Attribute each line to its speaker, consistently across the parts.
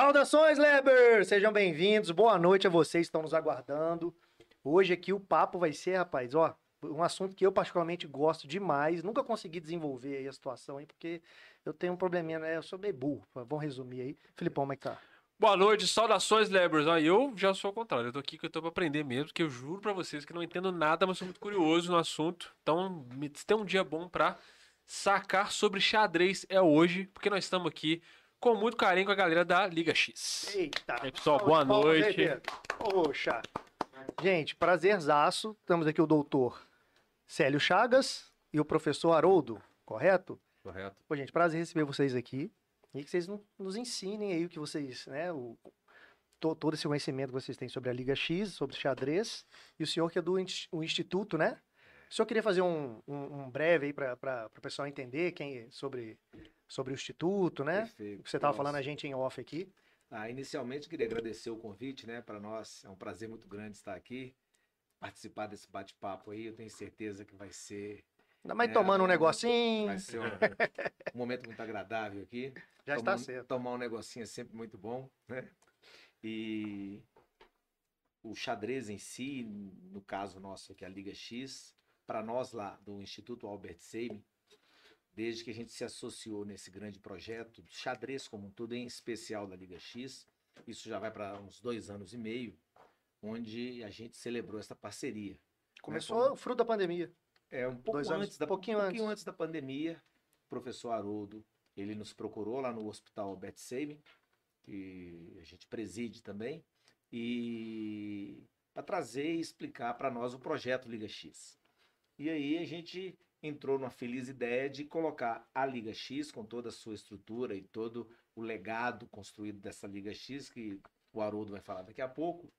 Speaker 1: Saudações, Leber! Sejam bem-vindos, boa noite a vocês que estão nos aguardando. Hoje aqui o papo vai ser, rapaz, ó, um assunto que eu particularmente gosto demais. Nunca consegui desenvolver aí a situação aí, porque eu tenho um probleminha, né? Eu sou meio burro. Vamos resumir aí. Filipão, como é que tá?
Speaker 2: Boa noite, saudações, Lebers. Ó, eu já sou o contrário, eu tô aqui que eu tô pra aprender mesmo, porque eu juro pra vocês que não entendo nada, mas sou muito curioso no assunto. Então, se tem um dia bom pra sacar sobre xadrez é hoje, porque nós estamos aqui com muito carinho com a galera da Liga X.
Speaker 1: Eita!
Speaker 2: E aí, pessoal, boa
Speaker 1: palmas aí,
Speaker 2: noite.
Speaker 1: Pedro. Poxa! Gente, prazerzaço. Temos aqui o doutor Célio Chagas e o professor Haroldo, correto?
Speaker 3: Correto.
Speaker 1: Pô, gente, prazer receber vocês aqui. E que vocês no- nos ensinem aí o que vocês, né, o, to- todo esse conhecimento que vocês têm sobre a Liga X, sobre xadrez. E o senhor que é do o Instituto, né? O senhor queria fazer um, um- um breve aí para o pessoal entender quem, sobre, sobre o Instituto, né?
Speaker 3: Perfeito.
Speaker 1: Você estava falando a gente em off aqui.
Speaker 3: Ah, inicialmente queria agradecer o convite, né? Para nós é um prazer muito grande estar aqui, participar desse bate-papo aí. Eu tenho certeza que vai ser,
Speaker 1: Ainda mais
Speaker 3: É,
Speaker 1: tomando um negocinho.
Speaker 3: vai ser um, um momento muito agradável aqui.
Speaker 1: Já
Speaker 3: tomar,
Speaker 1: está certo.
Speaker 3: Tomar um negocinho é sempre muito bom, né? E o xadrez em si, no caso nosso aqui, a Liga X, para nós lá do Instituto Albert Sabin, desde que a gente se associou nesse grande projeto, xadrez como um todo, em especial da Liga X, isso já vai para uns dois anos e meio, onde a gente celebrou essa parceria.
Speaker 1: Começou o fruto da pandemia.
Speaker 3: É um pouco
Speaker 1: Dois
Speaker 3: antes da
Speaker 1: pouquinho
Speaker 3: um pouquinho
Speaker 1: antes.
Speaker 3: antes da pandemia, o professor Haroldo, ele nos procurou lá no Hospital Albert Sabin, que a gente preside também, e para trazer e explicar para nós o projeto Liga X. E aí a gente entrou numa feliz ideia de colocar a Liga X com toda a sua estrutura e todo o legado construído dessa Liga X, que o Haroldo vai falar daqui a pouco,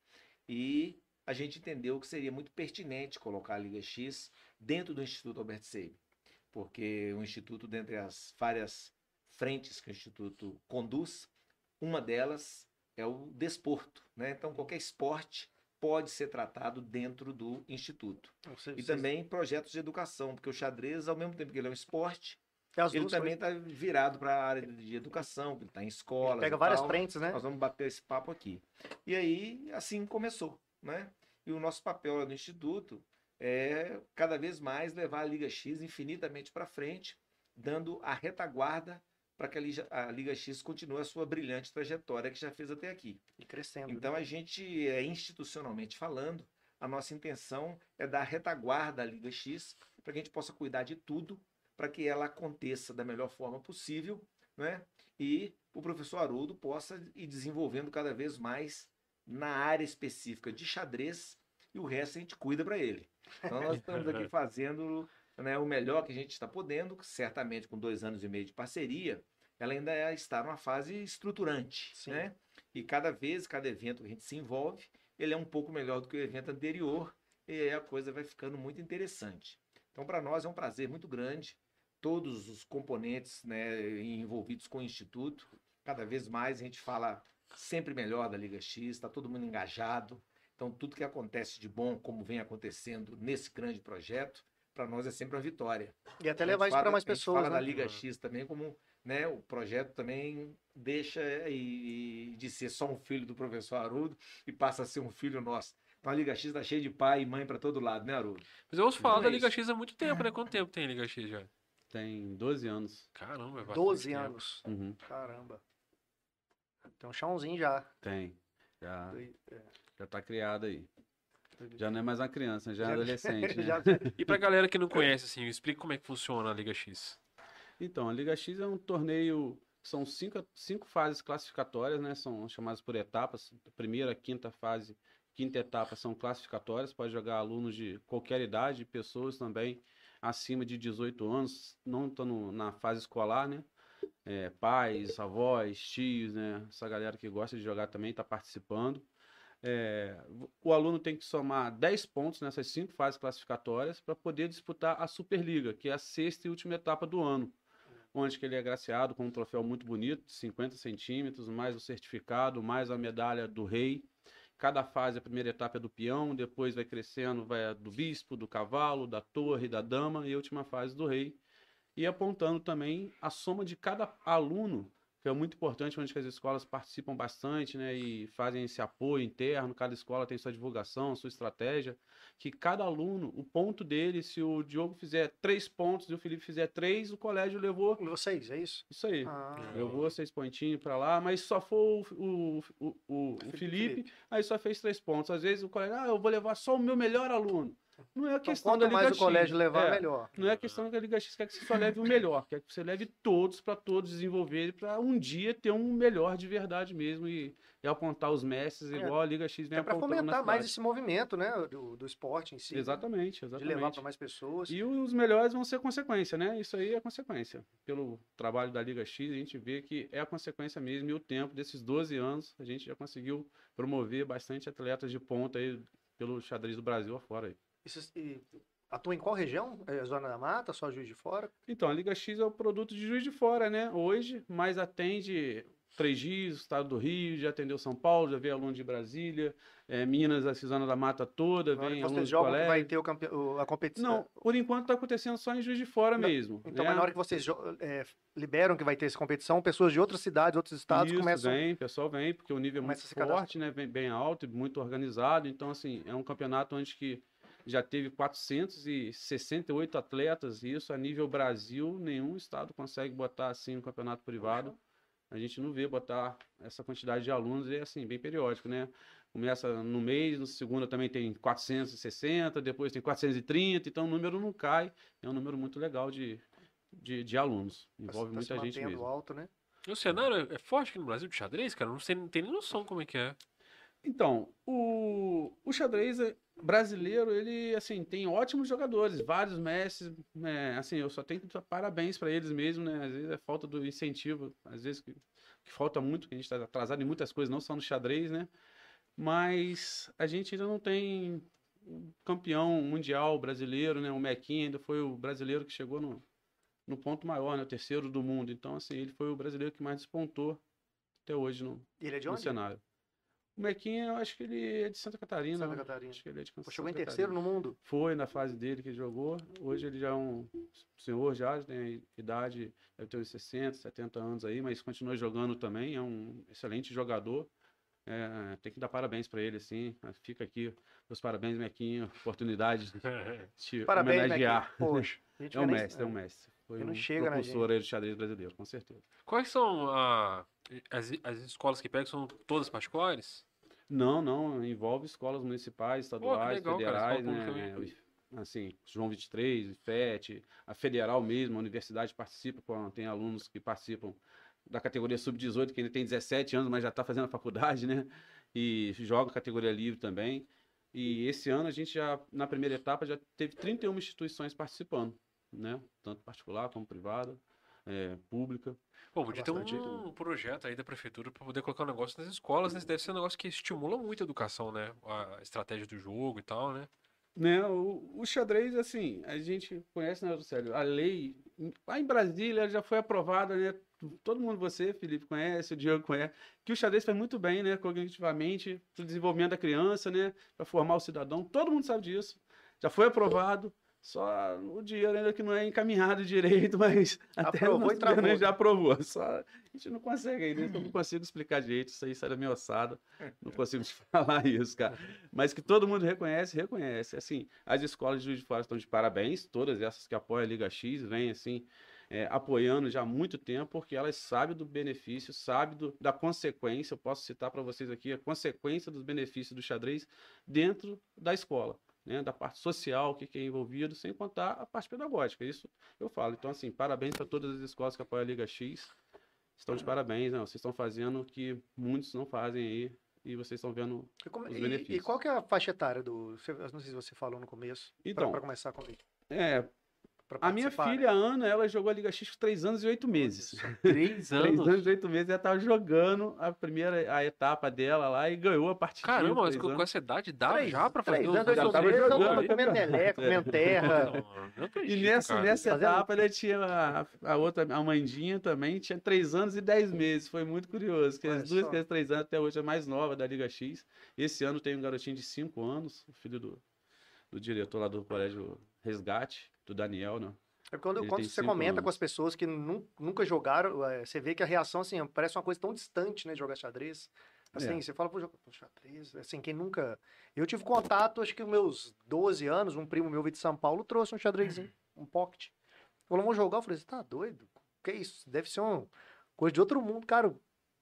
Speaker 3: e a gente entendeu que seria muito pertinente colocar a Liga X dentro do Instituto Albert Sabin, porque o Instituto, dentre as várias frentes que o Instituto conduz, uma delas é o desporto, né? Então qualquer esporte pode ser tratado dentro do Instituto. E também projetos de educação, porque o xadrez, ao mesmo tempo que ele é um esporte,
Speaker 1: É
Speaker 3: ele também está virado para a área de educação, ele está em escolas.
Speaker 1: Pega
Speaker 3: e
Speaker 1: várias
Speaker 3: tal.
Speaker 1: frentes, né?
Speaker 3: Nós vamos bater esse papo aqui. E aí, assim começou, né? E o nosso papel lá no Instituto é cada vez mais levar a Liga X infinitamente para frente, dando a retaguarda para que a Liga, a Liga X continue a sua brilhante trajetória que já fez até aqui.
Speaker 1: E crescendo.
Speaker 3: Então, a gente, é, institucionalmente falando, a nossa intenção é dar retaguarda à Liga X para que a gente possa cuidar de tudo para que ela aconteça da melhor forma possível, né? E o professor Haroldo possa ir desenvolvendo cada vez mais na área específica de xadrez e o resto a gente cuida para ele. Então nós estamos aqui fazendo né, o melhor que a gente está podendo, certamente com dois anos e meio de parceria, ela ainda é- está numa fase estruturante,
Speaker 1: Sim.
Speaker 3: né? E cada vez, cada evento que a gente se envolve, ele é um pouco melhor do que o evento anterior, e aí a coisa vai ficando muito interessante. Então, para nós é um prazer muito grande, todos os componentes né, envolvidos com o Instituto, cada vez mais a gente fala sempre melhor da Liga X, está todo mundo engajado. Então, tudo que acontece de bom, como vem acontecendo nesse grande projeto, para nós é sempre uma vitória.
Speaker 1: E até
Speaker 3: A
Speaker 1: levar isso para mais
Speaker 3: a gente
Speaker 1: pessoas,
Speaker 3: fala
Speaker 1: né?
Speaker 3: da Liga X também como né, o projeto também deixa e, de ser só um filho do professor Haroldo e passa a ser um filho nosso. Então a Liga X tá cheia de pai e mãe para todo lado, né, Haroldo?
Speaker 2: Mas eu ouço falar
Speaker 3: Então
Speaker 2: da
Speaker 3: é
Speaker 2: Liga
Speaker 3: isso.
Speaker 2: X há muito tempo, né? Quanto tempo tem Liga X já?
Speaker 4: Tem 12 anos.
Speaker 2: Caramba, é bastante
Speaker 1: 12
Speaker 2: tempo.
Speaker 1: anos.
Speaker 4: Uhum,
Speaker 1: Caramba. Tem um chãozinho já.
Speaker 4: tem. Já,
Speaker 1: É.
Speaker 4: já tá criado aí. Já não é mais uma criança, já é adolescente, né?
Speaker 1: Já-
Speaker 2: E pra galera que não conhece, assim, explica como é que funciona a Liga X.
Speaker 4: Então, a Liga X é um torneio. São cinco, cinco fases classificatórias, né? São chamadas por etapas. Primeira, quinta fase, quinta etapa são classificatórias. Pode jogar alunos de qualquer idade, pessoas também acima de 18 anos, não estão na fase escolar, né? É, pais, avós, tios, né? Essa galera que gosta de jogar também está participando. É, o aluno tem que somar 10 pontos nessas cinco fases classificatórias para poder disputar a Superliga, que é a sexta e última etapa do ano, onde ele é agraciado com um troféu muito bonito, de 50 centímetros, mais o certificado, mais a medalha do rei. Cada fase, a primeira etapa é do peão, depois vai crescendo, vai do bispo, do cavalo, da torre, da dama e a última fase do rei. E apontando também a soma de cada aluno que é muito importante onde as escolas participam bastante, né, e fazem esse apoio interno, cada escola tem sua divulgação, sua estratégia, que cada aluno, o ponto dele, se o Diogo fizer três pontos e o Felipe fizer três, o colégio levou
Speaker 1: Vocês, é isso?
Speaker 4: isso aí.
Speaker 1: Ah,
Speaker 4: Eu vou seis pontinhos pra lá, mas só foi o, o, o, o- o
Speaker 1: Felipe,
Speaker 4: Felipe, aí só fez três pontos. Às vezes o colega, ah, eu vou levar só o meu melhor aluno. Não é
Speaker 1: então,
Speaker 4: questão da
Speaker 1: quanto
Speaker 4: Liga
Speaker 1: mais o colégio levar,
Speaker 4: é.
Speaker 1: melhor.
Speaker 4: Não é questão que a Liga X quer que você só leve o melhor, quer que você leve todos para todos desenvolverem para um dia ter um melhor de verdade mesmo e, e apontar os mestres
Speaker 1: É.
Speaker 4: igual a Liga X vem
Speaker 1: É para fomentar mais esse movimento, né? Do, do esporte em si.
Speaker 4: Exatamente,
Speaker 1: De levar
Speaker 4: exatamente.
Speaker 1: para mais pessoas.
Speaker 4: E os melhores vão ser consequência, né? Isso aí é consequência. Pelo trabalho da Liga X, a gente vê que é a consequência mesmo. E o tempo desses 12 anos, a gente já conseguiu promover bastante atletas de ponta aí pelo xadrez do Brasil afora aí.
Speaker 1: Esses- e atua em qual região? É Zona da Mata, só Juiz de Fora?
Speaker 4: Então, a Liga X é o produto de Juiz de Fora, né? Hoje, mas atende Três Rios, Estado do Rio, já atendeu São Paulo, já veio aluno de Brasília, eh, Minas, a Zona da Mata toda,
Speaker 1: Na hora
Speaker 4: vem
Speaker 1: vocês
Speaker 4: de colégio.
Speaker 1: vai ter campe... a competição.
Speaker 4: Não, por enquanto está acontecendo só em Juiz de Fora
Speaker 1: Não,
Speaker 4: mesmo.
Speaker 1: Então,
Speaker 4: né?
Speaker 1: na hora que vocês é, liberam que vai ter essa competição, pessoas de outras cidades, outros estados
Speaker 4: Isso,
Speaker 1: começam.
Speaker 4: vem, o pessoal vem, porque o nível é muito forte, né? Vem bem alto e muito organizado. Então, assim, é um campeonato onde que já teve 468 atletas, e isso a nível Brasil, nenhum estado consegue botar assim um campeonato privado. A gente não vê botar essa quantidade de alunos, e é assim, bem periódico, né? Começa no mês, no segundo também tem 460, depois tem 430, então o número não cai. É um número muito legal de, de, de alunos.
Speaker 1: Tá
Speaker 4: Envolve
Speaker 1: tá se
Speaker 4: muita gente mesmo.
Speaker 1: alto, né?
Speaker 2: O cenário é- é forte aqui no Brasil de xadrez, cara? Não sei, não tem nem noção como é que é.
Speaker 4: Então, o, o xadrez é- brasileiro, ele, assim, tem ótimos jogadores, vários mestres, né, assim, eu só tenho que dar parabéns para eles mesmo, né, às vezes é falta do incentivo, às vezes que, que falta muito, que a gente está atrasado em muitas coisas, não só no xadrez, né, mas a gente ainda não tem um campeão mundial brasileiro, né, o Mequinha ainda foi o brasileiro que chegou no, no ponto maior, né, o terceiro do mundo, então, assim, ele foi o brasileiro que mais despontou até hoje no,
Speaker 1: ele é de
Speaker 4: no
Speaker 1: onde?
Speaker 4: cenário. O Mequinha, eu acho que ele é de Santa Catarina.
Speaker 1: Santa
Speaker 4: né?
Speaker 1: Catarina.
Speaker 4: Acho que ele é de Santa
Speaker 1: Chegou em
Speaker 4: Catarina.
Speaker 1: terceiro no mundo.
Speaker 4: Foi na fase dele que jogou. Hoje ele já é um senhor, já tem idade, deve ter uns 60, 70 anos aí, mas continua jogando também. É um excelente jogador. É, tem que dar parabéns para ele, assim. Fica aqui meus parabéns, Mequinha. Oportunidade de te
Speaker 1: Parabéns,
Speaker 4: homenagear.
Speaker 1: Mequinha. Poxa.
Speaker 4: É um mestre, é um mestre. Foi
Speaker 1: Ele não
Speaker 4: um
Speaker 1: chega
Speaker 4: propulsor aí do xadrez brasileiro, com certeza.
Speaker 2: Quais são ah, as, as escolas que pegam? São todas particulares?
Speaker 4: Não, não, envolve escolas municipais, estaduais,
Speaker 2: legal, cara,
Speaker 4: federais,
Speaker 2: escola
Speaker 4: né? é, Assim, João 23, o IFET, a federal mesmo, a universidade participa, tem alunos que participam da categoria sub-18, que ainda tem 17 anos, mas já está fazendo a faculdade, né? E joga categoria livre também. E esse ano a gente já, na primeira etapa, já teve 31 instituições participando, né? Tanto particular como privada, é, pública.
Speaker 2: Pô, podia ter
Speaker 1: bastante.
Speaker 2: um projeto aí da prefeitura para poder colocar um negócio nas escolas, né? Isso deve ser um negócio que estimula muito a educação, né? A estratégia do jogo e tal, né?
Speaker 4: Né, o, o xadrez, assim, a gente conhece, né, Célio? A lei, lá em Brasília, já foi aprovada, né? Todo mundo, você, Felipe, conhece, o Diego conhece, que o xadrez faz muito bem, né, cognitivamente, para o desenvolvimento da criança, né, para formar o cidadão. Todo mundo sabe disso. Já foi aprovado, só o dinheiro ainda que não é encaminhado direito, mas até o
Speaker 1: Aprovou e travou,
Speaker 4: já
Speaker 1: né?
Speaker 4: aprovou. Só a gente não consegue ainda, eu não consigo explicar direito, isso aí sai da minha ossada, não consigo te falar isso, cara. Mas que todo mundo reconhece, reconhece. Assim, as escolas de Juiz de Fora estão de parabéns, todas essas que apoiam a Liga X, vêm assim, é, apoiando já há muito tempo, porque elas sabem do benefício, sabem do- da consequência. Eu posso citar para vocês aqui a consequência dos benefícios do xadrez dentro da escola. Né, da parte social, o que, que é envolvido, sem contar a parte pedagógica. Isso eu falo. Então, assim, parabéns para todas as escolas que apoiam a Liga X. Estão de parabéns, né? Vocês estão fazendo o que muitos não fazem aí. E vocês estão vendo
Speaker 1: E, como-
Speaker 4: os
Speaker 1: e- e
Speaker 4: benefícios.
Speaker 1: qual que é a faixa etária do. eu Não sei se você falou no começo.
Speaker 4: Então,
Speaker 1: para começar com
Speaker 4: é,
Speaker 1: pra
Speaker 4: a minha
Speaker 1: né?
Speaker 4: filha, a Ana, ela jogou a Liga X com 3 anos e 8 meses.
Speaker 2: Três
Speaker 4: 3
Speaker 2: anos.
Speaker 4: anos e 8 meses, ela estava jogando a primeira a etapa dela lá e ganhou a partida.
Speaker 2: Caramba, mas
Speaker 4: três
Speaker 2: com, essa idade dá
Speaker 1: Três-
Speaker 2: já pra fazer
Speaker 1: três
Speaker 2: os
Speaker 1: anos,
Speaker 4: já
Speaker 1: oito
Speaker 4: tava
Speaker 1: meses, eu
Speaker 4: jogando
Speaker 1: comendo meleca, comendo terra.
Speaker 2: Não, não acredito,
Speaker 4: E nessa,
Speaker 2: cara.
Speaker 4: nessa etapa, ele tinha a, a outra, a Mandinha também, tinha 3 anos e 10 meses. Foi muito curioso, que as duas as 3 anos até hoje é mais nova da Liga X. Esse ano tem um garotinho de 5 anos, o filho do, do diretor lá do colégio Resgate, do Daniel, né?
Speaker 1: É quando,
Speaker 4: Ele
Speaker 1: quando você comenta
Speaker 4: anos.
Speaker 1: com as pessoas que nun- nunca jogaram, é, você vê que a reação, assim, parece uma coisa tão distante, né, de jogar xadrez. Assim,
Speaker 4: É.
Speaker 1: você fala, pô, xadrez, assim, quem nunca... Eu tive contato, acho que nos meus 12 anos, um primo meu veio de São Paulo, trouxe um xadrezinho, um pocket. Falou, vamos jogar? Eu falei, você tá doido? Que isso? Deve ser uma coisa de outro mundo. Cara,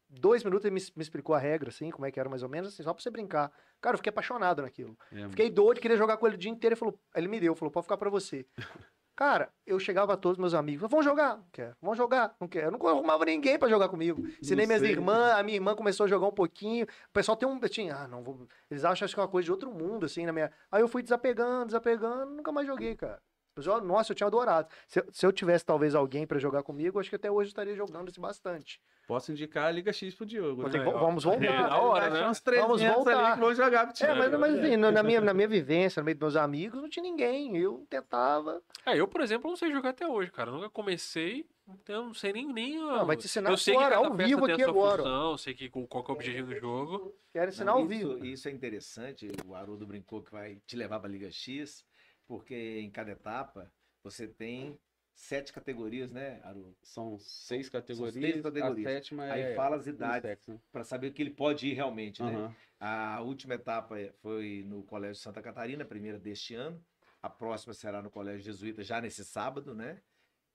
Speaker 1: dois minutos ele me, me explicou a regra, assim, como é que era mais ou menos, assim, só pra você brincar. Cara, eu fiquei apaixonado naquilo.
Speaker 4: É,
Speaker 1: Fiquei doido, queria jogar com ele o dia inteiro. Ele falou, ele me deu, falou, pode ficar pra você. Cara, eu chegava a todos meus amigos, vamos jogar? Não quero. Vamos jogar? Não quero. Eu não arrumava ninguém pra jogar comigo. Ensinei minhas
Speaker 4: sei.
Speaker 1: irmãs, a minha irmã começou a jogar um pouquinho. O pessoal tem um. Tinha, ah, não, vou... eles acham que é uma coisa de outro mundo, assim, na minha. Aí eu fui desapegando, desapegando, nunca mais joguei, cara. O pessoal, nossa, eu tinha adorado. Se, eu- se eu tivesse talvez alguém pra jogar comigo, acho que até hoje eu estaria jogando isso bastante.
Speaker 4: Posso indicar a Liga X pro Diogo.
Speaker 1: Mas
Speaker 4: né?
Speaker 1: vamos voltar.
Speaker 2: É, da hora, né?
Speaker 4: uns 300
Speaker 1: Vamos voltar.
Speaker 4: ali que vão jogar pro time.
Speaker 1: É, mas, mas assim, na, na minha, na minha vivência, no meio dos meus amigos, não tinha ninguém. Eu tentava.
Speaker 2: É, eu, por exemplo, não sei jogar até hoje, cara. Eu nunca comecei, então eu não sei nem. nem
Speaker 1: Não, vai te ensinar
Speaker 2: eu sei
Speaker 1: agora, ao vivo aqui agora.
Speaker 2: função, eu sei que, qual que é o objetivo do jogo.
Speaker 1: Quero ensinar
Speaker 3: Não,
Speaker 1: ao
Speaker 3: isso,
Speaker 1: vivo.
Speaker 3: Isso é interessante, o Haroldo brincou que vai te levar para a Liga X, porque em cada etapa você tem sete categorias, né, Haroldo?
Speaker 4: São seis categorias.
Speaker 3: seis categorias.
Speaker 4: A sétima
Speaker 3: Aí
Speaker 4: é
Speaker 3: fala as idades,
Speaker 4: né?
Speaker 3: para saber o que ele pode ir realmente, né?
Speaker 4: Aham.
Speaker 3: A última etapa é- foi no Colégio Santa Catarina, a primeira deste ano. A próxima será no Colégio Jesuíta, já nesse sábado, né?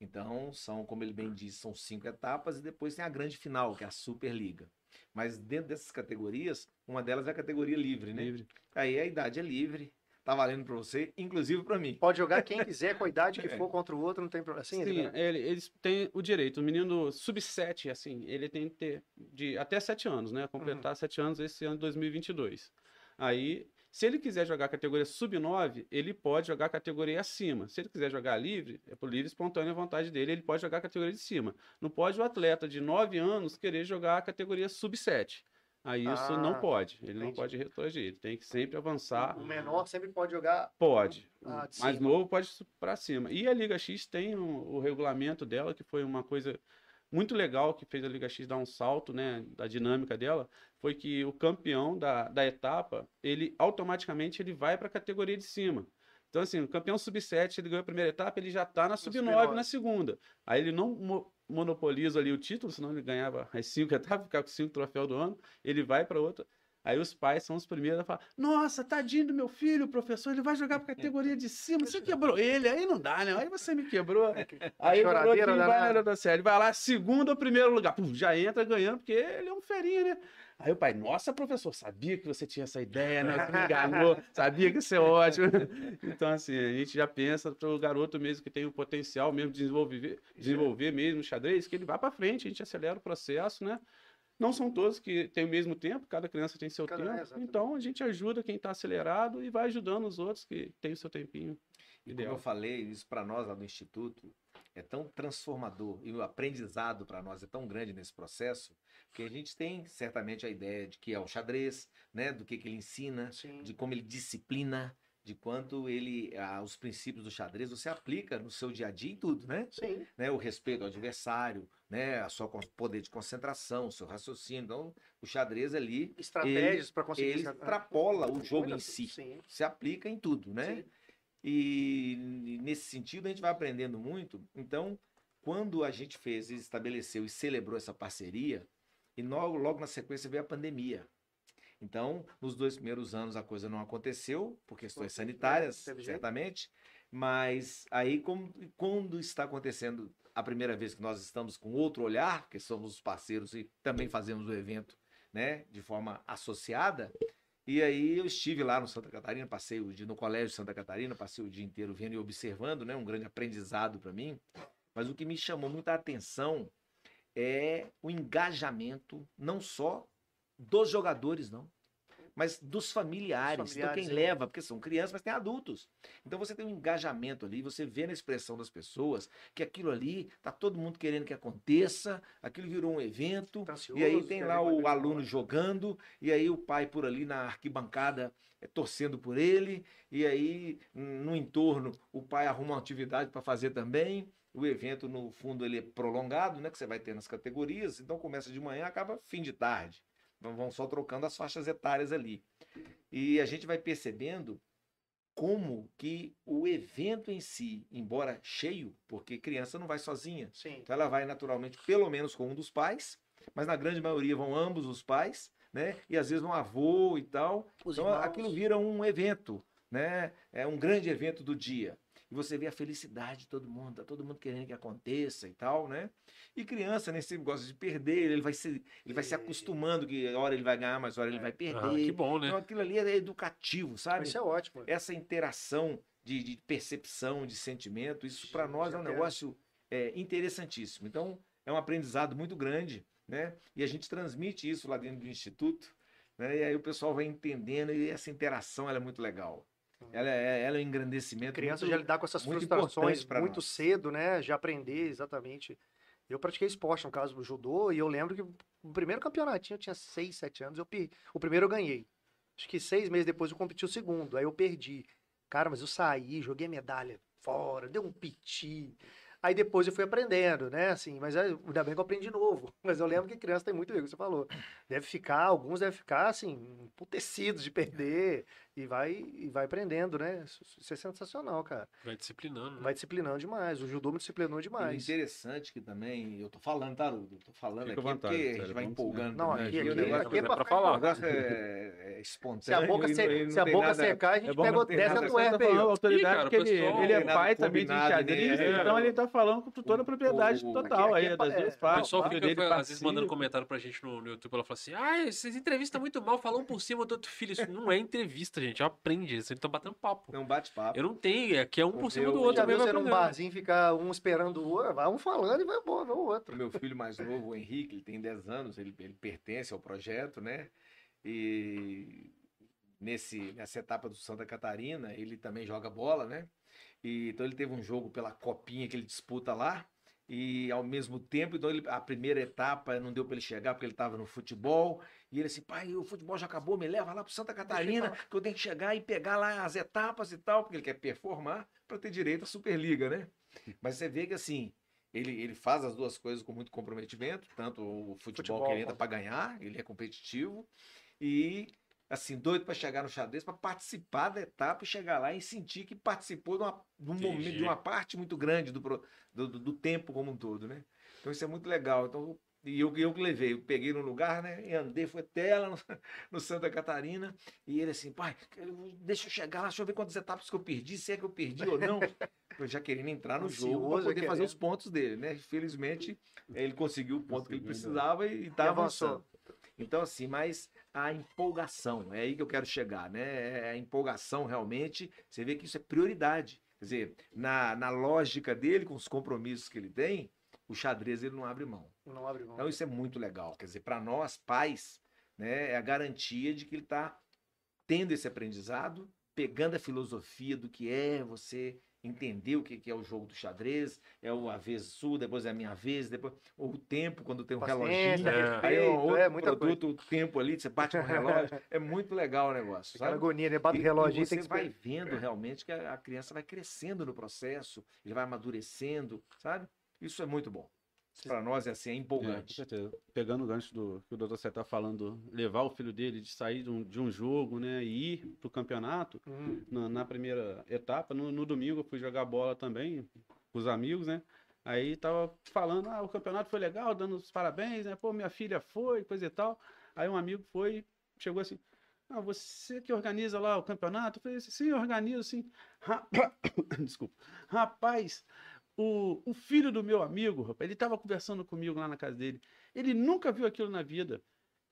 Speaker 3: Então, são, como ele bem disse, são cinco etapas e depois tem a grande final, que é a Superliga. Mas dentro dessas categorias, uma delas é a categoria livre, né?
Speaker 4: Livre.
Speaker 3: Aí a idade é livre, tá valendo para você, inclusive para mim.
Speaker 1: Pode jogar quem quiser, com a idade que
Speaker 3: É.
Speaker 1: for contra o outro, não tem problema. Assim,
Speaker 4: Sim,
Speaker 1: né?
Speaker 4: ele- eles têm o direito. O menino sub-7, assim, ele tem que ter de até 7 anos, né? Completar 7 anos esse ano de 2022. Aí, se ele quiser jogar categoria sub-9, ele pode jogar categoria acima. Se ele quiser jogar livre, é por livre e espontânea vontade dele, ele pode jogar categoria de cima. Não pode o atleta de 9 anos querer jogar a categoria sub-7. Aí isso
Speaker 1: Ah,
Speaker 4: não pode. Ele não
Speaker 1: entendi.
Speaker 4: pode retroagir. Ele tem que sempre avançar.
Speaker 1: O menor sempre pode jogar.
Speaker 4: Pode.
Speaker 1: Ah,
Speaker 4: mais novo pode para cima. E a Liga X tem o, o regulamento dela, que foi uma coisa muito legal que fez a Liga X dar um salto, né, da dinâmica dela, foi que o campeão da, da etapa, ele automaticamente ele vai para a categoria de cima. Então, assim, o campeão sub-7, ele ganhou a primeira etapa, ele já está na sub-9
Speaker 1: sub-nove.
Speaker 4: na segunda. Aí ele não mo- monopoliza ali o título, senão ele ganhava as cinco etapas, ficava com cinco troféus do ano, ele vai para outra. Aí os pais são os primeiros a falar: Nossa, tadinho do meu filho, professor, ele vai jogar pra categoria de cima. Você quebrou ele, aí não dá, né? Aí você me quebrou. Aí o
Speaker 1: choradeira
Speaker 4: garotinho vai
Speaker 1: danada.
Speaker 4: na outra série, vai lá, segundo ou primeiro lugar. Pum, já entra ganhando, porque ele é um ferinha, né? Aí o pai, nossa, professor, sabia que você tinha essa ideia, né? Me enganou, sabia que isso é ótimo. Então, assim, a gente já pensa para o garoto mesmo que tem o potencial mesmo de desenvolver, desenvolver mesmo o xadrez, que ele vá para frente, a gente acelera o processo, né? Não são todos que têm o mesmo tempo, cada criança tem seu
Speaker 1: Cada- é,
Speaker 4: tempo.
Speaker 1: exatamente.
Speaker 4: então a gente ajuda quem está acelerado e vai ajudando os outros que têm o seu tempinho
Speaker 3: E como
Speaker 4: ideal.
Speaker 3: eu falei, isso para nós lá do Instituto é tão transformador e o aprendizado para nós é tão grande nesse processo que a gente tem certamente a ideia de que é o xadrez, né, do que, que ele ensina,
Speaker 1: Sim.
Speaker 3: de como ele disciplina, de quanto ele ah, os princípios do xadrez você aplica no seu dia a dia em tudo, né?
Speaker 1: Sim.
Speaker 3: né, o respeito ao adversário, né, a sua poder de concentração, o seu raciocínio. Então, o xadrez ali
Speaker 1: Estratégias para conseguir.
Speaker 3: ele
Speaker 1: essa-
Speaker 3: extrapola o jogo em si,
Speaker 1: Sim.
Speaker 3: se aplica em tudo, né?
Speaker 1: Sim.
Speaker 3: E nesse sentido a gente vai aprendendo muito. Então, quando a gente fez, e estabeleceu e celebrou essa parceria, e logo, logo na sequência veio a pandemia. Então, nos dois primeiros anos a coisa não aconteceu, por questões
Speaker 1: Não teve-
Speaker 3: sanitárias, certamente. Mas aí, como, quando está acontecendo a primeira vez que nós estamos com outro olhar, porque somos os parceiros e também fazemos o evento né, de forma associada, e aí eu estive lá no Santa Catarina, passei o dia no Colégio Santa Catarina, passei o dia inteiro vendo e observando, né, um grande aprendizado para mim. Mas o que me chamou muita atenção é o engajamento não só dos jogadores, não, mas dos familiares.
Speaker 1: Dos
Speaker 3: Então
Speaker 1: familiares,
Speaker 3: quem
Speaker 1: né?
Speaker 3: leva, porque são crianças, mas tem adultos. Então você tem um engajamento ali, você vê na expressão das pessoas que aquilo ali tá todo mundo querendo que aconteça, aquilo virou um evento.
Speaker 1: Tá ansioso,
Speaker 3: E aí tem lá
Speaker 1: é
Speaker 3: o aluno jogando, e aí o pai por ali na arquibancada eh, torcendo por ele, e aí hum, no entorno o pai arruma uma atividade para fazer também. O evento, no fundo, ele é prolongado, né? Que você vai ter nas categorias, então começa de manhã, acaba fim de tarde. Então vão só trocando as faixas etárias ali. E a gente vai percebendo como que o evento em si, embora cheio, porque criança não vai sozinha,
Speaker 1: Sim.
Speaker 3: então ela vai naturalmente pelo menos com um dos pais, mas na grande maioria vão ambos os pais, né? E às vezes um avô e tal.
Speaker 1: Os
Speaker 3: então
Speaker 1: irmãos.
Speaker 3: aquilo vira um evento, né? É um grande evento do dia. E você vê a felicidade de todo mundo, tá todo mundo querendo que aconteça e tal, né? E criança, né, sempre gosta de perder, ele vai se, ele vai se
Speaker 1: É.
Speaker 3: acostumando que hora ele vai ganhar, mas hora ele vai perder.
Speaker 2: Ah, que bom, né?
Speaker 3: Então aquilo ali é educativo, sabe?
Speaker 1: Isso é ótimo.
Speaker 3: essa interação de, de percepção, de sentimento, isso para nós é um negócio é, interessantíssimo. Então, é um aprendizado muito grande, né? E a gente transmite isso lá dentro do Instituto, né? E aí o pessoal vai entendendo e essa interação ela é muito legal. Ela é, ela é um
Speaker 1: A
Speaker 3: engrandecimento.
Speaker 1: criança
Speaker 3: muito-
Speaker 1: já lidar com essas
Speaker 3: muito
Speaker 1: frustrações muito
Speaker 3: nós.
Speaker 1: cedo, né? Já aprender exatamente. Eu pratiquei esporte, no caso do judô, e eu lembro que o primeiro campeonatinho eu tinha 6, 7 anos, eu o primeiro eu ganhei. Acho que seis meses depois eu competi o segundo, aí eu perdi. Cara, mas eu saí, joguei a medalha fora, deu um piti. Aí depois eu fui aprendendo, né? Assim, mas aí, ainda bem que eu aprendi de novo. Mas eu lembro que criança tem muito erro, você falou. Deve ficar, alguns devem ficar, assim, emputecidos de perder e vai, e vai aprendendo, né? Isso, é sensacional, cara.
Speaker 2: Vai disciplinando. né?
Speaker 1: Vai disciplinando demais. O judô me disciplinou
Speaker 3: E
Speaker 1: demais.
Speaker 3: interessante que também, eu tô falando, Tarudo, tô falando
Speaker 4: Fica
Speaker 3: aqui
Speaker 4: vontade,
Speaker 3: porque a gente vai empolgando
Speaker 1: Não,
Speaker 3: também.
Speaker 1: aqui,
Speaker 3: aqui,
Speaker 1: aqui, aqui é pra
Speaker 2: pra falar.
Speaker 3: o negócio é, é espontâneo.
Speaker 1: Se a boca,
Speaker 3: e
Speaker 1: se,
Speaker 3: e
Speaker 1: se a boca
Speaker 3: nada-
Speaker 1: secar, a gente
Speaker 3: é
Speaker 1: pega o
Speaker 3: ter
Speaker 1: desce
Speaker 3: nada-
Speaker 1: do
Speaker 4: Você tá
Speaker 1: RP.
Speaker 4: falando a autoridade
Speaker 2: Ih, cara,
Speaker 4: ele, ele é pai também de xadrez,
Speaker 3: né?
Speaker 4: então ele tá falando com toda a propriedade
Speaker 3: O-
Speaker 4: total
Speaker 1: aqui-
Speaker 4: aí,
Speaker 1: aqui é
Speaker 4: das duas
Speaker 1: é,
Speaker 2: O
Speaker 4: partes.
Speaker 2: pessoal
Speaker 4: o filho
Speaker 2: fica,
Speaker 4: dele
Speaker 2: às vezes, mandando comentário pra gente no, no YouTube. Ela fala assim: Ah, essas entrevistas muito mal, falam um por cima do outro filho. Isso não é entrevista, gente. Aprende. Vocês estão batendo papo.
Speaker 3: Não bate papo.
Speaker 2: Eu não tenho, aqui é um por cima do outro.
Speaker 1: Já viu você num barzinho ficar um esperando o outro? Vai um falando e vai embora, vai o outro.
Speaker 3: Meu filho mais novo, o Henrique, ele tem 10 anos, ele, ele pertence ao projeto, né? E nesse, nessa etapa do Santa Catarina, ele também joga bola, né? E, então ele teve um jogo pela copinha que ele disputa lá. E ao mesmo tempo, então ele- a primeira etapa não deu para ele chegar porque ele estava no futebol. E ele assim, pai, o futebol já acabou, me leva lá para Santa Catarina, que eu tenho que chegar e pegar lá as etapas e tal, porque ele quer performar para ter direito à Superliga, né? Mas você vê que assim, ele, ele faz as duas coisas com muito comprometimento, tanto o futebol,
Speaker 1: Futebol,
Speaker 3: que ele entra para ganhar, ele é competitivo, e assim, doido para chegar no xadrez, para participar da etapa e chegar lá e sentir que participou de uma, de um momento, de uma parte muito grande do, do, do- tempo como um todo, né? Então isso é muito legal. Então, e eu, eu levei, eu peguei no lugar, né? E andei, fui até lá no, no Santa Catarina, e ele assim, pai, deixa eu chegar lá, deixa eu ver quantas etapas que eu perdi, se é que eu perdi ou não. Eu já querendo entrar no jogo para poder fazer os pontos dele, né? Felizmente, ele conseguiu o ponto que ele
Speaker 4: Conseguiu,
Speaker 3: precisava e
Speaker 1: E
Speaker 3: está
Speaker 1: avançou.
Speaker 3: avançando. Então, assim, mas a empolgação, é aí que eu quero chegar, né? É a empolgação realmente, você vê que isso é prioridade. Quer dizer, na, na lógica dele, com os compromissos que ele tem, o xadrez ele não abre mão.
Speaker 1: Não abre mão.
Speaker 3: Então isso é muito legal. Quer dizer, para nós, pais, né, é a garantia de que ele está tendo esse aprendizado, pegando a filosofia do que é você entender o que que é o jogo do xadrez, é o a vez sua, depois é a minha vez, depois ou o tempo quando tem um
Speaker 1: Paciência,
Speaker 3: reloginho,
Speaker 2: É.
Speaker 3: aí é outro
Speaker 1: é muita coisa.
Speaker 3: produto, o tempo ali, você bate com o relógio, é muito legal o negócio,
Speaker 1: Aquela
Speaker 3: sabe?
Speaker 1: agonia, né? Bate o relógio,
Speaker 3: e
Speaker 1: tem
Speaker 3: você
Speaker 1: que
Speaker 3: vai vendo realmente que a, a criança vai crescendo no processo, ele vai amadurecendo, sabe? Isso é muito bom. Para nós é assim, é
Speaker 4: É, com
Speaker 3: empolgante.
Speaker 4: certeza. Pegando o gancho do que o doutor Sérgio tá falando, levar o filho dele de sair de um, de um jogo, né, e ir pro campeonato,
Speaker 1: Hum,
Speaker 4: na, na primeira etapa, no, no domingo eu fui jogar bola também com os amigos, né? Aí tava falando, ah, o campeonato foi legal, dando os parabéns, né? Pô, minha filha foi, coisa e tal. Aí um amigo foi, chegou assim, ah, você que organiza lá o campeonato? Eu falei assim, sim, organizo, sim. Desculpa. Rapaz, o, o filho do meu amigo, rapaz, ele tava conversando comigo lá na casa dele. Ele nunca viu aquilo na vida.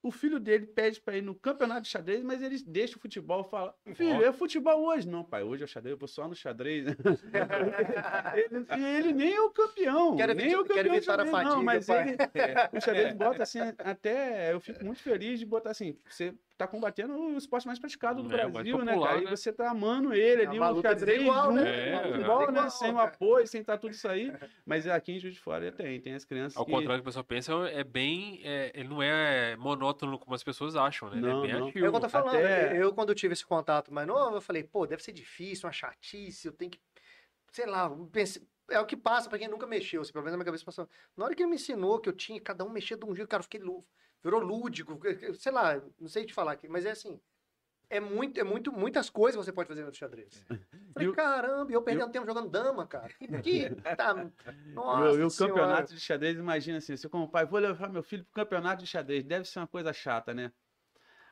Speaker 4: O filho dele pede para ir no campeonato de xadrez, mas ele deixa o futebol fala: Filho, é futebol hoje. Não, pai, hoje é xadrez, eu vou só no xadrez. ele, e ele nem é o campeão.
Speaker 1: Quero
Speaker 4: nem é o campeão
Speaker 1: quero evitar a
Speaker 4: xadrez, não,
Speaker 1: fadiga,
Speaker 4: mas
Speaker 1: pai.
Speaker 4: ele, o xadrez bota assim, até eu fico muito feliz de botar assim, você tá combatendo o esporte mais praticado do
Speaker 2: É,
Speaker 4: Brasil, né,
Speaker 2: popular,
Speaker 4: cara? E
Speaker 2: né?
Speaker 4: você tá amando ele
Speaker 1: É
Speaker 4: ali,
Speaker 1: luta
Speaker 4: xadrez junto,
Speaker 1: né?
Speaker 2: É,
Speaker 4: o
Speaker 2: é.
Speaker 4: né, sem o apoio, sem estar tudo isso aí. Mas aqui em Juiz de Fora tem, tem as crianças
Speaker 2: Ao
Speaker 4: que...
Speaker 2: contrário do que o pessoal pensa, é bem. é, ele não é monótono como as pessoas acham, né? Ele
Speaker 4: Não,
Speaker 2: é bem
Speaker 4: não.
Speaker 2: ativo.
Speaker 1: É o que eu tô falando.
Speaker 4: Até-
Speaker 1: Eu, quando tive esse contato mais novo, eu falei, pô, deve ser difícil, uma chatice, eu tenho que. Sei lá, eu pensei- é o que passa pra quem nunca mexeu. Assim, pelo menos na minha cabeça passou. Na hora que ele me ensinou que eu tinha, cada um mexia de um jeito, cara, eu fiquei lú- virou lúdico, sei lá, não sei te falar aqui, mas é assim. é, muito, é muito, muitas coisas você pode fazer no xadrez. Falei,
Speaker 4: E o-
Speaker 1: caramba, e eu perdendo tempo jogando dama, cara. Que, que tá... Nossa
Speaker 4: E o- campeonato de xadrez, imagina assim, você como pai, vou levar meu filho pro campeonato de xadrez, deve ser uma coisa chata, né?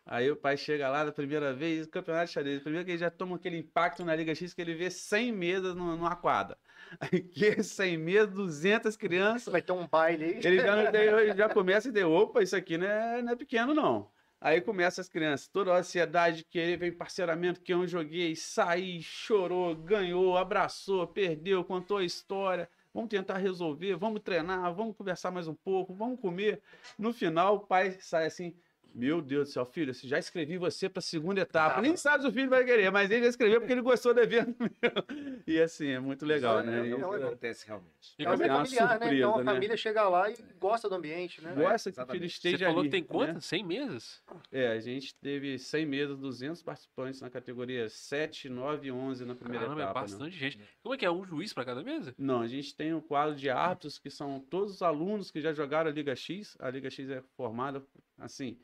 Speaker 4: Aí o pai chega lá da primeira vez, campeonato de xadrez, primeiro que ele já toma aquele impacto na Liga X que ele vê 100 mesas numa quadra. Aí que 100 mesas, 200 crianças,
Speaker 1: Vai ter um baile aí.
Speaker 4: ele já, ele já começa a dizer, opa, isso aqui não é, não é pequeno não. Aí começa as crianças, toda a ansiedade de querer, vem parceiramento, que eu joguei, saí, chorou, ganhou, abraçou, perdeu, contou a história. Vamos tentar resolver, vamos treinar, vamos conversar mais um pouco, vamos comer. No final, o pai sai assim, meu Deus do céu, filho, já escrevi você para a segunda etapa.
Speaker 1: Tá.
Speaker 4: Nem sabe se o filho vai querer, mas ele já escreveu porque ele gostou do evento mesmo. E assim, é muito legal,
Speaker 1: é-
Speaker 4: né?
Speaker 3: É,
Speaker 4: E-
Speaker 3: o que
Speaker 1: é-
Speaker 3: acontece realmente.
Speaker 2: E
Speaker 1: É
Speaker 2: é-
Speaker 4: é uma
Speaker 1: familiar, né? Então a
Speaker 4: surpresa, né?
Speaker 1: família chega lá e gosta do ambiente, né?
Speaker 4: Gosta que o filho
Speaker 2: Você
Speaker 4: esteja
Speaker 2: falou
Speaker 4: ali.
Speaker 2: que tem
Speaker 4: né?
Speaker 2: quantas? 100 mesas?
Speaker 4: É, a gente teve 100 mesas, 200 participantes na categoria 7, 9 e 11 na primeira
Speaker 2: Caramba, é
Speaker 4: etapa. né?
Speaker 2: bastante gente. Como é que é? Um juiz pra cada mesa?
Speaker 4: Não, a gente tem um quadro de árbitros que são todos os alunos que já jogaram a Liga X. A Liga X é formada, assim,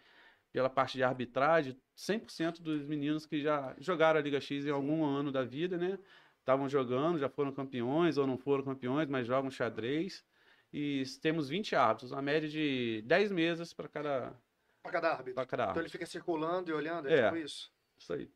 Speaker 4: pela parte de arbitragem, 100% dos meninos que já jogaram a Liga X em algum ano da vida, né? Estavam jogando, já foram campeões ou não foram campeões, mas jogam xadrez. E temos 20 árbitros, uma média de 10 mesas para cada,
Speaker 1: Pra cada árbitro.
Speaker 4: pra cada
Speaker 1: Então
Speaker 4: árbitro.
Speaker 1: ele fica circulando e olhando, é,
Speaker 4: É.
Speaker 1: tipo isso.
Speaker 4: Isso aí.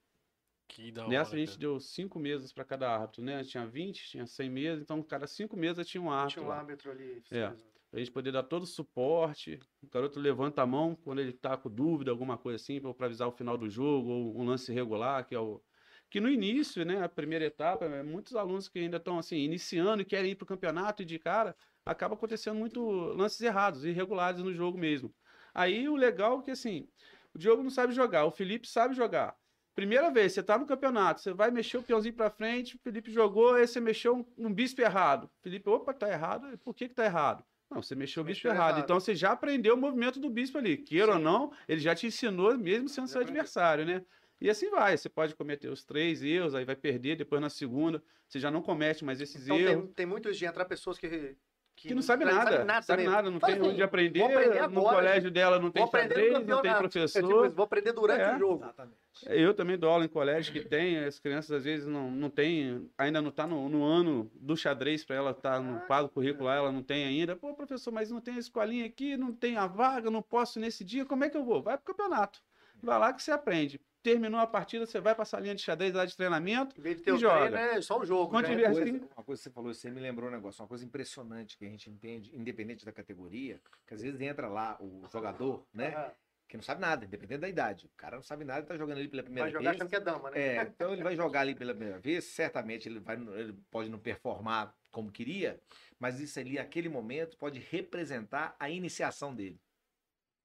Speaker 2: Que da hora.
Speaker 4: Nessa a gente
Speaker 2: cara.
Speaker 4: deu cinco mesas para cada árbitro, né? Tinha 20, tinha 100 mesas, então cada cinco mesas tinha um árbitro.
Speaker 1: Tinha um
Speaker 4: lá.
Speaker 1: árbitro ali.
Speaker 4: É. Pra gente poder dar todo o suporte. O garoto levanta a mão quando ele tá com dúvida, alguma coisa assim, para avisar o final do jogo, ou um lance irregular, que é o. Que no início, né, a primeira etapa, é, muitos alunos que ainda estão assim, iniciando e querem ir para o campeonato e de cara, acaba acontecendo muito lances errados, irregulares no jogo mesmo. Aí o legal é que assim, o Diogo não sabe jogar, o Felipe sabe jogar. Primeira vez, você tá no campeonato, você vai mexer o peãozinho para frente, o Felipe jogou, aí você mexeu um, um bispo errado. Felipe, opa, tá errado. Por que que tá errado? Não, você mexeu o bispo
Speaker 1: Mexeu
Speaker 4: errado.
Speaker 1: errado.
Speaker 4: Então você já aprendeu o movimento do bispo ali. Queira ou
Speaker 1: Sim.
Speaker 4: não, ele já te ensinou, mesmo sendo
Speaker 1: Já
Speaker 4: seu
Speaker 1: aprendeu.
Speaker 4: adversário, né? E assim vai. Você pode cometer os três erros, aí vai perder, depois na segunda, você já não comete mais esses
Speaker 1: Então
Speaker 4: erros.
Speaker 1: tem, tem muito isso de entrar pessoas que.
Speaker 4: Que não sabe nada,
Speaker 1: Sabe nada,
Speaker 4: sabe nada, não tem
Speaker 1: assim,
Speaker 4: onde aprender,
Speaker 1: vou aprender
Speaker 4: no
Speaker 1: agora,
Speaker 4: colégio dela não tem xadrez, não tem professor.
Speaker 1: É tipo isso, vou aprender durante
Speaker 4: É.
Speaker 1: o jogo.
Speaker 3: Exatamente.
Speaker 4: Eu também dou aula em colégio que tem, as crianças às vezes não, não tem, ainda não está no, no ano do xadrez para ela estar no
Speaker 1: Ah,
Speaker 4: quadro curricular, ela não tem ainda. Pô, professor, mas não tem a escolinha aqui, não tem a vaga, não posso nesse dia, como é que eu vou? Vai pro campeonato. Vai lá que você aprende. Terminou a partida, você vai para a salinha de xadrez lá de treinamento.
Speaker 1: Em vez de ter
Speaker 4: E
Speaker 1: o
Speaker 4: joga.
Speaker 1: treino, é só o jogo. É.
Speaker 4: tiver-
Speaker 3: Uma coisa, uma coisa que você falou, você me lembrou um negócio, uma coisa impressionante que a gente entende, independente da categoria, que às vezes entra lá o jogador, né,
Speaker 1: Ah,
Speaker 3: que não sabe nada, independente da idade. O cara não sabe nada e tá jogando ali pela primeira
Speaker 1: Vai jogar
Speaker 3: vez.
Speaker 1: achando que é dama, né?
Speaker 3: É, então ele vai jogar ali pela primeira vez, certamente ele, vai, ele pode não performar como queria, mas isso ali, aquele momento, pode representar a iniciação dele.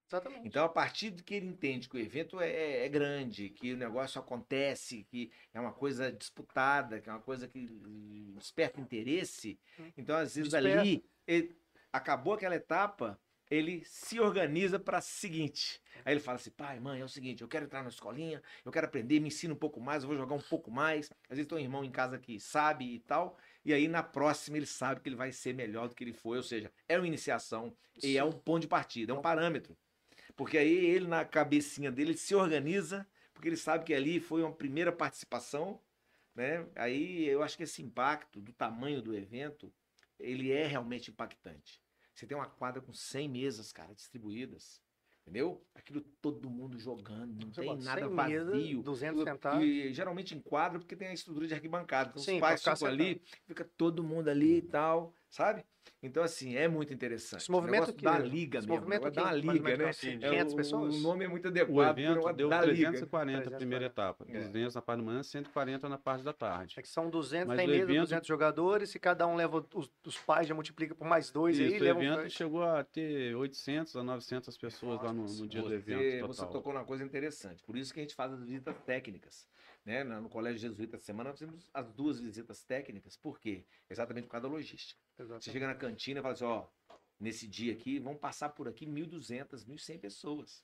Speaker 1: Exatamente.
Speaker 3: Então, a partir de que ele entende que o evento é, é- é grande, que o negócio acontece, que é uma coisa disputada, que é uma coisa que desperta interesse,
Speaker 1: Hum.
Speaker 3: então, às vezes,
Speaker 1: Desperta.
Speaker 3: ali, ele- acabou aquela etapa, ele se organiza para a seguinte. Aí ele fala assim, pai, mãe, é o seguinte, eu quero entrar na escolinha, eu quero aprender, me ensina um pouco mais, eu vou jogar um pouco mais. Às vezes tem um irmão em casa que sabe e tal, e aí na próxima ele sabe que ele vai ser melhor do que ele foi, ou seja, é uma iniciação e é um ponto de partida, é um parâmetro. Porque aí ele, na cabecinha dele, ele se organiza, porque ele sabe que ali foi uma primeira participação, né? Aí eu acho que esse impacto do tamanho do evento, ele é realmente impactante. Você tem uma quadra com 100 mesas, cara, distribuídas, entendeu? Aquilo todo mundo jogando, não
Speaker 1: Você
Speaker 3: tem nada
Speaker 1: 100 mesas,
Speaker 3: vazio.
Speaker 1: 200 sentados.
Speaker 3: E geralmente em quadro, porque tem a estrutura de arquibancada. Então,
Speaker 1: Sim,
Speaker 3: os pais ficam ali, fica todo mundo ali e tal, sabe? Então, assim, é muito interessante.
Speaker 1: Esse movimento
Speaker 3: o
Speaker 1: que-
Speaker 3: da liga
Speaker 1: esse
Speaker 3: mesmo.
Speaker 1: movimento
Speaker 3: o da
Speaker 1: que, mais ou
Speaker 3: liga, né?
Speaker 1: assim,
Speaker 3: É,
Speaker 1: 500
Speaker 3: o-
Speaker 1: pessoas?
Speaker 3: O nome é muito
Speaker 4: O
Speaker 3: adequado.
Speaker 4: evento
Speaker 3: porque é
Speaker 4: deu
Speaker 3: da liga.
Speaker 4: 340 a
Speaker 1: 340.
Speaker 4: primeira etapa.
Speaker 3: É.
Speaker 4: 200 na parte da manhã, 140 na parte da tarde.
Speaker 1: É que são 200,
Speaker 4: Mas
Speaker 1: tem
Speaker 4: o evento-
Speaker 1: 200 jogadores, e cada um leva os, os pais, já multiplica por mais dois aí,
Speaker 4: Isso, o
Speaker 1: leva um-
Speaker 4: evento chegou a ter 800 a 900 pessoas lá no, no dia do
Speaker 3: Você,
Speaker 4: evento
Speaker 3: você
Speaker 4: total.
Speaker 3: tocou numa coisa interessante. Por isso que a gente faz as visitas técnicas. Né? No Colégio Jesuíta semana nós fizemos as duas visitas técnicas. Por quê? Exatamente por causa da logística. Você
Speaker 1: Exatamente.
Speaker 3: chega na cantina e fala assim, ó, nesse dia aqui vão passar por aqui 1.200, 1.100 pessoas.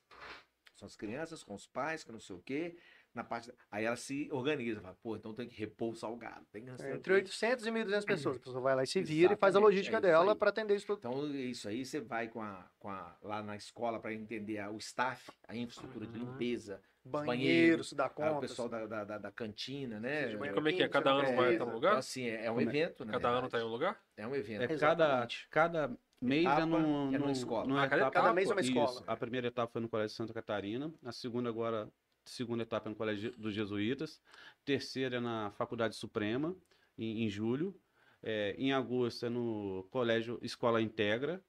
Speaker 3: São as crianças com os pais, que não sei o quê. Na parte da- Aí ela se organiza, fala, pô, então tem que repor o salgado. Tem que
Speaker 1: É, Entre
Speaker 3: quê.
Speaker 1: 800 e 1.200 pessoas. A pessoa vai lá e se vira e faz a
Speaker 3: Exatamente,
Speaker 1: logística
Speaker 3: é
Speaker 1: dela para atender isso tudo.
Speaker 3: Então, isso aí você vai com a, com a, lá na escola para entender a- o staff, a infraestrutura de
Speaker 2: Uhum.
Speaker 3: limpeza,
Speaker 1: Banheiro, se dá
Speaker 3: Aí
Speaker 1: conta.
Speaker 3: o pessoal da, da, da- da cantina, né?
Speaker 1: banheiro
Speaker 2: Como é que é? Cada ano vai estar no
Speaker 3: Então,
Speaker 2: lugar?
Speaker 3: assim, é, é um
Speaker 4: Como é?
Speaker 3: evento, na
Speaker 2: Cada ano tá em um lugar?
Speaker 3: É um evento.
Speaker 4: É cada, cada mês
Speaker 3: Etapa
Speaker 4: é num,
Speaker 3: é numa escola.
Speaker 4: numa
Speaker 2: Ah, cada-
Speaker 4: etapa.
Speaker 1: cada mês é uma
Speaker 4: Isso.
Speaker 1: escola.
Speaker 4: A primeira etapa foi no Colégio Santa Catarina, a segunda agora, segunda etapa é no Colégio dos Jesuítas, terceira é na Faculdade Suprema, em, em julho, É, em agosto é no Colégio Escola Integra,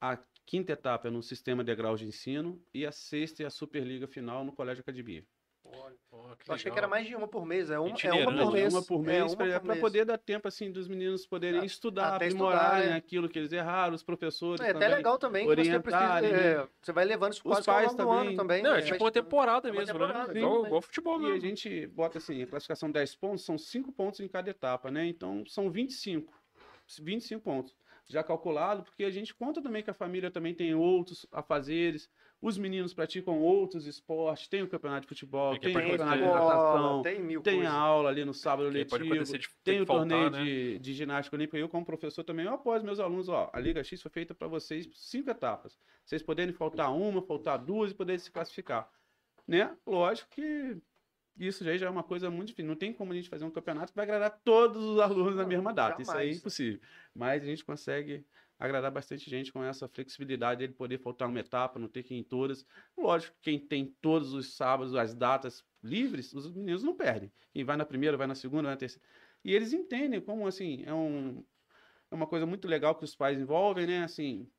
Speaker 4: a quinta etapa é no Sistema de Graus de Ensino e a sexta é a Superliga Final no Colégio Academia.
Speaker 1: Olha,
Speaker 2: que
Speaker 1: Eu achei que era mais de uma por mês. É uma, é uma por mês.
Speaker 4: Uma por
Speaker 1: É,
Speaker 4: mês,
Speaker 1: uma
Speaker 4: para poder dar tempo assim dos meninos poderem
Speaker 1: A-
Speaker 4: estudar,
Speaker 1: até
Speaker 4: aprimorarem
Speaker 1: estudar, né?
Speaker 4: aquilo que eles erraram, os professores
Speaker 1: É até
Speaker 4: também.
Speaker 1: legal também que você precisa.
Speaker 4: né?
Speaker 1: é, você vai levando isso
Speaker 4: Os
Speaker 1: quase ao
Speaker 4: pais
Speaker 1: longo do ano
Speaker 4: também.
Speaker 1: também.
Speaker 2: Não,
Speaker 1: né?
Speaker 2: é tipo
Speaker 1: Vai
Speaker 2: uma temporada
Speaker 1: É uma
Speaker 2: mesmo,
Speaker 1: temporada,
Speaker 2: né?
Speaker 1: sim,
Speaker 2: Igual,
Speaker 1: né?
Speaker 2: igual futebol
Speaker 4: E a
Speaker 2: mesmo.
Speaker 4: gente bota assim, a classificação 10 pontos, são 5 pontos em cada etapa, né? Então são 25. 25 pontos. Já calculado, porque a gente conta também que a família também tem outros afazeres, os meninos praticam outros esportes, tem o campeonato de futebol,
Speaker 2: Tem
Speaker 4: tem o
Speaker 1: Tem
Speaker 4: campeonato de natação,
Speaker 1: tem mil
Speaker 4: tem a aula ali no sábado letivo,
Speaker 2: de
Speaker 4: tem o torneio
Speaker 2: faltar, né?
Speaker 4: de, de ginástica olímpica. Eu, como professor, também eu apoio meus alunos, ó, a Liga X foi feita para vocês cinco etapas. Vocês poderem faltar uma, faltar duas e poderem se classificar. Né? Lógico que isso já já é uma coisa muito difícil. Não tem como a gente fazer um campeonato que vai agradar todos os alunos na
Speaker 1: Não,
Speaker 4: mesma data. Isso aí é
Speaker 1: jamais.
Speaker 4: impossível. Mas a gente consegue agradar bastante gente com essa flexibilidade de poder faltar uma etapa, não ter que ir em todas. Lógico, quem tem todos os sábados, as datas livres, os meninos não perdem. Quem vai na primeira, vai na segunda, vai na terceira. E eles entendem como, assim, é, um, é uma coisa muito legal que os pais envolvem, né? Assim,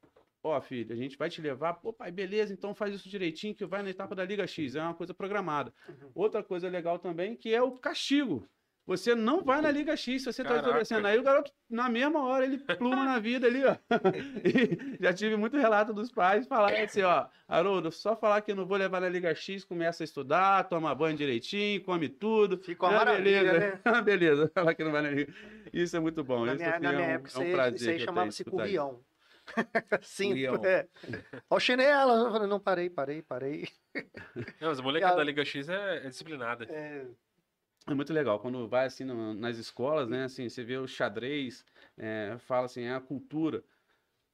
Speaker 4: ó, filho, a gente vai te levar, pô, pai, beleza, então faz isso direitinho que vai na etapa da Liga X. É uma coisa programada.
Speaker 1: Uhum.
Speaker 4: Outra coisa legal também, que é o castigo. Você não vai na Liga X se você está
Speaker 2: Caraca.
Speaker 4: desobedecendo. Aí o garoto, na mesma hora, ele pluma na vida ali, ó. E já tive muito relato dos pais falarem assim, ó, Haroldo, só falar que eu não vou levar na Liga X, começa a estudar, toma banho direitinho, come tudo.
Speaker 1: Fica uma
Speaker 4: Ah,
Speaker 1: maravilha,
Speaker 4: beleza.
Speaker 1: né?
Speaker 4: Ah, beleza, falar que não vai na Liga. Isso é muito bom.
Speaker 1: Na
Speaker 4: isso assim,
Speaker 1: na
Speaker 4: é
Speaker 1: minha
Speaker 4: um-
Speaker 1: época,
Speaker 4: é um prazer
Speaker 1: isso aí
Speaker 4: tenho
Speaker 1: chamava-se currião.
Speaker 3: Currião.
Speaker 1: é. Ó, o chinelo. Eu falei, não, parei, parei, parei.
Speaker 2: Não, mas a molecada
Speaker 1: a-
Speaker 2: da Liga X é, é disciplinada.
Speaker 1: É,
Speaker 4: É muito legal. Quando vai assim no- nas escolas, né? Assim, você vê o xadrez, é, fala assim, é a cultura.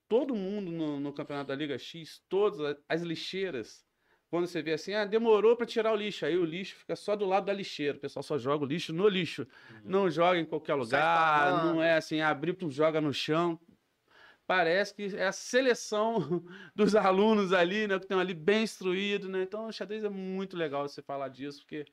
Speaker 4: Todo mundo no, no campeonato da Liga X, todas as lixeiras, quando você vê assim, ah, demorou para tirar o lixo, aí o lixo fica só do lado da lixeira. O pessoal só joga o lixo no lixo. Não joga em qualquer lugar, não é assim, abrir tu joga no chão. Parece que é a seleção dos alunos ali, né? Que estão ali bem instruídos, né? Então, o xadrez é muito legal você falar disso, porque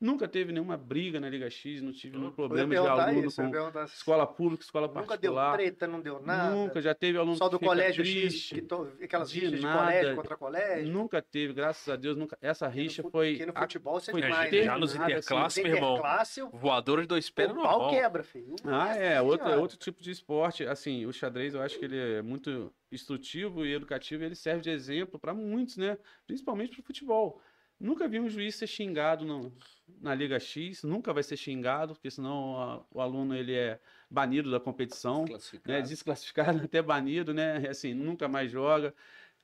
Speaker 4: nunca teve nenhuma briga na Liga X, não tive nenhum problema de aluno
Speaker 1: isso,
Speaker 4: com escola pública, escola
Speaker 1: Nunca deu
Speaker 4: particular.
Speaker 1: treta, não deu nada.
Speaker 4: Nunca, já teve aluno
Speaker 1: Só do colégio X,
Speaker 4: triste.
Speaker 1: que to- aquelas
Speaker 4: de
Speaker 1: rixas de
Speaker 4: nada.
Speaker 1: colégio contra colégio.
Speaker 4: Nunca teve, graças a Deus, nunca. Essa
Speaker 1: no
Speaker 4: rixa
Speaker 1: fu-
Speaker 4: foi.
Speaker 1: porque no futebol você
Speaker 4: foi
Speaker 1: é
Speaker 2: Já-
Speaker 1: demais.
Speaker 2: já
Speaker 1: né?
Speaker 2: nos
Speaker 4: nada, assim,
Speaker 2: interclasses,
Speaker 1: Nos
Speaker 2: meu irmão.
Speaker 1: interclasse,
Speaker 2: Voador de dois pés
Speaker 1: o
Speaker 2: no
Speaker 1: pau
Speaker 2: normal.
Speaker 1: quebra, filho.
Speaker 4: Ah, é, outro, é outro tipo de esporte. Assim, o xadrez eu acho que ele é muito instrutivo e educativo, e ele serve de exemplo para muitos, né? Principalmente para o futebol. Nunca vi um juiz ser xingado no- na Liga X, nunca vai ser xingado, porque senão a- o aluno ele é banido da competição, né?
Speaker 3: Classificado.
Speaker 4: Desclassificado, até banido, né? Assim, nunca mais joga.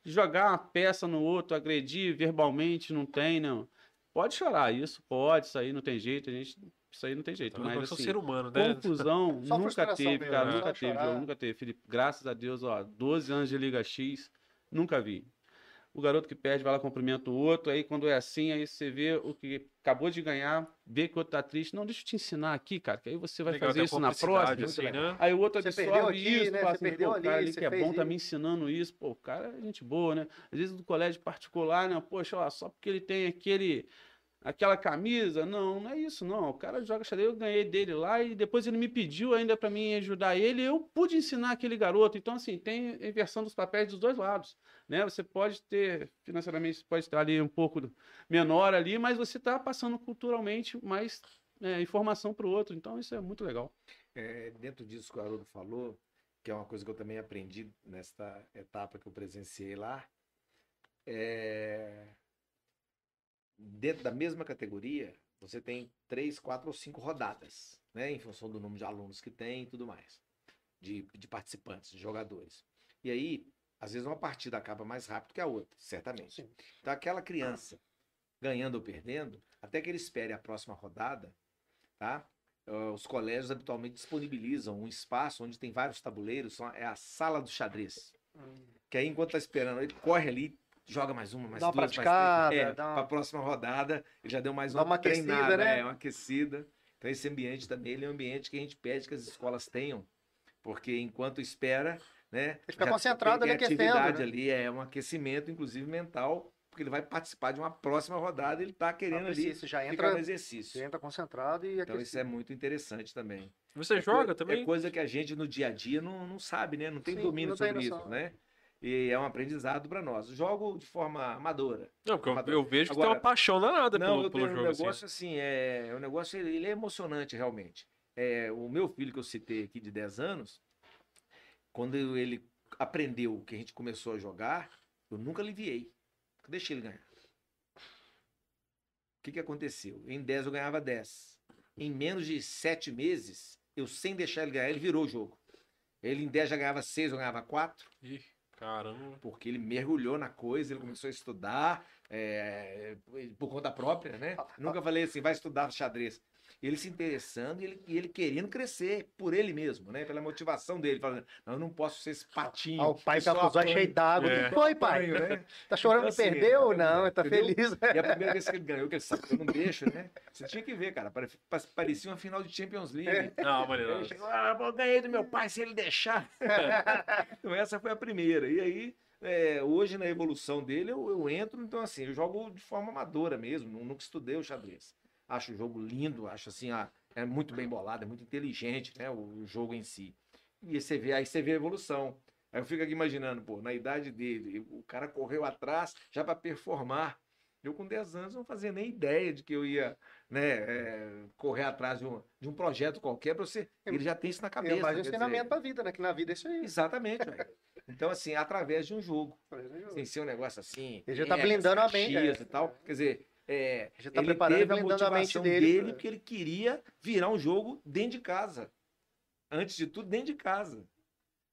Speaker 4: Jogar uma peça no outro, agredir verbalmente, não tem, não. Pode chorar, isso pode, isso aí não tem jeito, a gente, isso aí não tem jeito.
Speaker 2: Então, eu
Speaker 4: Mas
Speaker 2: sou
Speaker 4: assim,
Speaker 2: ser humano, né?
Speaker 4: Confusão nunca teve,
Speaker 1: mesmo,
Speaker 4: cara,
Speaker 2: né?
Speaker 4: nunca teve, nunca teve. Felipe, graças a Deus, ó, 12 anos de Liga X, nunca vi. O garoto que perde vai lá cumprimenta o outro, aí quando é assim, aí você vê o que acabou de ganhar, vê que o outro tá triste. Não, deixa eu te ensinar aqui, cara, que aí você vai
Speaker 2: Legal,
Speaker 4: fazer isso na próxima.
Speaker 2: assim, né?
Speaker 4: Aí o outro
Speaker 1: Você
Speaker 4: absorve
Speaker 1: perdeu aqui,
Speaker 4: isso,
Speaker 1: né?
Speaker 4: fala assim,
Speaker 1: perdeu ali,
Speaker 4: cara ali
Speaker 1: você
Speaker 4: que é bom tá
Speaker 1: isso.
Speaker 4: me ensinando isso, pô, o cara é gente boa, né? Às vezes do colégio particular, né? Poxa, ó, só porque ele tem aquele aquela camisa, não, não é isso não. O cara joga xadrez, eu ganhei dele lá e depois ele me pediu ainda para mim ajudar ele, eu pude ensinar aquele garoto. Então assim, tem inversão dos papéis dos dois lados, né? Você pode ter financeiramente, pode estar ali um pouco menor ali, mas você está passando culturalmente mais é, informação para o outro. Então isso é muito legal.
Speaker 3: É, dentro disso que o Haroldo falou, que é uma coisa que eu também aprendi nesta etapa que eu presenciei lá, é, dentro da mesma categoria, você tem três, quatro ou cinco rodadas, né, em função do número de alunos que tem e tudo mais, de, de participantes, de jogadores. E aí, às vezes uma partida acaba mais rápido que a outra, certamente.
Speaker 1: Sim.
Speaker 3: Então, aquela criança ganhando ou perdendo, até que ele espere a próxima rodada, tá? Ah, os colégios habitualmente disponibilizam um espaço onde tem vários tabuleiros, é a sala do xadrez.
Speaker 1: Hum.
Speaker 3: Que aí, enquanto tá esperando, ele corre ali, joga mais uma, mais
Speaker 1: Dá uma
Speaker 3: duas, mais
Speaker 1: praticada,
Speaker 3: três. É,
Speaker 1: dá uma-
Speaker 3: pra próxima rodada, ele já deu mais
Speaker 1: Dá
Speaker 3: uma,
Speaker 1: uma aquecida,
Speaker 3: treinada,
Speaker 1: né?
Speaker 3: é, uma aquecida. Então esse ambiente também ele é um ambiente que a gente pede que as escolas tenham, porque enquanto espera, né?
Speaker 1: Ele fica concentrado ali aquecendo,
Speaker 3: atividade
Speaker 1: né?
Speaker 3: ali, é um aquecimento, inclusive mental, porque ele vai participar de uma próxima rodada, ele tá querendo ali
Speaker 1: Precisa, já
Speaker 3: ficar
Speaker 1: entra,
Speaker 3: no exercício.
Speaker 1: já entra concentrado e
Speaker 3: Então isso é muito interessante também.
Speaker 2: Você
Speaker 3: É
Speaker 2: joga
Speaker 3: coi-
Speaker 2: também?
Speaker 3: É coisa que a gente no dia a dia não, não sabe, né? Não tem
Speaker 1: Sim,
Speaker 3: domínio
Speaker 1: não tem
Speaker 3: sobre
Speaker 1: noção.
Speaker 3: isso, né? E é um aprendizado para nós. Jogo de forma amadora.
Speaker 2: Não, porque eu,
Speaker 3: Amador.
Speaker 2: eu vejo que você tem
Speaker 3: Agora-
Speaker 2: uma paixão danada
Speaker 3: Não,
Speaker 2: pelo,
Speaker 3: eu
Speaker 2: pelo
Speaker 3: tenho um
Speaker 2: jogo. assim.
Speaker 3: negócio assim, é, o negócio ele, ele é emocionante realmente. É, o meu filho que eu citei aqui de 10 anos, quando ele aprendeu que a gente começou a jogar, eu nunca aliviei. Eu deixei ele ganhar. O que, que aconteceu? Em 10 eu ganhava 10. Em menos de 7 meses, eu sem deixar ele ganhar, ele virou o jogo. Ele em 10 já ganhava 6, eu ganhava 4
Speaker 2: Ih, caramba.
Speaker 3: porque ele mergulhou na coisa, ele começou a estudar é, por conta própria, né? Nunca falei assim, vai estudar xadrez. Ele se interessando e ele, e ele querendo crescer por ele mesmo, né? Pela motivação dele, falando, não, eu não posso ser esse patinho.
Speaker 1: Ah, o pai
Speaker 3: apanha,
Speaker 1: cheios d'água.
Speaker 2: É.
Speaker 1: O que foi, pai?
Speaker 3: apanho, né?
Speaker 1: Tá chorando
Speaker 3: Então,
Speaker 1: que
Speaker 3: assim,
Speaker 1: perdeu? Não, tá
Speaker 3: entendeu?
Speaker 1: feliz.
Speaker 3: E a primeira vez que ele ganhou, que ele sabe que eu não deixo, né? Você tinha que ver, cara. pare- pa- Parecia uma final de Champions League.
Speaker 2: Não, Mariano.
Speaker 3: Ele chegou, ah, eu ganhei do meu pai se ele deixar. então essa foi a primeira. E aí, é, hoje na evolução dele, eu, eu entro, então assim, eu jogo de forma amadora mesmo, nu- nunca estudei o xadrez. Acho o jogo lindo, acho assim, ah, é muito bem bolado, é muito inteligente, né, o, o jogo em si. E aí você vê, aí você vê a evolução. Aí eu fico aqui imaginando, pô, na idade dele, o cara correu atrás já para performar. Eu com 10 anos não fazia nem ideia de que eu ia né, é, correr atrás de um, de um projeto qualquer para você. Ele já tem isso na cabeça.
Speaker 1: É um ensinamento pra vida, né? Que na vida é isso aí.
Speaker 3: Exatamente, velho. Então, assim, através de um jogo. Sem ser um negócio assim.
Speaker 1: Ele já tá
Speaker 3: regras,
Speaker 1: blindando a mente, é.
Speaker 3: e tal. Quer dizer, é,
Speaker 1: Já tá
Speaker 3: ele
Speaker 1: preparando
Speaker 3: teve a
Speaker 1: blindando a mente
Speaker 3: motivação
Speaker 1: dele
Speaker 3: dele porque ele queria virar um jogo dentro de casa. Antes de tudo, dentro de casa.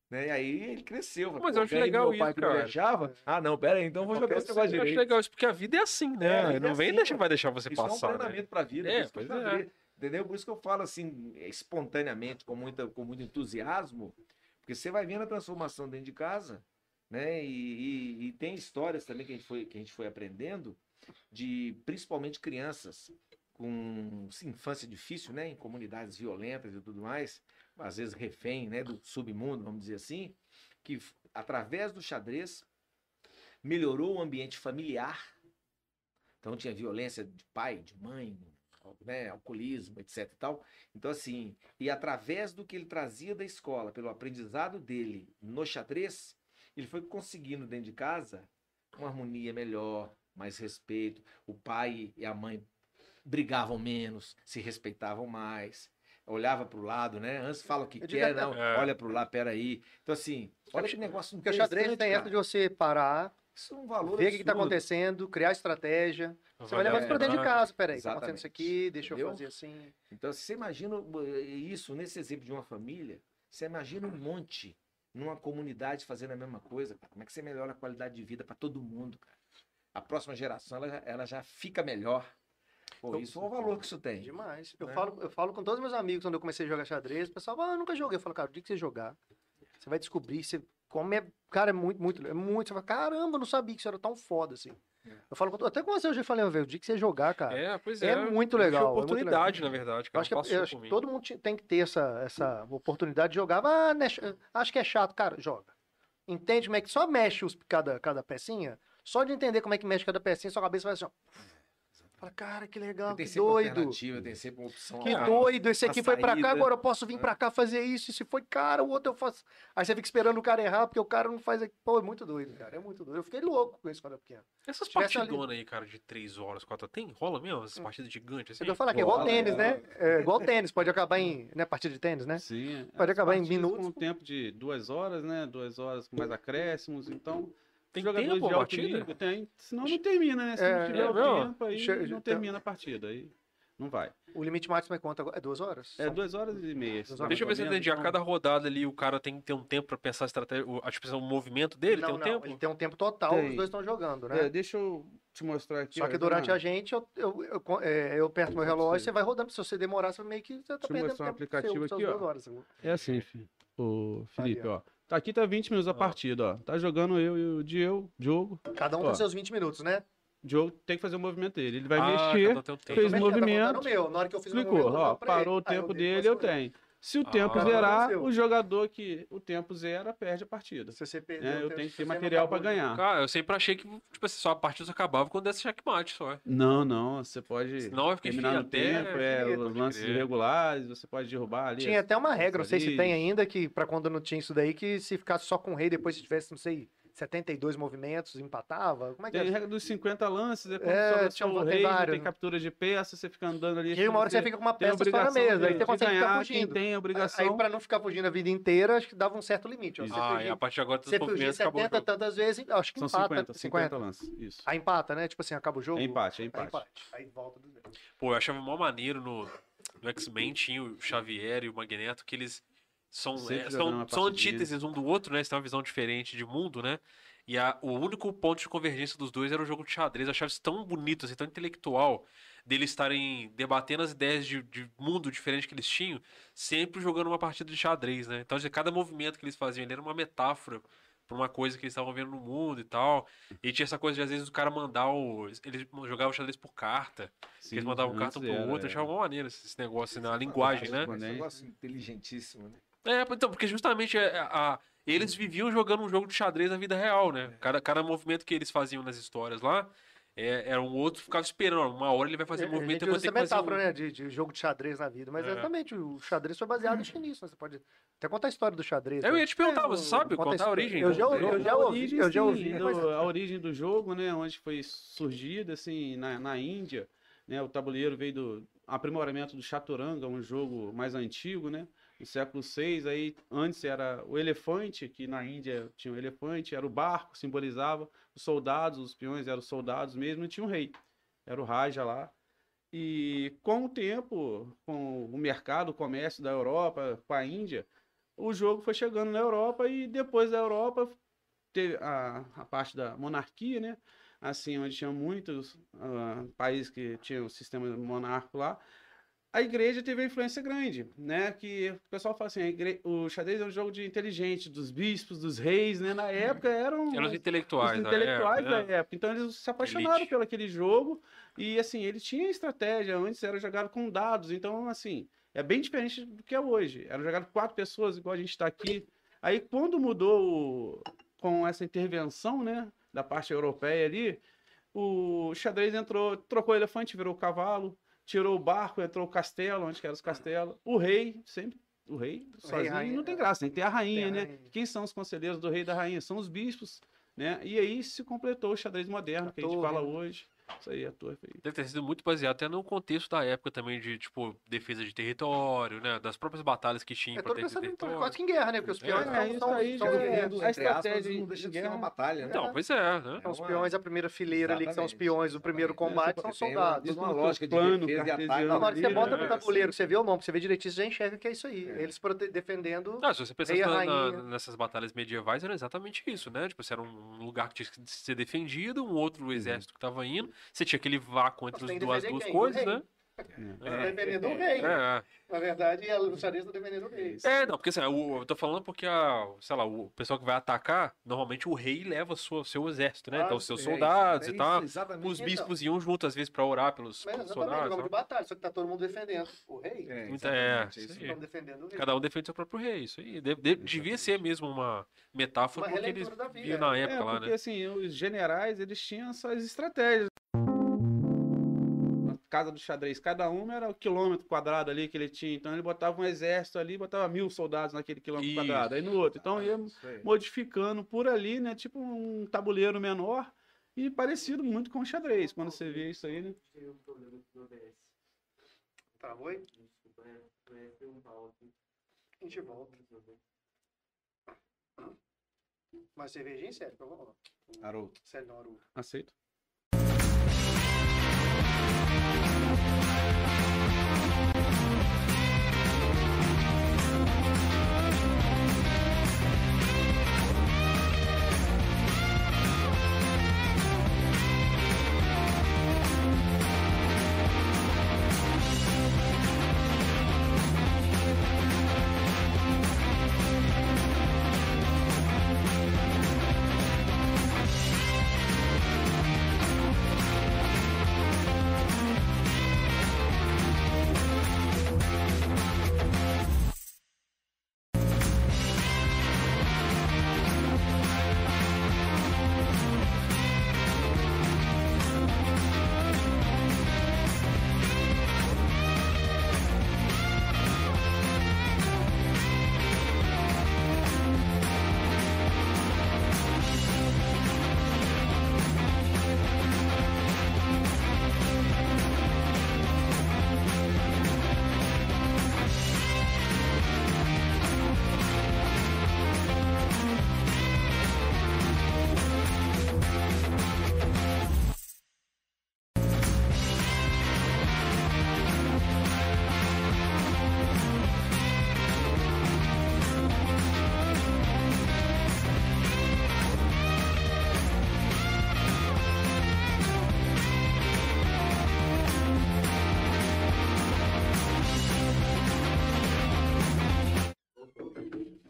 Speaker 3: Né? E aí ele cresceu.
Speaker 2: Mas
Speaker 3: "Pô,
Speaker 2: eu acho legal
Speaker 3: meu pai
Speaker 2: isso, cara.
Speaker 3: deixava. Ah, não, pera aí, então eu vou jogar esse negócio
Speaker 2: Eu acho
Speaker 3: direito.
Speaker 2: legal isso, porque a vida é assim, né?
Speaker 3: É, vida
Speaker 2: não
Speaker 3: é
Speaker 2: vem
Speaker 3: assim,
Speaker 2: vai deixar você
Speaker 3: Isso é um
Speaker 2: passar, né?
Speaker 3: treinamento pra vida.
Speaker 2: É, pois é.
Speaker 3: Entendeu? Por isso que eu falo assim, espontaneamente, com, muita, com muito entusiasmo, porque você vai vendo a transformação dentro de casa, né? E, e- e tem histórias também que a gente foi, que a gente foi aprendendo, de principalmente crianças com infância difícil, né? Em comunidades violentas e tudo mais, às vezes refém, né? Do submundo, vamos dizer assim, que através do xadrez melhorou o ambiente familiar. Então tinha violência de pai, de mãe, né, alcoolismo, etc e tal. Então assim, e através do que ele trazia da escola, pelo aprendizado dele no xadrez, ele foi conseguindo dentro de casa uma harmonia melhor, mais respeito. O pai e a mãe brigavam menos, se respeitavam mais. Olhava para o lado, né? Antes fala o que
Speaker 1: Eu
Speaker 3: quer, não.
Speaker 2: É.
Speaker 3: Olha para o lado, peraí. Então, assim, olha que negócio
Speaker 1: Porque o xadrez tem essa
Speaker 3: cara.
Speaker 1: de você parar,
Speaker 3: Isso é um valor
Speaker 1: ver o que, tá
Speaker 3: absurdo.
Speaker 1: acontecendo, criar estratégia. Você vai levar isso pra dentro de
Speaker 2: o
Speaker 1: casa. Peraí, tá acontecendo isso aqui, deixa eu
Speaker 3: Entendeu?
Speaker 1: fazer assim.
Speaker 3: Então, se você imagina eh, isso nesse exemplo de uma família, você imagina um monte numa comunidade fazendo a mesma coisa. cara. Como é que você melhora a qualidade de vida para todo mundo, cara? A próxima geração, ela, já- ela já fica melhor. Pô,
Speaker 1: Eu-
Speaker 3: isso é o valor que isso tem.
Speaker 1: Demais. Eu,
Speaker 3: Né?
Speaker 1: falo, eu falo com todos os meus amigos quando eu comecei a jogar xadrez. O pessoal, ah, eu nunca joguei. Eu falo, cara, o dia que você jogar, você vai descobrir. Você, como é. Cara, é muito, muito. É muito. Você fala, caramba, eu não sabia que isso era tão foda assim. Eu falo, até com você hoje eu falei, "Ô, velho, o dia que você jogar, cara.
Speaker 2: É, pois
Speaker 1: É
Speaker 2: é.
Speaker 1: muito
Speaker 2: Eu
Speaker 1: legal, é muito
Speaker 2: oportunidade, na verdade,
Speaker 1: Eu
Speaker 2: cara.
Speaker 1: acho que,
Speaker 2: passou
Speaker 1: eu acho que todo mundo tem que ter essa, essa oportunidade de jogar. Ah, né, ch- acho que é chato, cara, joga. Entende como é que só mexe os, cada, cada pecinha? Só de entender como é que mexe cada pecinha, sua cabeça vai assim, ó. Fala, cara, que legal,
Speaker 3: tem
Speaker 1: que
Speaker 3: sempre uma
Speaker 1: doido.
Speaker 3: alternativa, tem sempre uma opção.
Speaker 1: Que
Speaker 3: a mais.
Speaker 1: doido, esse aqui foi pra cá,
Speaker 3: saída,
Speaker 1: agora eu posso vir
Speaker 3: né?
Speaker 1: pra cá fazer isso. E se foi, cara, o outro eu faço. Aí você fica esperando o cara errar, porque o cara não faz. Pô, é muito doido, cara. É muito doido. Eu fiquei louco com isso quando eu pequeno.
Speaker 2: Essas
Speaker 1: tivesse ali-
Speaker 2: partidonas aí, cara, de 3 horas, 4 horas, tem? Rola mesmo? Essas partidas gigantes assim?
Speaker 1: Eu falar que é igual tênis,
Speaker 3: é.
Speaker 1: né? É igual tênis, pode acabar em. Né, partida de tênis, né?
Speaker 4: Sim.
Speaker 1: Pode
Speaker 4: as
Speaker 1: acabar em minutos.
Speaker 4: Com um tempo de duas horas, né? Duas horas com mais acréscimos. Então,
Speaker 2: Tem
Speaker 4: jogadores
Speaker 2: tempo
Speaker 4: de
Speaker 2: a
Speaker 4: alto
Speaker 2: partida?
Speaker 4: nível tem. Senão não termina, né? Se
Speaker 1: É,
Speaker 4: não tiver
Speaker 2: é
Speaker 4: o tempo, aí
Speaker 1: Che-
Speaker 4: não
Speaker 1: então-
Speaker 4: termina a partida. Aí não vai.
Speaker 1: O limite máximo é quanto? agora? É duas horas?
Speaker 4: É duas horas e meia.
Speaker 1: Horas.
Speaker 2: Deixa eu ver se eu entendi. A cada rodada ali, o cara tem que ter um tempo pra pensar a estratégia, a, tipo, o movimento dele,
Speaker 1: não,
Speaker 2: tem um
Speaker 1: não,
Speaker 2: tempo?
Speaker 1: Ele tem um tempo total,
Speaker 4: Tem.
Speaker 1: os dois estão jogando, né?
Speaker 4: É, deixa eu te mostrar aqui.
Speaker 1: Só
Speaker 4: ó,
Speaker 1: que durante a
Speaker 4: Renato.
Speaker 1: gente, eu, eu, eu, co- é, eu aperto meu relógio, você vai rodando. Se você demorar, você meio que você tá
Speaker 4: Deixa eu
Speaker 1: perdendo
Speaker 4: mostrar um aplicativo
Speaker 1: seu,
Speaker 4: aqui, ó.
Speaker 1: horas.
Speaker 4: É assim, fi- o Felipe,
Speaker 1: Aí,
Speaker 4: ó. Tá, aqui tá 20 minutos a
Speaker 2: Ó.
Speaker 4: partida, ó. Tá jogando eu e o Diego, Diogo.
Speaker 1: Cada um
Speaker 4: Ó.
Speaker 1: tem seus 20 minutos, né?
Speaker 4: O Diogo tem que fazer o movimento dele. Ele vai
Speaker 2: Ah,
Speaker 4: mexer. fez
Speaker 1: um tá
Speaker 4: movimento,
Speaker 1: no meu. Na hora que eu fiz o
Speaker 4: Clicou,
Speaker 1: movimento, eu
Speaker 4: ó,
Speaker 1: pra ele.
Speaker 4: parou o tempo
Speaker 1: dei
Speaker 4: dele, eu tenho. Se o tempo
Speaker 2: Ah.
Speaker 4: zerar,
Speaker 1: Seu.
Speaker 4: o jogador que o tempo zera perde a partida.
Speaker 1: Se você perdeu,
Speaker 4: É, eu
Speaker 1: tempo,
Speaker 4: tenho que ter material pra
Speaker 1: acabou,
Speaker 4: ganhar.
Speaker 2: Cara, eu sempre achei que tipo assim, só a partida só acabava quando desse checkmate só.
Speaker 4: Não, não, você pode
Speaker 2: Senão eu
Speaker 4: terminar no
Speaker 2: até-
Speaker 4: tempo, é,
Speaker 2: pode
Speaker 4: lances
Speaker 2: crer.
Speaker 4: irregulares, você pode derrubar ali.
Speaker 1: Tinha até uma regra, não sei se tem ainda, que pra quando não tinha isso daí, que se ficasse só com o rei, depois se tivesse, não sei, 72 movimentos, empatava? Como é que
Speaker 4: Tem a
Speaker 1: é?
Speaker 4: regra dos 50 lances, é quando
Speaker 1: É, tinha um-
Speaker 4: o
Speaker 1: tem
Speaker 4: rei,
Speaker 1: vários,
Speaker 4: tem
Speaker 1: né?
Speaker 4: captura de peça, você fica andando ali.
Speaker 1: E aí uma hora você fica com uma peça só na mesa,
Speaker 4: de-
Speaker 1: aí você consegue ficar
Speaker 4: ganhar,
Speaker 1: fugindo.
Speaker 4: Quem tem a
Speaker 1: Aí
Speaker 4: obrigação.
Speaker 1: pra não ficar fugindo a vida inteira, acho que dava um certo limite. ó.
Speaker 2: Ah, e
Speaker 1: fugia-
Speaker 2: a partir de agora dos
Speaker 1: Você
Speaker 2: o
Speaker 1: 70
Speaker 2: jogo.
Speaker 1: tantas vezes, acho que
Speaker 4: São
Speaker 1: empata.
Speaker 4: 50, 50 lances. Isso.
Speaker 1: Aí empata, né? Tipo assim, acaba o jogo.
Speaker 4: É empate, é
Speaker 1: Aí
Speaker 4: empate.
Speaker 1: empate. Aí volta do zero.
Speaker 2: Pô, eu achava mó maneiro no, no X-Men, tinha o Xavier e o Magneto, que eles são, é, são, são antíteses um do outro, né? Eles têm uma visão diferente de mundo, né? E a, o único ponto de convergência dos dois era o jogo de xadrez. Eu achava isso tão bonito, assim, tão intelectual, deles estarem debatendo as ideias de, de mundo diferente que eles tinham, sempre jogando uma partida de xadrez, né? Então, assim, cada movimento que eles faziam ali era uma metáfora pra uma coisa que eles estavam vendo no mundo e tal. E tinha essa coisa de, às vezes, o cara mandar o... Eles jogavam xadrez por carta. que eles mandavam carta um pro
Speaker 4: era,
Speaker 2: outro. Eu
Speaker 4: é.
Speaker 2: achava uma maneira esse negócio, né? A linguagem, né?
Speaker 3: Esse negócio inteligentíssimo, né?
Speaker 2: É, então, porque justamente é, a, eles viviam jogando um jogo de xadrez na vida real, né? Cada, cada movimento que eles faziam nas histórias lá, é, era um outro ficava esperando. Uma hora ele vai fazer
Speaker 1: a
Speaker 2: movimento e eu vou
Speaker 1: usa
Speaker 2: ter
Speaker 1: essa
Speaker 2: que fazer
Speaker 1: metáfora,
Speaker 2: um...
Speaker 1: né? De, de jogo de xadrez na vida. Mas
Speaker 2: É.
Speaker 1: exatamente, o xadrez foi baseado que nisso. né? Você pode até contar a história do xadrez.
Speaker 2: Eu
Speaker 1: né?
Speaker 2: ia te perguntar,
Speaker 1: É,
Speaker 2: você sabe
Speaker 1: conta
Speaker 2: contar a origem?
Speaker 1: Eu
Speaker 2: do
Speaker 1: já,
Speaker 2: jogo?
Speaker 1: eu já
Speaker 4: a
Speaker 1: ouvi,
Speaker 4: origem,
Speaker 1: eu já
Speaker 4: sim,
Speaker 1: ouvi.
Speaker 4: do- a origem do jogo, né, onde foi surgida, assim, na, na Índia, né, o tabuleiro veio do aprimoramento do Chaturanga, um jogo mais antigo, né, no século VI, aí antes era o elefante, que na Índia tinha o elefante, era o barco, simbolizava os soldados, os peões eram os soldados mesmo, e tinha um rei, era o Raja lá, e com o tempo, com o mercado, o comércio da Europa com a Índia, o jogo foi chegando na Europa e depois da Europa teve a, a parte da monarquia, né? Assim, onde tinha muitos ah, países que tinham o sistema monárquico lá. A igreja teve uma influência grande, né? Que o pessoal fala assim, igre- o xadrez é um jogo de inteligente, dos bispos, dos reis, né? Na época eram
Speaker 2: Eram os
Speaker 4: os
Speaker 2: intelectuais, da
Speaker 4: intelectuais
Speaker 2: época,
Speaker 4: da
Speaker 2: né?
Speaker 4: época. Então eles se apaixonaram
Speaker 2: Elite.
Speaker 4: pelo aquele jogo e assim, ele tinha estratégia, antes era jogado com dados, então assim, é bem diferente do que é hoje. Era jogado quatro pessoas, igual a gente está aqui. Aí quando mudou com essa intervenção, né, da parte europeia ali, o xadrez entrou, trocou o elefante, virou o cavalo, tirou o barco, entrou o castelo, onde que era os castelos. O rei, sempre o rei sozinho
Speaker 1: rainha,
Speaker 4: não tem
Speaker 1: é.
Speaker 4: graça, tem que ter a rainha,
Speaker 1: Tem a
Speaker 4: né?
Speaker 1: rainha.
Speaker 4: Quem são os conselheiros do rei e da rainha? São os bispos, né? E aí se completou o xadrez moderno
Speaker 1: A
Speaker 4: que a gente
Speaker 1: torre,
Speaker 4: fala
Speaker 1: né?
Speaker 4: hoje. Isso aí, a torre.
Speaker 2: Deve ter sido muito baseado até no contexto da época também de, tipo, defesa de território, né? Das próprias batalhas que tinha
Speaker 1: É
Speaker 2: pra defesa de território.
Speaker 1: quase que em guerra, né? Porque os
Speaker 2: É,
Speaker 1: peões
Speaker 4: é,
Speaker 1: são,
Speaker 4: isso aí
Speaker 1: são
Speaker 4: é-
Speaker 3: Mundo,
Speaker 4: a
Speaker 3: entre aspas,
Speaker 4: estratégia
Speaker 3: não deixa de ser
Speaker 4: guerra-
Speaker 3: uma batalha, né?
Speaker 2: Não, pois é, né?
Speaker 1: São os peões, a primeira fileira ali, que são os
Speaker 3: Exatamente,
Speaker 1: peões do primeiro
Speaker 3: exatamente.
Speaker 1: combate,
Speaker 3: É,
Speaker 1: são soldados.
Speaker 3: Tem uma lógica de
Speaker 4: plano,
Speaker 3: defesa e ataque.
Speaker 1: Na hora que você bota
Speaker 2: né?
Speaker 1: no tabuleiro, você vê o nome, você vê direitinho, você já enxerga que é isso aí.
Speaker 3: É.
Speaker 1: Eles defendendo.
Speaker 2: Ah, se você
Speaker 1: rainha.
Speaker 2: nessas batalhas medievais, era exatamente isso, né? Tipo, era um lugar que tinha que ser defendido, um outro exército que tava indo, você tinha aquele vácuo entre as duas, duas coisas,
Speaker 1: O
Speaker 2: né?
Speaker 1: Você tá defendendo o rei.
Speaker 2: É,
Speaker 1: Na verdade, a luxaria está defendendo o rei.
Speaker 2: é, não, porque assim, o- eu tô falando porque a, sei lá, o pessoal que vai atacar, normalmente o rei leva sua, seu exército, né?
Speaker 1: Ah,
Speaker 2: então, os seus
Speaker 3: É,
Speaker 2: soldados
Speaker 3: é
Speaker 2: e
Speaker 3: isso,
Speaker 2: tal.
Speaker 3: exatamente.
Speaker 2: Os
Speaker 1: Então.
Speaker 2: bispos iam junto, às vezes, pra orar pelos,
Speaker 1: Mas
Speaker 2: pelos soldados.
Speaker 1: jogo de
Speaker 2: e tal.
Speaker 1: batalha, só que tá todo mundo defendendo o rei.
Speaker 3: É,
Speaker 2: Então, é,
Speaker 1: defendendo o rei.
Speaker 2: Cada um defende seu próprio rei, isso aí. Deve- deve- devia ser mesmo uma metáfora
Speaker 1: Uma
Speaker 2: porque eles
Speaker 1: vida,
Speaker 2: viam na
Speaker 1: é.
Speaker 2: época
Speaker 4: É,
Speaker 2: lá,
Speaker 4: porque
Speaker 2: né?
Speaker 4: assim, os generais, eles tinham suas estratégias. Casa do xadrez, cada uma era o quilômetro quadrado ali que ele tinha. Então ele botava um exército ali, botava mil soldados naquele quilômetro
Speaker 2: Isso.
Speaker 4: quadrado. Aí no outro. Então ia modificando por ali, né? Tipo um tabuleiro menor e parecido muito com o xadrez. Quando você vê isso aí, né?
Speaker 1: Travou aí? A gente volta. Mais cervejinha, sério? Lá.
Speaker 3: Haroldo.
Speaker 1: Sério, não, Aru.
Speaker 4: Aceito. Bye.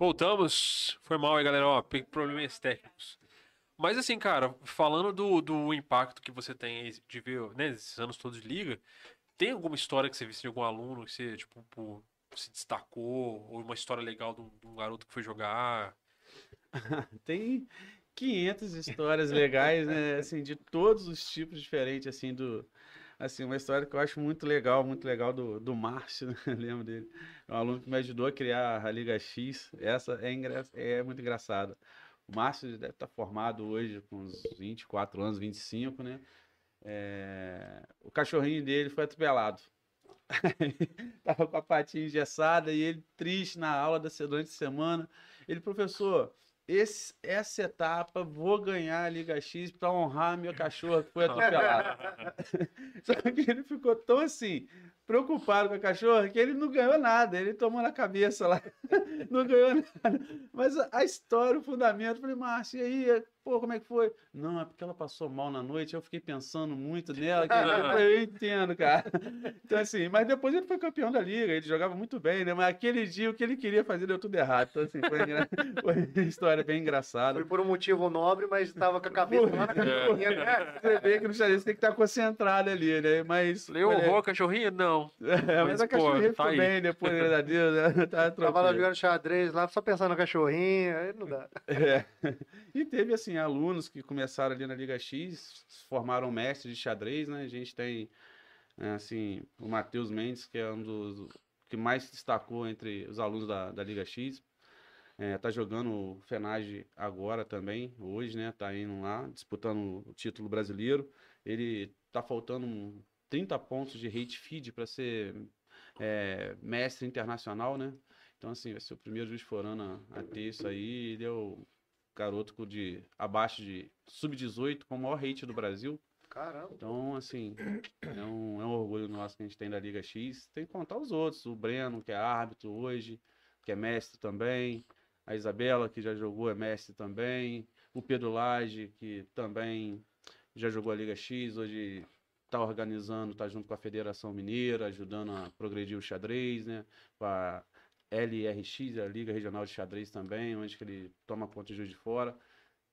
Speaker 2: Voltamos. Foi mal aí, galera. Ó, problemas técnicos. Mas assim, cara, falando do, do impacto que você tem de ver, né, esses anos todos de liga, tem alguma história que você viu de algum aluno que você, tipo, pô, se destacou? Ou uma história legal de um, de um garoto que foi jogar?
Speaker 4: Tem 500 histórias legais, né? Assim, de todos os tipos diferentes, assim, do... Assim, uma história que eu acho muito legal, muito legal do, do Márcio, né? Lembro dele. É um aluno que me ajudou a criar a Liga X. Essa é, engra... é muito engraçada. O Márcio deve estar formado hoje com uns 24 anos, 25, né? É, O cachorrinho dele foi atropelado. Tava com a patinha engessada e ele triste na aula da durante a semana. Ele, professor, esse, essa etapa vou ganhar a Liga X para honrar meu cachorro que foi atropelado. Só que ele ficou tão assim, preocupado com a cachorra, que ele não ganhou nada. Ele tomou na cabeça lá, não ganhou nada. Mas a, a história, o fundamento, eu falei, Márcio, e aí? Pô, como é que foi? Não, é porque ela passou mal na noite, eu fiquei pensando muito nela. que- Eu, falei, eu entendo, cara. Então, assim, mas depois ele foi campeão da liga, ele jogava muito bem, né? Mas aquele dia o que ele queria fazer deu tudo errado. Então, assim, foi, engra- foi uma história bem engraçada.
Speaker 1: Foi por um motivo nobre, mas estava com a cabeça lá na cachorrinha, né?
Speaker 4: Você vê que no xadrez tem que estar concentrado ali, né? Mas.
Speaker 2: Leu horror, cachorrinho? Não.
Speaker 4: É, mas,
Speaker 2: Mas,
Speaker 4: a cachorrinha
Speaker 2: tá
Speaker 4: ficou bem depois, graças a Deus, né? Tá
Speaker 1: Tava lá
Speaker 4: tranquilo.
Speaker 1: jogando xadrez lá, só pensando no cachorrinho, aí não dá.
Speaker 4: É. E teve, assim, alunos que começaram ali na Liga X, se formaram mestres de xadrez, né? A gente tem, é, assim, o Matheus Mendes, que é um dos que mais se destacou entre os alunos da, da Liga X. É, tá jogando o FENAGE agora também, hoje, né? Tá indo lá, disputando o título brasileiro. Ele tá faltando um 30 pontos de rate feed para ser é, mestre internacional, né? Então, assim, vai ser o primeiro juiz forano a, a ter isso aí. Ele é o garoto com de abaixo de sub-18 com o maior rate do Brasil.
Speaker 1: Caramba.
Speaker 4: Então, assim, é um, é um orgulho nosso que a gente tem da Liga X. Tem que contar os outros. O Breno, que é árbitro hoje, que é mestre também. A Isabela, que já jogou, é mestre também. O Pedro Lage, que também já jogou a Liga X. Hoje está organizando, está junto com a Federação Mineira, ajudando a progredir o xadrez, né? Com a LRX, a Liga Regional de Xadrez também, onde que ele toma conta de Juiz de Fora.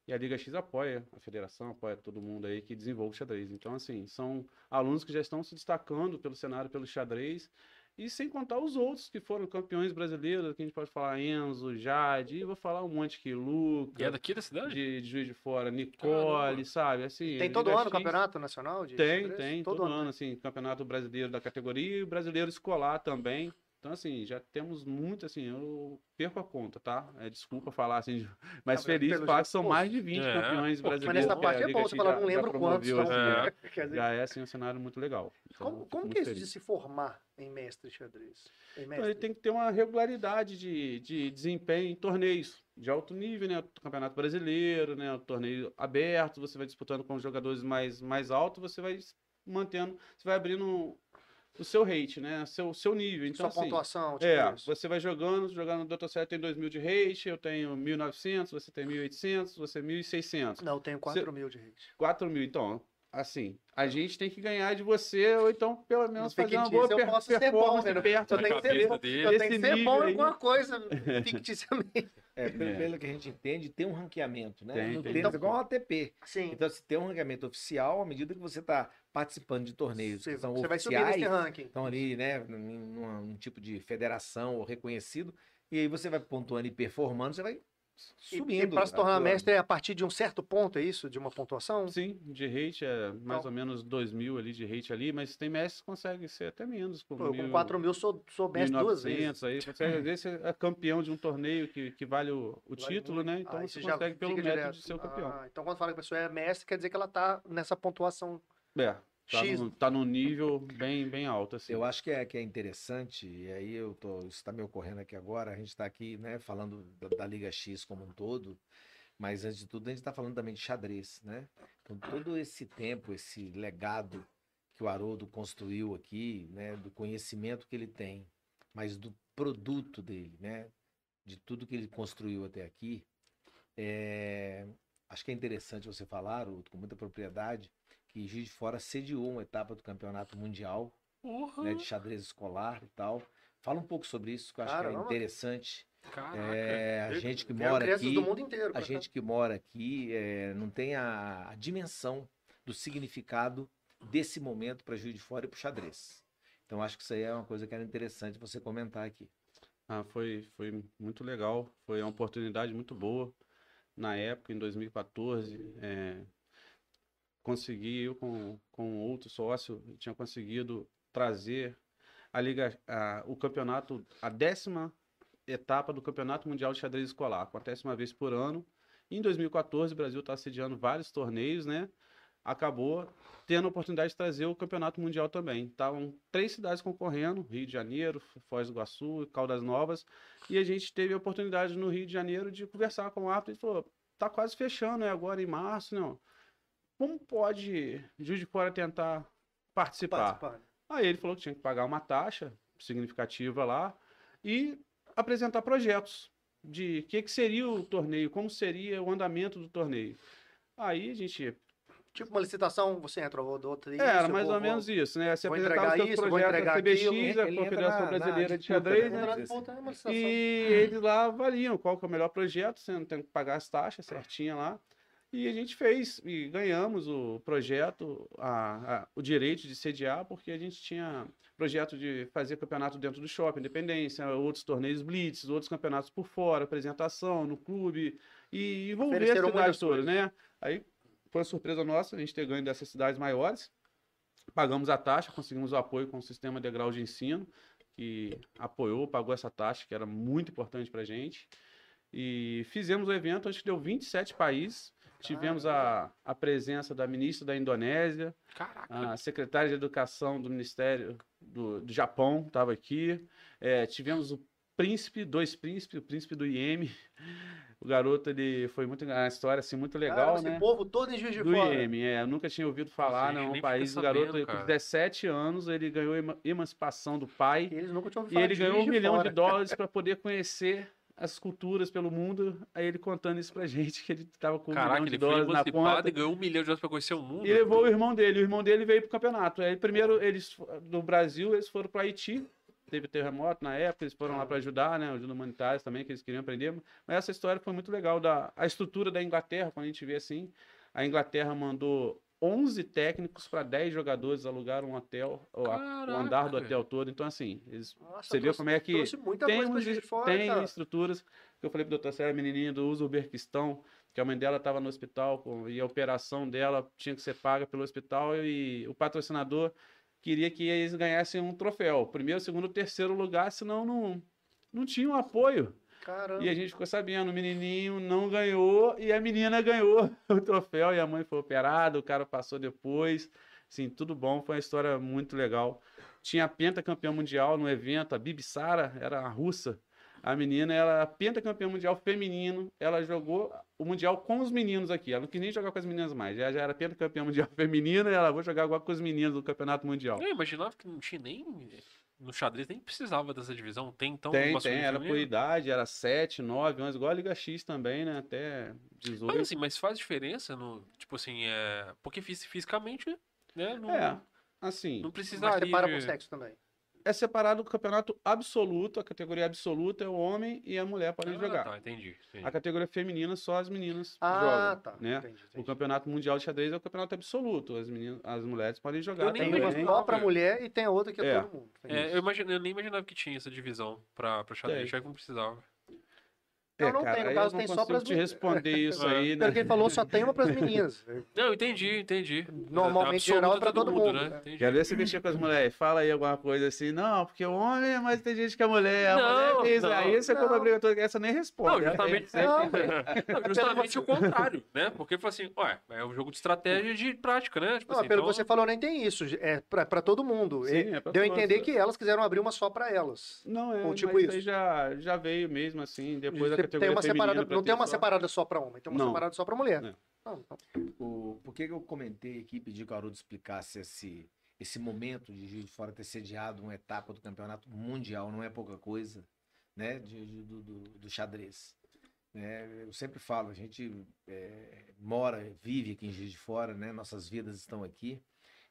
Speaker 4: E a Liga X apoia, a federação apoia todo mundo aí que desenvolve o xadrez. Então, assim, são alunos que já estão se destacando pelo cenário, pelo xadrez. E sem contar os outros que foram campeões brasileiros, que a gente pode falar Enzo, Jade, e vou falar um monte aqui,
Speaker 2: E é
Speaker 4: Luca,
Speaker 2: daqui da cidade?
Speaker 4: de, de Juiz de Fora, Nicole,
Speaker 2: Caramba.
Speaker 4: sabe? Assim,
Speaker 1: Tem todo ano o
Speaker 4: X
Speaker 1: campeonato nacional de
Speaker 4: Tem, tem, todo, ano, assim, campeonato brasileiro da categoria e brasileiro escolar também. Então, assim, já temos muito, assim, eu perco a conta, tá? É, desculpa falar assim, de- mas
Speaker 1: Ah,
Speaker 4: feliz falar
Speaker 1: jeito,
Speaker 4: que são mais de 20
Speaker 2: é,
Speaker 4: campeões
Speaker 2: pô,
Speaker 4: brasileiros.
Speaker 1: Mas nessa parte é
Speaker 4: Liga
Speaker 1: bom, você falar,
Speaker 4: já-
Speaker 1: não lembro quantos. então,
Speaker 4: assim,
Speaker 2: É.
Speaker 1: dizer,
Speaker 4: Já é, assim, um cenário muito legal. Então,
Speaker 1: Como, como que é isso
Speaker 4: feliz.
Speaker 1: de se formar em mestre xadrez? Em
Speaker 4: Então,
Speaker 1: mestre?
Speaker 4: ele tem que ter uma regularidade de, de desempenho em torneios de alto nível, né? O Campeonato Brasileiro, né? O torneio aberto, você vai disputando com jogadores mais, mais altos, você vai mantendo, você vai abrindo o seu rate, né? Seu, seu nível. Então,
Speaker 1: Sua
Speaker 4: assim,
Speaker 1: pontuação, tipo
Speaker 4: é,
Speaker 1: isso.
Speaker 4: você vai jogando, jogando no Dr. Set tem 2.000 de rate, eu tenho 1.900, você tem 1.800, você 1.600.
Speaker 1: Não, eu tenho 4 mil de rate.
Speaker 4: 4 mil, então, assim, a gente tem que ganhar de você, ou então, pelo menos, fazer uma boa
Speaker 1: eu
Speaker 4: per
Speaker 1: posso ser bom,
Speaker 4: performance perto
Speaker 1: Eu tenho que ser
Speaker 2: dele.
Speaker 1: eu tenho que ser bom em alguma coisa, ficticiamente.
Speaker 3: É, pelo,
Speaker 4: É.
Speaker 3: pelo que a gente entende, tem um ranqueamento, né?
Speaker 4: Tem,
Speaker 3: no
Speaker 4: tem.
Speaker 3: tênis é igual ao ATP.
Speaker 1: Sim.
Speaker 3: Então, se tem um ranqueamento oficial, à medida que você está participando de torneios
Speaker 1: Você,
Speaker 3: que são
Speaker 1: você vai subir
Speaker 3: oficiais,
Speaker 1: nesse ranking.
Speaker 3: estão ali, né, num, num- num tipo de federação ou reconhecido, e aí você vai pontuando e performando, você vai subindo.
Speaker 1: e para se
Speaker 3: a
Speaker 1: tornar
Speaker 3: tua-
Speaker 1: mestre é a partir de um certo ponto, é isso? De uma pontuação?
Speaker 4: Sim, de rate é mais
Speaker 1: Então-
Speaker 4: ou menos 2 mil ali de rate ali, mas tem mestres que conseguem ser até menos. Com
Speaker 1: Pô, eu com
Speaker 4: mil-
Speaker 1: 4 mil sou, sou mestre duas
Speaker 4: 1900
Speaker 1: vezes.
Speaker 4: aí, você às vezes você é campeão de um torneio que, que vale o, o
Speaker 1: Vale
Speaker 4: título,
Speaker 1: muito.
Speaker 4: né? Então
Speaker 1: Aí
Speaker 4: você
Speaker 1: já
Speaker 4: consegue pelo método
Speaker 1: direto.
Speaker 4: de ser o campeão.
Speaker 1: Ah, então quando fala que a pessoa é mestre, quer dizer que ela tá nessa pontuação
Speaker 4: É, tá,
Speaker 1: X.
Speaker 4: no, tá num nível bem, bem alto, assim.
Speaker 3: Eu acho que é, que é interessante, e aí eu tô, isso está me ocorrendo aqui agora, a gente está aqui, né, falando da, da Liga X como um todo, mas antes de tudo a gente está falando também de xadrez, né? Então todo esse tempo, esse legado que o Haroldo construiu aqui, né, do conhecimento que ele tem, mas do produto dele, né, de tudo que ele construiu até aqui, é, acho que é interessante você falar, Haroldo, com muita propriedade, que Juiz de Fora sediou uma etapa do Campeonato Mundial
Speaker 2: Porra.
Speaker 3: né, de xadrez escolar e tal. Fala um pouco sobre isso, que eu acho que é
Speaker 1: Caramba.
Speaker 3: interessante.
Speaker 2: Caraca.
Speaker 3: É, a gente que mora aqui,
Speaker 1: do mundo inteiro.
Speaker 3: a gente que mora aqui é, não tem a, a dimensão do significado desse momento para Juiz de Fora e para o xadrez. Então acho que isso aí é uma coisa que era interessante você comentar aqui.
Speaker 4: Ah, foi, foi muito legal, foi uma oportunidade muito boa. Na época, em 2014, é, consegui, eu com, com outro sócio, tinha conseguido trazer a Liga, a- o campeonato, a décima etapa do Campeonato Mundial de Xadrez Escolar. Acontece uma vez por ano. Em 2014, o Brasil está sediando vários torneios, né? Acabou tendo a oportunidade de trazer o Campeonato Mundial também. Estavam três cidades concorrendo, Rio de Janeiro, Foz do Iguaçu, Caldas Novas, e a gente teve a oportunidade no Rio de Janeiro de conversar com o árbitro e falou, tá quase fechando, né? Agora em março, não. Como pode Juiz de Fora tentar participar?
Speaker 1: Participar.
Speaker 4: Aí ele falou que tinha que pagar uma taxa significativa lá e apresentar projetos de o que, que seria o torneio, como seria o andamento do torneio. Aí a gente.
Speaker 1: Tipo uma licitação, você entra, rodou outra
Speaker 4: É, era mais ou menos isso, né? Você
Speaker 1: vou
Speaker 4: apresentava
Speaker 1: entregar
Speaker 4: os seus
Speaker 1: isso, vou
Speaker 4: projetos à CBX,
Speaker 1: aquilo.
Speaker 4: a Confederação
Speaker 3: na- na
Speaker 4: Brasileira de Xadrez,
Speaker 3: né?
Speaker 4: né?
Speaker 1: Na disputa, é uma licitação.
Speaker 4: E eles lá avaliam qual que é o melhor projeto, você não tem que pagar as taxas certinha lá. E a gente fez e ganhamos o projeto, a, a- o direito de sediar, porque a gente tinha projeto de fazer campeonato dentro do shopping, Independência, outros torneios blitz, outros campeonatos por fora, apresentação no clube e envolver a cidade toda, né? Aí foi uma surpresa nossa a gente ter ganho dessas cidades maiores. Pagamos a taxa, conseguimos o apoio com o sistema degrau de ensino, que apoiou, pagou essa taxa, que era muito importante para a gente. E fizemos o evento, acho que deu 27 países. Tivemos a, a presença da ministra da Indonésia,
Speaker 2: Caraca.
Speaker 4: a secretária de Educação do Ministério do, do Japão estava aqui. É, tivemos o príncipe, dois príncipes, o príncipe do Iêmen. O garoto, ele foi muito, uma história assim, muito legal,
Speaker 1: Caramba,
Speaker 4: né?
Speaker 1: Esse povo todo em Juiz de
Speaker 4: Do
Speaker 1: Fora.
Speaker 4: Iêmen, é, eu nunca tinha ouvido falar, não,
Speaker 2: nem
Speaker 4: um país,
Speaker 2: fica
Speaker 4: o garoto
Speaker 2: sabendo,
Speaker 4: com
Speaker 2: cara.
Speaker 4: 17 anos, ele ganhou emancipação do pai,
Speaker 1: E eles nunca tinham ouvido
Speaker 4: e ele ganhou um milhão de dólares para poder conhecer as culturas pelo mundo, aí ele contando isso pra gente, que ele estava com um
Speaker 2: Caraca,
Speaker 4: milhão de dólares na conta.
Speaker 2: e ganhou um milhão de dólares pra conhecer o mundo.
Speaker 4: E levou o irmão dele. O irmão dele veio pro campeonato. Aí primeiro eles do Brasil eles foram para Haiti. Teve terremoto na época, eles foram lá para ajudar, né? Ajuda humanitária também, que eles queriam aprender. Mas essa história foi muito legal da a estrutura da Inglaterra, quando a gente vê assim, a Inglaterra mandou 11 técnicos para 10 jogadores alugar um hotel, o, a- o andar do
Speaker 2: Caraca.
Speaker 4: hotel todo. Então assim, eles
Speaker 1: Nossa,
Speaker 4: Você viu como é que tem, uns-
Speaker 1: Fora,
Speaker 4: tem estruturas eu falei pro doutor Sérgio, a menininha do Uzbequistão, que a mãe dela estava no hospital e a operação dela tinha que ser paga pelo hospital e o patrocinador queria que eles ganhassem um troféu, primeiro, segundo, terceiro lugar, senão não, não tinha um apoio.
Speaker 1: Caramba.
Speaker 4: E a gente ficou sabendo, o menininho não ganhou e a menina ganhou o troféu e a mãe foi operada, o cara passou depois. Sim, tudo bom, foi uma história muito legal. Tinha a pentacampeã mundial no evento, a Bibi Sara, era a russa. A menina, ela era pentacampeã mundial feminino, ela jogou o mundial com os meninos aqui. Ela não quis nem jogar com as meninas mais. Já, já era pentacampeã mundial feminina e ela vou jogar agora com os meninos do campeonato mundial.
Speaker 2: Eu imaginava que não tinha nem. No xadrez nem precisava dessa divisão. Tem então
Speaker 4: tem, tem, era por idade, era 7, 9, 11, igual a Liga X também, né? Até 18.
Speaker 2: Mas assim, mas faz diferença no. Tipo assim, é. Porque fis- fisicamente, né? Não,
Speaker 4: É, assim,
Speaker 2: não
Speaker 1: Mas
Speaker 2: precisaria.
Speaker 1: separa
Speaker 2: de-
Speaker 1: por sexo também.
Speaker 4: É separado o campeonato absoluto, a categoria absoluta é o homem e a mulher podem
Speaker 2: Ah,
Speaker 4: jogar.
Speaker 2: Tá, entendi. entendi.
Speaker 4: A categoria feminina só as meninas
Speaker 1: Ah,
Speaker 4: jogam,
Speaker 1: tá.
Speaker 4: né?
Speaker 1: Entendi,
Speaker 4: O
Speaker 1: entendi.
Speaker 4: campeonato mundial de xadrez é o campeonato absoluto, as meninas, as mulheres podem jogar
Speaker 2: Eu nem
Speaker 1: Tem uma só pra mulher e tem a outra que é,
Speaker 4: É.
Speaker 1: todo mundo.
Speaker 2: É, eu, imagine- eu nem imaginava que tinha essa divisão pra, pra xadrez. Achava que não precisava.
Speaker 1: Não, não tem, no caso tem só pras
Speaker 4: te
Speaker 1: mulheres.
Speaker 4: responder isso
Speaker 2: É.
Speaker 4: aí, né?
Speaker 1: Pelo que ele falou, só tem uma pras meninas.
Speaker 2: Não, entendi, entendi.
Speaker 1: Normalmente, geral, é pra
Speaker 2: todo
Speaker 1: todo mundo.
Speaker 2: né?
Speaker 1: né?
Speaker 2: Entendi.
Speaker 4: Quero ver você mexer com as mulheres. Fala aí alguma coisa assim. Não, porque o homem, é mas tem gente que é mulher. A
Speaker 2: Não,
Speaker 4: mulher é isso. Aí você briga toda essa nem responde.
Speaker 2: Não, justamente,
Speaker 4: Aí-
Speaker 1: Não,
Speaker 2: Não, justamente o contrário, né? Porque foi assim, ué, é um jogo de estratégia e de prática, né? Tipo
Speaker 1: Não,
Speaker 2: assim,
Speaker 1: pelo
Speaker 2: então-
Speaker 1: que você falou, nem tem isso. É pra, pra todo mundo.
Speaker 4: Sim, é pra
Speaker 1: Deu a entender que elas quiseram abrir uma só pra elas.
Speaker 4: Não, é,
Speaker 1: Ou tipo
Speaker 4: mas
Speaker 1: isso.
Speaker 4: aí já, já veio mesmo, assim, depois da categoria
Speaker 1: tem uma
Speaker 4: feminina
Speaker 1: separada, não tem uma
Speaker 4: só.
Speaker 1: separada só pra homem, tem uma
Speaker 4: Não.
Speaker 1: separada só pra mulher.
Speaker 4: É.
Speaker 1: Não, não.
Speaker 3: O, por que eu comentei aqui, pedi que o Haroldo explicasse esse, esse momento de Juiz de Fora ter sediado uma etapa do campeonato mundial, não é pouca coisa, né, de, de- do, do, do xadrez. né? eu sempre falo, a gente é, mora, vive aqui em Juiz de Fora, né, nossas vidas estão aqui,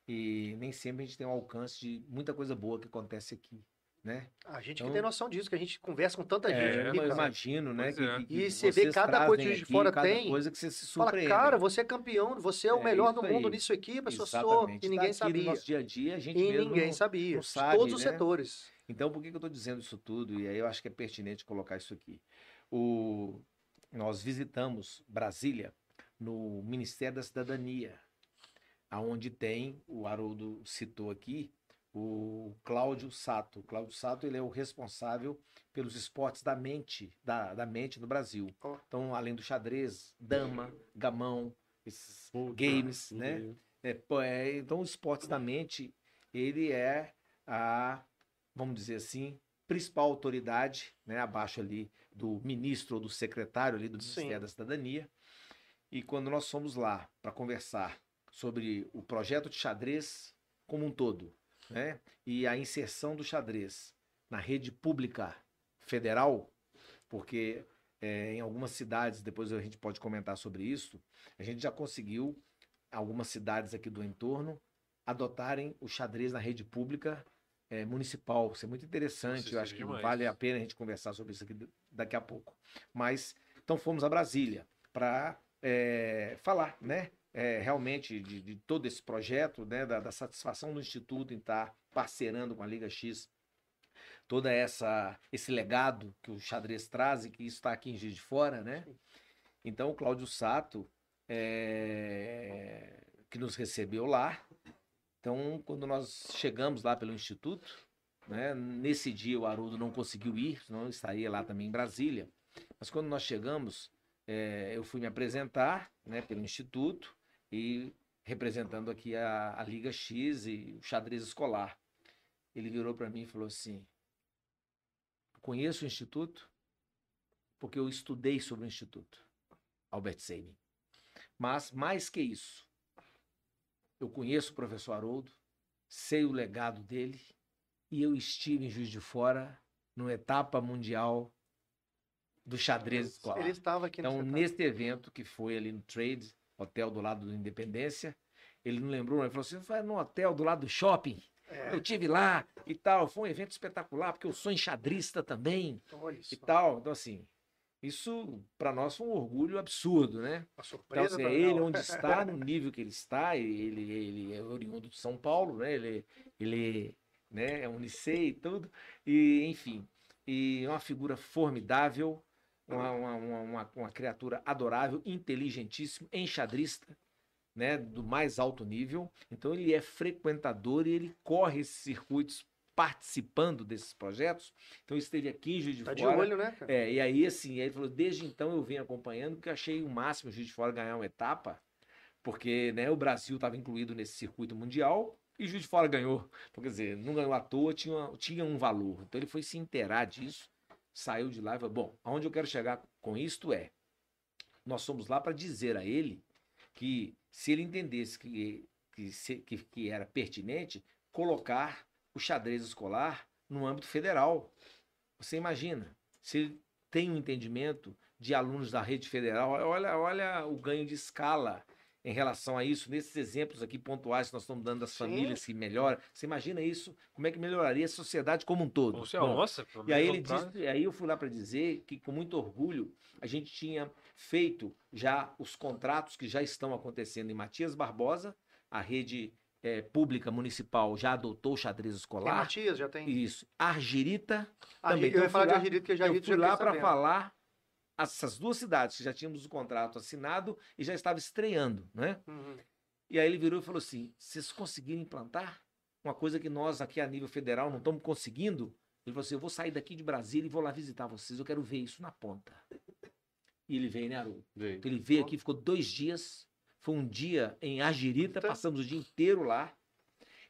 Speaker 3: e nem sempre a gente tem um alcance de muita coisa boa que acontece aqui. Né?
Speaker 1: A gente
Speaker 3: Então-
Speaker 1: que tem noção disso, que a gente conversa com tanta
Speaker 2: É,
Speaker 1: gente.
Speaker 3: eu
Speaker 1: aqui,
Speaker 3: imagino, né? Que-
Speaker 2: é.
Speaker 3: que- que
Speaker 1: E você vê cada coisa que de fora tem,
Speaker 3: coisa que você se
Speaker 1: Fala,
Speaker 3: surpreende.
Speaker 1: cara, você é campeão, você é o
Speaker 3: É
Speaker 1: melhor do mundo
Speaker 3: aí.
Speaker 1: nisso aqui, a pessoa sou, e ninguém
Speaker 3: Tá aqui no
Speaker 1: sabia.
Speaker 3: nosso dia a dia, a gente
Speaker 1: E
Speaker 3: mesmo
Speaker 1: ninguém
Speaker 3: não-
Speaker 1: sabia.
Speaker 3: não sabe,
Speaker 1: todos os
Speaker 3: né?
Speaker 1: setores.
Speaker 3: Então, por que, que eu estou dizendo isso tudo? E aí eu acho que é pertinente colocar isso aqui. O... Nós visitamos Brasília no Ministério da Cidadania, aonde tem, o Haroldo citou aqui, o Cláudio Sato. O Cláudio Sato ele é o responsável pelos esportes da mente, da, da mente no Brasil.
Speaker 1: Ó.
Speaker 3: Então, além do xadrez, dama, gamão, esses
Speaker 4: Poker,
Speaker 3: games, né? É, é, então, os esportes da mente, ele é a, vamos dizer assim, principal autoridade, né, abaixo ali do ministro ou do secretário ali do
Speaker 1: Sim.
Speaker 3: Ministério da Cidadania. E quando nós fomos lá para conversar sobre o projeto de xadrez como um todo, né, e a inserção do xadrez na rede pública federal, porque é, em algumas cidades, depois a gente pode comentar sobre isso, a gente já conseguiu algumas cidades aqui do entorno adotarem o xadrez na rede pública eh, municipal. Isso é muito interessante. Eu acho
Speaker 2: seria
Speaker 3: que
Speaker 2: demais.
Speaker 3: vale a pena a gente conversar sobre isso aqui daqui a pouco. Mas então fomos a Brasília para falar, né? Eh, realmente de, de todo esse projeto, né? Da, da satisfação do Instituto em estar parceirando com a Liga X toda essa esse legado que o xadrez traz e que está aqui em Juiz de Fora, né? Então o Cláudio Sato é, que nos recebeu lá. Então, quando nós chegamos lá pelo Instituto, né, nesse dia o Haroldo não conseguiu ir, senão eu estaria lá também em Brasília. Mas quando nós chegamos, é, eu fui me apresentar né, pelo Instituto e representando aqui a, a Liga X e o xadrez escolar. Ele virou para mim e falou assim: Conheço o Instituto porque eu estudei sobre o Instituto, Albert Sabin. Mas, mais que isso, eu conheço o professor Haroldo, sei o legado dele e eu estive em Juiz de Fora numa etapa mundial do xadrez escolar.
Speaker 1: Ele estava aqui
Speaker 3: Então,
Speaker 1: nesse
Speaker 3: neste evento que foi ali no Trade, hotel do lado do Independência, ele não lembrou, ele falou assim: vai no hotel do lado do shopping.
Speaker 1: É,
Speaker 3: Eu tive lá e tal. Foi um evento espetacular, porque eu sou enxadrista também
Speaker 1: olha
Speaker 3: e tal. Então, assim, isso para nós foi um orgulho absurdo, né?
Speaker 1: Uma
Speaker 3: Então,
Speaker 1: surpresa.
Speaker 3: assim,
Speaker 1: pra-
Speaker 3: ele onde está, no nível que ele está, ele, ele é oriundo de São Paulo, né? Ele, ele né, é unicei e tudo. E, enfim, e é uma figura formidável, uma, uma, uma, uma- criatura adorável, inteligentíssimo, enxadrista, né? Do mais alto nível. Então, ele é frequentador e ele corre esses circuitos participando desses projetos. Então, esteve aqui em Juiz de
Speaker 1: Tá de
Speaker 3: Fora.
Speaker 1: olho, né, cara?
Speaker 3: É, e aí, assim, ele falou, desde então eu venho acompanhando, porque achei o máximo o Juiz de Fora ganhar uma etapa, porque né, o Brasil estava incluído nesse circuito mundial e Juiz de Fora ganhou. Então, quer dizer, não ganhou à toa, tinha, tinha um valor. Então ele foi se inteirar disso, saiu de lá e falou, bom, aonde eu quero chegar com isto é, nós fomos lá para dizer a ele que se ele entendesse que, que, que, que era pertinente, colocar o xadrez escolar no âmbito federal. Você imagina, se ele tem um entendimento de alunos da rede federal, olha, olha o ganho de escala em relação a isso, nesses exemplos aqui pontuais que nós estamos dando das
Speaker 1: Sim.
Speaker 3: famílias que melhoram. Você imagina isso? Como é que melhoraria a sociedade como um todo?
Speaker 2: Você,
Speaker 3: Bom,
Speaker 2: nossa,
Speaker 3: e aí
Speaker 2: menos
Speaker 3: ele
Speaker 2: pra-
Speaker 3: disse, aí eu fui lá para dizer que com muito orgulho a gente tinha feito já os contratos que já estão acontecendo em Matias Barbosa, a rede eh, pública municipal já adotou o xadrez
Speaker 1: Tem
Speaker 3: escolar.
Speaker 1: Matias, já tem.
Speaker 3: Isso. Argirita
Speaker 1: Ah,
Speaker 3: também.
Speaker 1: Eu ia
Speaker 3: Então,
Speaker 1: falar
Speaker 3: fui
Speaker 1: de
Speaker 3: lá-
Speaker 1: Agirito, porque já
Speaker 3: eu fui
Speaker 1: já
Speaker 3: lá para falar essas duas cidades que já tínhamos o contrato assinado e já estava estreando, né?
Speaker 1: Uhum.
Speaker 3: E aí ele virou e falou assim: vocês conseguiram implantar uma coisa que nós aqui a nível federal não estamos conseguindo? Ele falou assim: eu vou sair daqui de Brasília e vou lá visitar vocês, eu quero ver isso na ponta. E ele veio, né, Haroldo?
Speaker 4: Veio.
Speaker 3: Então ele veio aqui, ficou dois dias. Foi um dia em Agirita, passamos o dia inteiro lá.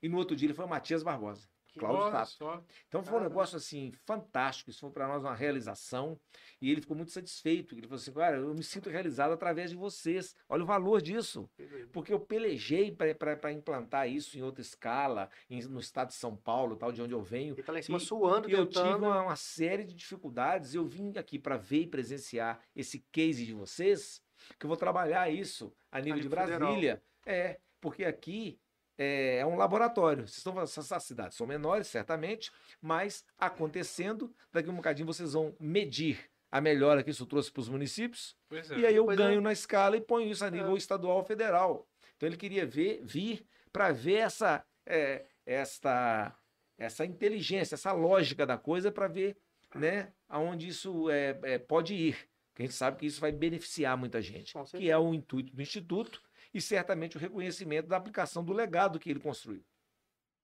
Speaker 3: E no outro dia ele foi a Matias Barbosa. Cláudio Tato. Então foi um
Speaker 1: Caramba.
Speaker 3: negócio assim fantástico, isso foi para nós uma realização e ele ficou muito satisfeito. Ele falou assim: "Cara, eu me sinto realizado através de vocês. Olha o valor disso, porque eu pelejei para implantar isso em outra escala, em- no estado de São Paulo, tal de onde eu venho.
Speaker 1: Ele tá lá em cima
Speaker 3: E-
Speaker 1: suando,
Speaker 3: E eu tive
Speaker 1: tentando.
Speaker 3: uma, uma série de dificuldades. Eu vim aqui para ver e presenciar esse case de vocês, que eu vou trabalhar isso a nível de
Speaker 1: nível federal.
Speaker 3: Brasília. É, porque aqui é, é um laboratório. Vocês estão falando, essas cidades são menores, certamente, mas acontecendo, daqui a um bocadinho vocês vão medir a melhora que isso trouxe para os municípios,
Speaker 2: Pois é.
Speaker 3: e aí eu
Speaker 1: Pois
Speaker 3: ganho
Speaker 1: é.
Speaker 3: na escala e ponho isso a nível estadual ou federal. Então ele queria ver, vir para ver essa, é, esta, essa inteligência, essa lógica da coisa para ver né, aonde isso é, é, pode ir. Porque a gente sabe que isso vai beneficiar muita gente, que é o intuito do Instituto e certamente o reconhecimento da aplicação do legado que ele construiu.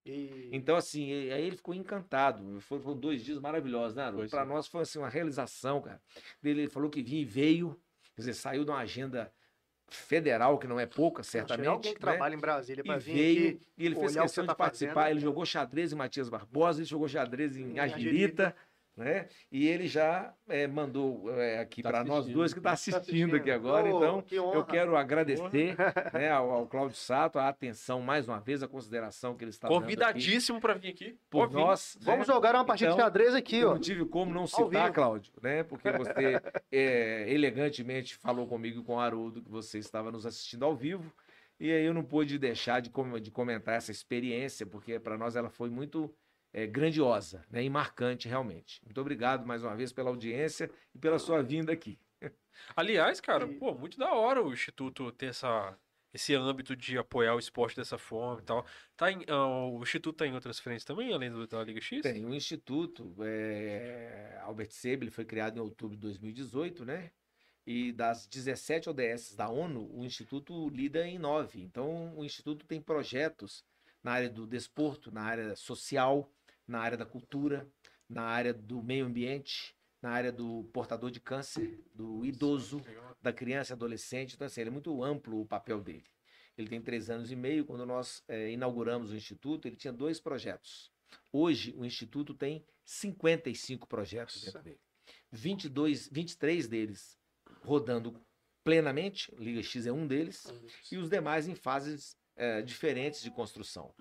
Speaker 1: E-
Speaker 3: Então, assim, aí ele ficou encantado. Foram dois dias maravilhosos, né? Para nós foi assim, uma realização, cara. Ele falou que vinha e veio, quer dizer, saiu de uma agenda federal, que não é pouca,
Speaker 1: Achei
Speaker 3: certamente.
Speaker 1: alguém que
Speaker 3: né?
Speaker 1: trabalha em Brasília
Speaker 3: E
Speaker 1: para vir
Speaker 3: veio,
Speaker 1: aqui.
Speaker 3: e ele fez
Speaker 1: olhar o que
Speaker 3: questão
Speaker 1: você
Speaker 3: de
Speaker 1: tá
Speaker 3: participar.
Speaker 1: fazendo.
Speaker 3: Ele jogou xadrez em Matias Barbosa, ele jogou xadrez em
Speaker 1: Em
Speaker 3: Agilita,
Speaker 1: Agilita.
Speaker 3: Né? E ele já eh, mandou eh, aqui
Speaker 4: Tá
Speaker 3: para nós
Speaker 4: assistindo.
Speaker 3: dois que está
Speaker 1: Tá
Speaker 3: assistindo, aqui agora.
Speaker 1: Oh,
Speaker 3: então,
Speaker 1: que
Speaker 3: eu quero agradecer né, ao, ao Cláudio Sato a atenção mais uma vez, a consideração que ele está
Speaker 2: Convidadíssimo para vir aqui.
Speaker 3: por
Speaker 2: vir.
Speaker 3: nós. né?
Speaker 1: Vamos jogar uma partida de
Speaker 3: Então,
Speaker 1: xadrez aqui,
Speaker 3: Eu
Speaker 1: ó.
Speaker 3: não tive como não citar. Cláudio, né? Porque você é, elegantemente falou comigo e com o Haroldo que você estava nos assistindo ao vivo. E aí eu não pude deixar de, com- de comentar essa experiência, porque para nós ela foi muito é, grandiosa né? e marcante, realmente. Muito obrigado mais uma vez pela audiência e pela sua vinda aqui.
Speaker 2: Aliás, cara,
Speaker 1: E-
Speaker 2: pô, muito da hora o Instituto ter essa, esse âmbito de apoiar o esporte dessa forma e tal. Tá em, ah, o Instituto tá em outras frentes também, além do, da Liga X?
Speaker 3: Tem um instituto, é, Albert Seib, ele foi criado em outubro de 2018, né? E das 17 ODS da ONU, o instituto lida em nove. Então, o instituto tem projetos na área do desporto, na área social, na área da cultura, na área do meio ambiente, na área do portador de câncer, do idoso, da criança e adolescente. Então, assim, ele é muito amplo o papel dele. Ele tem três anos e meio. Quando nós eh, inauguramos o Instituto, ele tinha dois projetos. Hoje, o Instituto tem 55 projetos dentro dele. 22, 23 deles rodando plenamente, Liga X é um deles, e os demais em fases eh, diferentes de construção.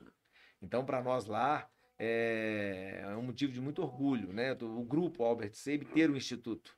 Speaker 3: Então, para nós lá, é, é um motivo de muito orgulho, né? do- O grupo Albert Seib ter o Instituto.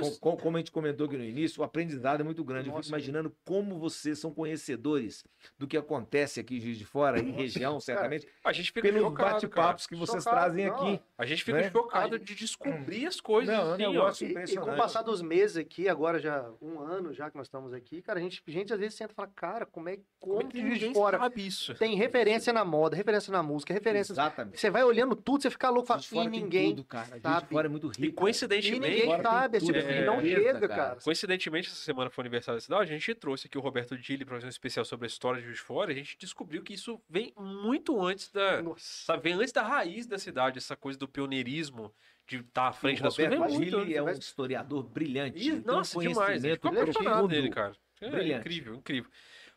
Speaker 2: Os-
Speaker 3: com- como a gente comentou aqui no início, o aprendizado é muito grande. Eu
Speaker 1: Nossa.
Speaker 3: fico imaginando como vocês são conhecedores do que acontece aqui em Juiz de Fora, em região, certamente,
Speaker 2: A gente fica
Speaker 3: pelos
Speaker 2: chocado, cara.
Speaker 3: bate-papos que vocês
Speaker 1: Chocado,
Speaker 3: trazem
Speaker 1: não.
Speaker 3: aqui.
Speaker 2: A gente fica
Speaker 3: né?
Speaker 2: chocado
Speaker 1: A
Speaker 2: de descobrir as coisas.
Speaker 3: Não, é um
Speaker 2: assim,
Speaker 3: negócio
Speaker 1: E, e com
Speaker 3: impressionante.
Speaker 1: o passar dos meses aqui, agora já um ano já que nós estamos aqui, cara, a gente, a gente às vezes senta e fala, cara, como é como,
Speaker 2: Como é
Speaker 1: que Juiz de fora
Speaker 2: sabe isso?
Speaker 1: tem referência na moda, referência na música, referência.
Speaker 3: Exatamente.
Speaker 1: Você vai olhando tudo, você fica louco, fala, e ninguém.
Speaker 3: tudo, cara. De
Speaker 1: sabe.
Speaker 3: Fora é muito rico.
Speaker 2: E coincidentemente,
Speaker 1: E ninguém
Speaker 3: tem
Speaker 1: sabe, tipo,
Speaker 2: é,
Speaker 1: não chega,
Speaker 3: cara.
Speaker 1: cara.
Speaker 2: Coincidentemente, essa semana foi o aniversário da cidade, a gente trouxe aqui o Roberto Dili para fazer um especial sobre a história de Juiz de Fora, e a gente descobriu que isso vem muito antes da...
Speaker 1: Nossa.
Speaker 2: Vem antes da raiz da cidade, essa coisa do pioneirismo, de estar à frente
Speaker 3: O
Speaker 2: das coisas.
Speaker 3: Roberto Gili é um historiador brilhante. Ele tem um
Speaker 2: nossa, demais. Ficou
Speaker 3: conhecimento
Speaker 2: apaixonado nele, cara. É
Speaker 3: Brilhante.
Speaker 2: incrível, incrível.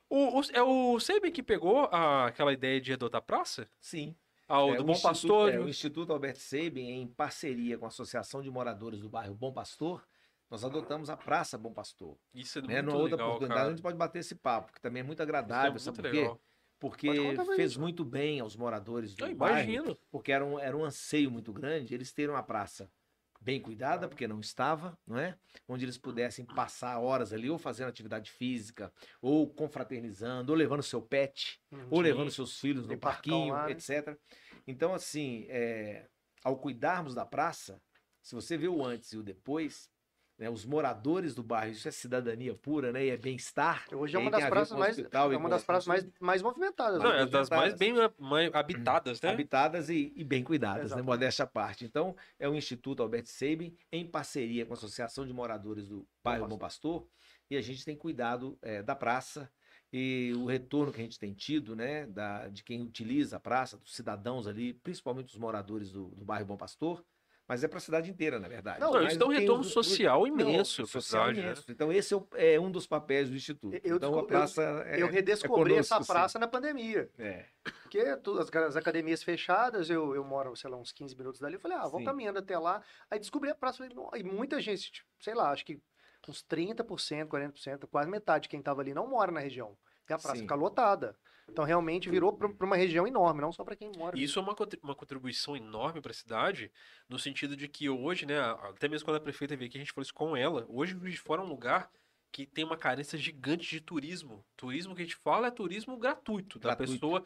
Speaker 2: O, o- é o Seib que pegou a- aquela ideia de adotar praça?
Speaker 3: Sim.
Speaker 2: Ah, o
Speaker 3: É,
Speaker 2: do
Speaker 3: o
Speaker 2: Bom
Speaker 3: Instituto-
Speaker 2: Pastor?
Speaker 3: é, o Instituto Albert Sabin, em parceria com a Associação de Moradores do bairro Bom Pastor, nós adotamos a Praça Bom Pastor.
Speaker 2: Isso é
Speaker 3: Né?
Speaker 2: muito
Speaker 3: Numa outra
Speaker 2: legal,
Speaker 3: oportunidade a
Speaker 2: cara.
Speaker 3: gente pode bater esse papo, que também é muito
Speaker 2: Isso é
Speaker 3: agradável,
Speaker 2: muito
Speaker 3: sabe por quê? Porque fez muito bem aos moradores do
Speaker 2: Eu
Speaker 3: bairro,
Speaker 2: imagino.
Speaker 3: porque era um, era um anseio muito grande eles terem uma praça bem cuidada, porque não estava, não é? Onde eles pudessem passar horas ali, ou fazendo atividade física, ou confraternizando, ou levando seu pet, ou
Speaker 2: Sim.
Speaker 3: levando seus filhos no parquinho,
Speaker 1: lá,
Speaker 3: etc. Então, assim, é, ao cuidarmos da praça, se você vê o antes e o depois, né, os moradores do bairro, isso é cidadania pura, né? E é bem-estar.
Speaker 1: Hoje é uma das
Speaker 3: ver
Speaker 1: praças mais,
Speaker 3: hospital e
Speaker 1: é uma das praças mais, mais movimentadas.
Speaker 2: Não,
Speaker 1: né?
Speaker 2: é das mais bem mais habitadas, né?
Speaker 3: habitadas e, e bem cuidadas, né? Modéstia à parte. Então, é o Instituto Albert Sabin, em parceria com a Associação de Moradores do Bairro Bom Pastor, e a gente tem cuidado eh, da praça e o retorno que a gente tem tido, né, da, de quem utiliza a praça, dos cidadãos ali, principalmente os moradores do, do Bairro Bom Pastor, mas é para a cidade inteira, na verdade.
Speaker 1: Não,
Speaker 2: Não,
Speaker 3: Mas
Speaker 2: isso dá um retorno
Speaker 3: os-
Speaker 2: social
Speaker 3: Não,
Speaker 2: imenso pra
Speaker 3: social
Speaker 2: cidade, né?
Speaker 3: imenso. Então, esse é, o- é um dos papéis do Instituto.
Speaker 1: Eu
Speaker 3: então, a
Speaker 1: desco- eu-
Speaker 3: praça é,
Speaker 1: Eu redescobri
Speaker 3: é
Speaker 1: essa
Speaker 3: conosco, sim.
Speaker 1: praça na pandemia.
Speaker 3: é.
Speaker 1: Porque tu- as, as academias fechadas, eu, eu moro, sei lá, uns 15 minutos dali. Eu falei, ah, vou
Speaker 3: Sim.
Speaker 1: caminhando até lá. Aí descobri a praça. "Não", e muita gente, tipo, sei lá, acho que uns 30%, 40%, quase metade de quem tava ali não mora na região. E a praça
Speaker 3: Sim.
Speaker 1: fica lotada. Então, realmente, virou para uma região enorme, não só para quem mora.
Speaker 2: Isso é uma, uma contribuição enorme para a cidade, no sentido de que hoje, né, até mesmo quando a prefeita veio aqui, a gente falou isso com ela, hoje Juiz de Fora é um lugar que tem uma carência gigante de turismo. Turismo que a gente fala é turismo gratuito, da
Speaker 3: Gratuito.
Speaker 2: pessoa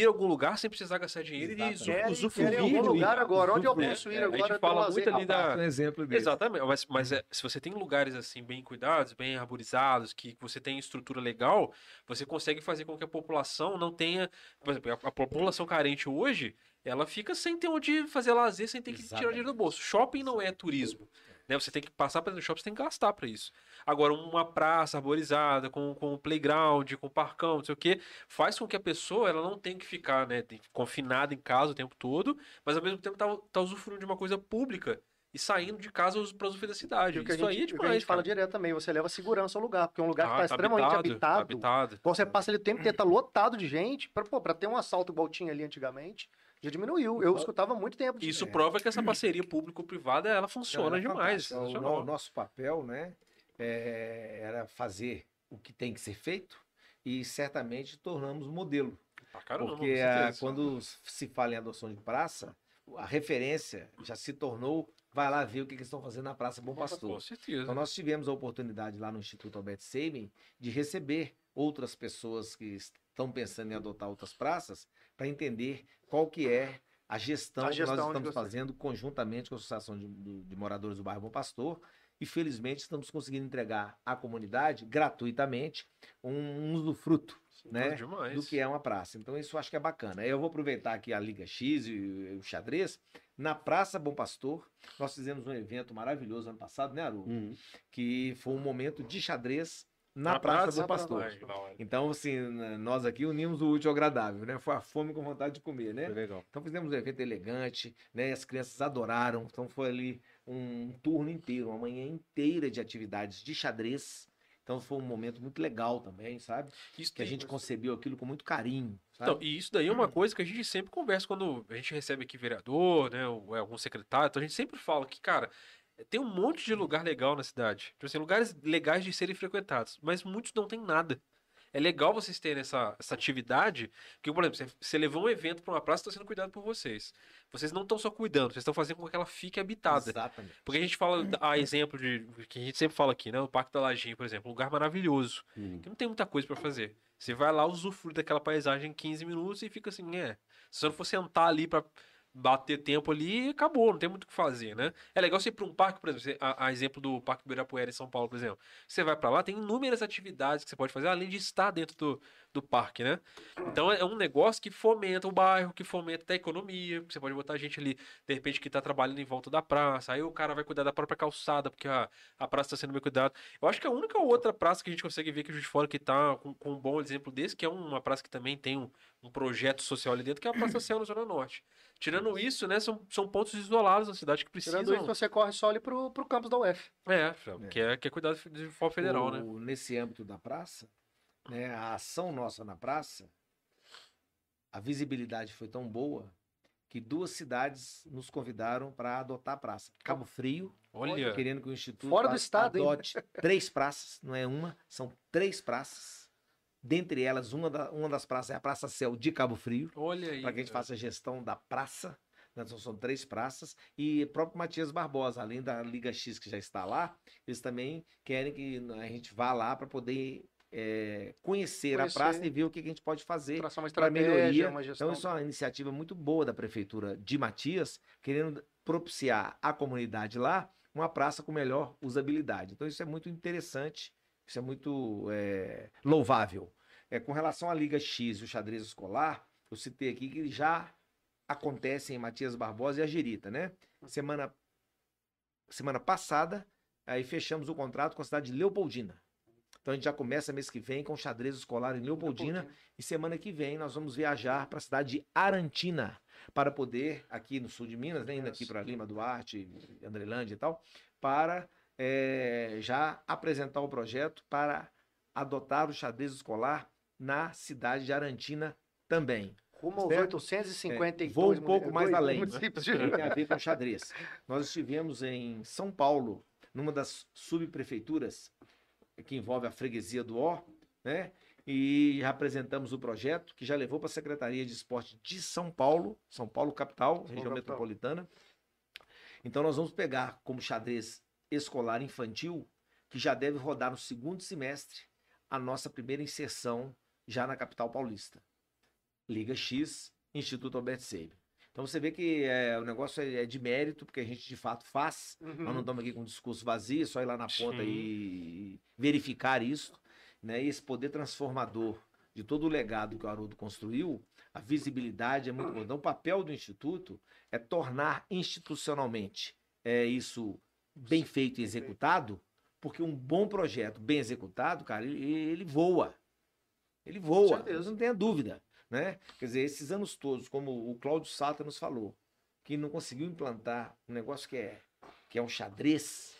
Speaker 2: ir a algum lugar sem precisar gastar dinheiro e usufruir.
Speaker 1: querem algum lugar agora. Onde eu
Speaker 2: É,
Speaker 1: posso ir
Speaker 2: é, a
Speaker 1: agora?
Speaker 2: gente fala
Speaker 1: lazer?
Speaker 2: muito ali da-
Speaker 3: Um exemplo desse.
Speaker 2: Exatamente, mas, mas é, se você tem lugares assim bem cuidados, bem arborizados, que você tem estrutura legal, você consegue fazer com que a população não tenha, por exemplo, a, a população carente hoje, ela fica sem ter onde fazer lazer, sem ter que tirar
Speaker 3: Exatamente.
Speaker 2: dinheiro do bolso. Shopping não é turismo. Né? Você tem que passar para o shopping, você tem que gastar para isso. Agora, uma praça arborizada, com, com playground, com parcão, não sei o quê, faz com que a pessoa ela não tenha que ficar né, confinada em casa o tempo todo, mas ao mesmo tempo tá, tá usufruindo de uma coisa pública e saindo de casa para usufruir da cidade.
Speaker 1: Que
Speaker 2: Isso
Speaker 1: gente,
Speaker 2: aí é
Speaker 1: o que a
Speaker 2: demais,
Speaker 1: gente fala direto também, você leva segurança ao lugar, porque é um lugar que
Speaker 2: Ah,
Speaker 1: está
Speaker 2: tá
Speaker 1: extremamente
Speaker 2: habitado,
Speaker 1: habitado. Quando você passa ali o tempo inteiro, tá lotado de gente. Pra ter um assalto igual tinha ali antigamente, já diminuiu. Eu escutava muito tempo. de-
Speaker 2: Isso
Speaker 3: É.
Speaker 2: prova que essa parceria público-privada ela funciona
Speaker 3: Não, é
Speaker 2: demais.
Speaker 3: fantástico. O, nosso papel, né, é, era fazer o que tem que ser feito e certamente tornamos modelo.
Speaker 2: Pra caramba,
Speaker 3: Porque ah,
Speaker 2: certeza.
Speaker 3: quando se fala em adoção de praça, a referência já se tornou, vai lá ver o que, que eles estão fazendo na Praça Bom Pastor.
Speaker 2: Com certeza.
Speaker 3: Então nós tivemos a oportunidade lá no Instituto Albert Sabin de receber outras pessoas que estão pensando em adotar outras praças para entender qual que é a gestão,
Speaker 1: A gestão
Speaker 3: que nós estamos fazendo conjuntamente com a Associação de, de Moradores do Bairro Bom Pastor e felizmente estamos conseguindo entregar à comunidade gratuitamente um usufruto né, do que é uma praça. Então isso eu acho que é bacana. Eu vou aproveitar aqui a Liga X e o xadrez. Na Praça Bom Pastor, nós fizemos um evento maravilhoso ano passado, né, Aru?
Speaker 4: Uhum.
Speaker 3: que foi um momento de xadrez na,
Speaker 2: Na
Speaker 3: Praça
Speaker 2: praça,
Speaker 3: do Pastor.
Speaker 2: Hora.
Speaker 3: Então, assim, nós aqui unimos o útil ao agradável, né? Foi a fome com vontade de comer, né?
Speaker 4: Foi legal.
Speaker 3: Então fizemos um evento elegante, né? As crianças adoraram. Então foi ali um turno inteiro, uma manhã inteira de atividades de xadrez. Então foi um momento muito legal também, sabe?
Speaker 2: Isso
Speaker 3: Que a
Speaker 2: tem-
Speaker 3: gente concebeu aquilo com muito carinho, sabe?
Speaker 2: Então, e isso daí é uma coisa que a gente sempre conversa quando a gente recebe aqui vereador, né, ou é algum secretário, então a gente sempre fala que, cara, tem um monte de lugar legal na cidade. Tipo assim, lugares legais de serem frequentados, mas muitos não tem nada. É legal vocês terem essa, essa atividade, porque, por exemplo, você, você levou um evento para uma praça, está sendo cuidado por vocês. Vocês não estão só cuidando, vocês estão fazendo com que ela fique habitada.
Speaker 3: Exatamente.
Speaker 2: Porque a gente fala, a exemplo de, que a gente sempre fala aqui, né, o Parque da Lajinha, por exemplo, um lugar maravilhoso
Speaker 4: Uhum.
Speaker 2: que não tem muita coisa pra fazer. Você vai lá, usufrui daquela paisagem em 15 minutos e fica assim, é. Se você não for sentar ali pra bater tempo ali, acabou, não tem muito o que fazer, né? É legal você ir pra um parque, por exemplo, a, a exemplo do Parque Ibirapuera em São Paulo, por exemplo. Você vai pra lá, tem inúmeras atividades que você pode fazer, além de estar dentro do, do parque, né? Então é um negócio que fomenta o bairro, que fomenta até a economia. Você pode botar gente ali, de repente, que tá trabalhando em volta da praça. Aí o cara vai cuidar da própria calçada, porque a, a praça está sendo bem cuidada. Eu acho que a única outra praça que a gente consegue ver aqui de fora que tá com, com um bom exemplo desse, que é uma praça que também tem um, um projeto social ali dentro, que é a Praça Céu na Zona Norte. Tirando isso, né, são, são pontos isolados da cidade que precisam.
Speaker 1: Tirando isso, você corre só ali pro, pro campus da UF.
Speaker 2: É, que é, que é cuidado de forma federal, né?
Speaker 3: O- Nesse âmbito da praça, né, a ação nossa na praça, a visibilidade foi tão boa que duas cidades nos convidaram para adotar a praça. Cabo Frio,
Speaker 2: Olha,
Speaker 3: querendo que o Instituto
Speaker 1: Fora do estado
Speaker 3: adote três praças, não é uma, são três praças. Dentre elas, uma, da- uma das praças é a Praça Céu de Cabo Frio,
Speaker 2: olha aí.
Speaker 3: para que a gente
Speaker 2: cara.
Speaker 3: faça a gestão da praça. né, Então, são três praças. E o próprio Matias Barbosa, além da Liga X que já está lá, eles também querem que a gente vá lá para poder é, conhecer,
Speaker 1: Conhecer.
Speaker 3: a praça e ver o que a gente pode fazer para melhoria. Então, isso é uma iniciativa muito boa da Prefeitura de Matias, querendo propiciar à comunidade lá uma praça com melhor usabilidade. Então, isso é muito interessante, isso é muito é, louvável. É, com relação à Liga X e o xadrez escolar, eu citei aqui que já acontece em Matias Barbosa e a Gerita, né? Semana, semana passada, aí fechamos o contrato com a cidade de Leopoldina. Então a gente já começa mês que vem com xadrez escolar em Leopoldina e semana que vem nós vamos viajar para a cidade de Arantina para poder, aqui no sul de Minas, né, indo aqui para Lima Duarte, Andrelândia e tal, para eh, já apresentar o projeto para adotar o xadrez escolar na cidade de Arantina também.
Speaker 1: Rumo aos
Speaker 3: certo?
Speaker 1: 852
Speaker 3: É, vou um pouco mais além.
Speaker 1: municípios.
Speaker 3: que tem a ver com xadrez. Nós estivemos em São Paulo, numa das subprefeituras que envolve a freguesia do Ó, né? E apresentamos o projeto que já levou para a Secretaria de Esporte de São Paulo, São Paulo capital, região
Speaker 1: capital.
Speaker 3: metropolitana. Então nós vamos pegar como xadrez escolar infantil, que já deve rodar no segundo semestre, a nossa primeira inserção já na capital paulista. Liga X, Instituto Albert Sabin. Então você vê que é, o negócio é, é de mérito, porque a gente de fato faz. Nós não
Speaker 1: Uhum.
Speaker 3: estamos aqui com um discurso vazio, é só ir lá na ponta
Speaker 2: Sim.
Speaker 3: e verificar isso. Né? E esse poder transformador de todo o legado que o Haroldo construiu, a visibilidade é muito boa. Então, o papel do Instituto é tornar institucionalmente é, isso bem feito e executado, porque um bom projeto bem executado, cara, ele, ele voa. Ele voa, não tenha dúvida. Né? Quer dizer, esses anos todos, como o Cláudio Sata nos falou, que não conseguiu implantar um negócio que é, que é um xadrez.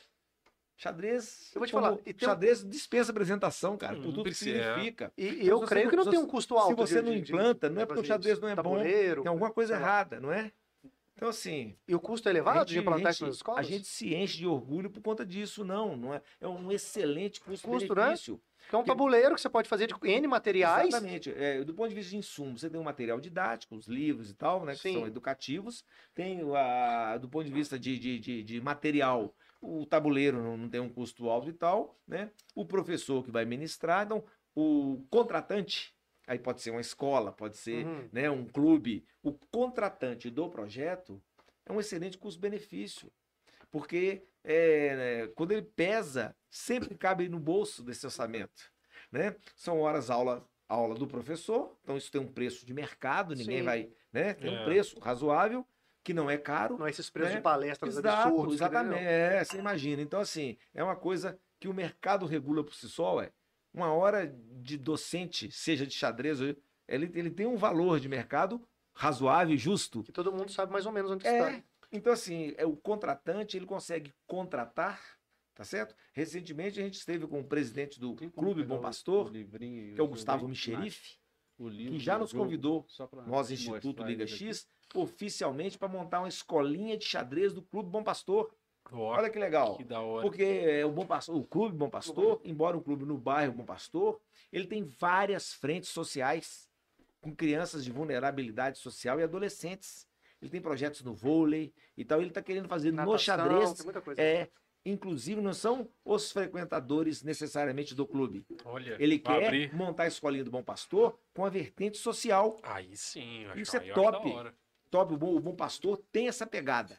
Speaker 3: Xadrez.
Speaker 1: Eu vou te falar, e um-
Speaker 3: xadrez dispensa apresentação, cara,
Speaker 2: Hum,
Speaker 3: por tudo que
Speaker 2: é.
Speaker 3: significa.
Speaker 1: E, e
Speaker 3: Mas
Speaker 1: eu creio
Speaker 3: não-
Speaker 1: que não
Speaker 3: se
Speaker 1: tem um custo alto.
Speaker 3: você
Speaker 1: de-
Speaker 3: não
Speaker 1: de- de-
Speaker 3: implanta, não é porque o xadrez não é bom, Tem alguma coisa
Speaker 1: sei lá.
Speaker 3: errada, não é? Então, assim,
Speaker 1: E o custo é elevado
Speaker 3: gente,
Speaker 1: de implantar
Speaker 3: a
Speaker 1: isso nas
Speaker 3: gente-
Speaker 1: escolas?
Speaker 3: a gente se enche de orgulho por conta disso, não. não é, é um excelente
Speaker 1: Custo, né?
Speaker 3: custo-benefício.
Speaker 1: É um tabuleiro que você pode fazer de N materiais.
Speaker 3: Exatamente. É, do ponto de vista de insumo, você tem um material didático, os livros e tal, né? Que
Speaker 1: Sim.
Speaker 3: são educativos. Tem, o- a, do ponto de vista de, de, de, de material, o tabuleiro não, não tem um custo alto e tal, né? O professor que vai ministrar, então, o contratante, aí pode ser uma escola, pode ser
Speaker 1: Uhum.
Speaker 3: né, um clube, o contratante do projeto é um excelente custo-benefício. Porque é, né, quando ele pesa, sempre cabe no bolso desse orçamento. Né? São horas aula, aula do professor, então isso tem um preço de mercado, ninguém
Speaker 1: Sim.
Speaker 3: vai. Né? Tem
Speaker 2: É.
Speaker 3: um preço razoável, que não é caro.
Speaker 1: Não é esses preços
Speaker 3: né?
Speaker 1: de palestras
Speaker 3: Exato,
Speaker 1: absurdos.
Speaker 3: exatamente. É, você imagina. Então, assim, é uma coisa que o mercado regula por si só, é. Uma hora de docente, seja de xadrez, ele, ele tem um valor de mercado razoável e justo.
Speaker 1: Que todo mundo sabe mais ou menos onde
Speaker 3: É.
Speaker 1: está.
Speaker 3: Então, assim, é o contratante, ele consegue contratar, tá certo? Recentemente a gente esteve com o presidente do
Speaker 4: Tem
Speaker 3: Clube Bom Pastor, que é o
Speaker 4: eu
Speaker 3: Gustavo Micherife, que já nos convidou, nós, Instituto Liga
Speaker 4: aqui.
Speaker 3: X, oficialmente para montar uma escolinha de xadrez do Clube Bom Pastor. Olha que legal.
Speaker 2: que da hora.
Speaker 3: Porque é, o, Bom Pastor, o Clube Bom Pastor, embora um clube no bairro Bom Pastor, ele tem várias frentes sociais com crianças de vulnerabilidade social e adolescentes. Ele tem projetos no vôlei e tal. Ele está querendo fazer no
Speaker 1: Natação,
Speaker 3: xadrez.
Speaker 1: tem muita coisa.
Speaker 3: É, inclusive, não são os frequentadores necessariamente do clube.
Speaker 2: Olha,
Speaker 3: Ele quer
Speaker 2: abrir.
Speaker 3: montar a escolinha do Bom Pastor com a vertente social.
Speaker 2: Aí sim, acho
Speaker 3: Isso é top.
Speaker 2: hora.
Speaker 3: Top, o Bom, o Bom Pastor tem essa pegada.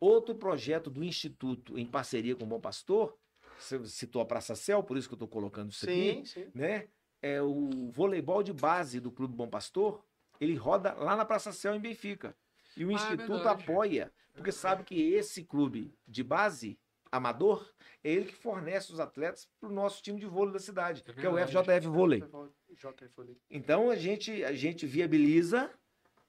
Speaker 3: Outro projeto do Instituto, em parceria com o Bom Pastor, você citou a Praça Céu, por isso que eu estou colocando isso
Speaker 1: Sim,
Speaker 3: aqui,
Speaker 1: sim.
Speaker 3: né? É o voleibol de base do Clube Bom Pastor, ele roda lá na Praça Céu, em Benfica. E o
Speaker 2: Ah, é
Speaker 3: Instituto
Speaker 2: verdade.
Speaker 3: apoia, porque sabe que esse clube de base, amador, é ele que fornece os atletas para o nosso time de vôlei da cidade,
Speaker 2: É
Speaker 3: que é o. FJF Vôlei. Então a gente, a gente viabiliza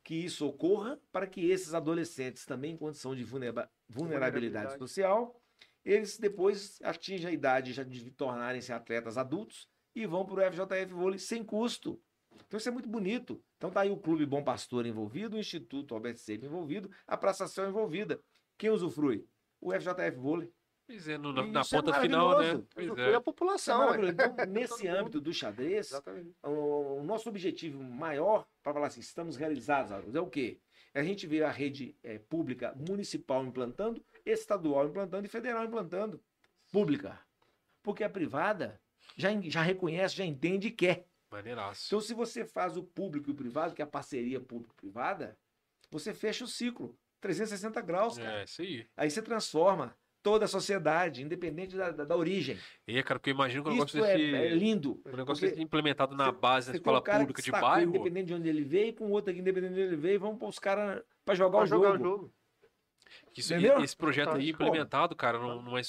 Speaker 3: que isso ocorra para que esses adolescentes também em condição de vulnera- vulnerabilidade
Speaker 1: Vulnerabilidade.
Speaker 3: social, eles depois atingem a idade já de tornarem-se atletas adultos e vão para o FJF Vôlei sem custo. Então isso é muito bonito. Então tá aí o Clube Bom Pastor envolvido, o Instituto Albert Seib envolvido, a Praça Céu envolvida. Quem usufrui? O FJF Vôlei.
Speaker 2: Pois é, no- na, na
Speaker 3: isso é
Speaker 2: ponta final, né? Pois é.
Speaker 1: a
Speaker 3: é
Speaker 1: população. ué.
Speaker 3: Então, nesse âmbito do xadrez, o, o nosso objetivo maior para falar assim, estamos realizados, é o quê? É a gente ver a rede eh, pública municipal implantando, estadual implantando e federal implantando. Pública. Porque a privada já, já reconhece, já entende e quer.
Speaker 2: Maneiraço.
Speaker 3: Então, se você faz o público e o privado, que é a parceria público-privada, você fecha o ciclo. 360 graus, cara.
Speaker 2: É, isso aí.
Speaker 3: Aí você transforma toda a sociedade, independente da, da, da origem.
Speaker 2: E é, cara, porque eu imagino que o negócio
Speaker 3: Isso é,
Speaker 2: desse.
Speaker 3: é lindo.
Speaker 2: o negócio desse implementado na
Speaker 3: Você-
Speaker 2: base da escola
Speaker 3: um cara
Speaker 2: pública
Speaker 3: que
Speaker 2: de bairro.
Speaker 3: Independente de onde ele veio, com outro aqui, independente de onde ele veio, vamos pôr os caras para jogar,
Speaker 1: Pra
Speaker 3: o,
Speaker 1: jogar
Speaker 3: jogo.
Speaker 1: o jogo.
Speaker 2: isso-
Speaker 3: Entendeu?
Speaker 2: esse projeto aí
Speaker 1: Fantástico.
Speaker 2: implementado, cara, num- numa,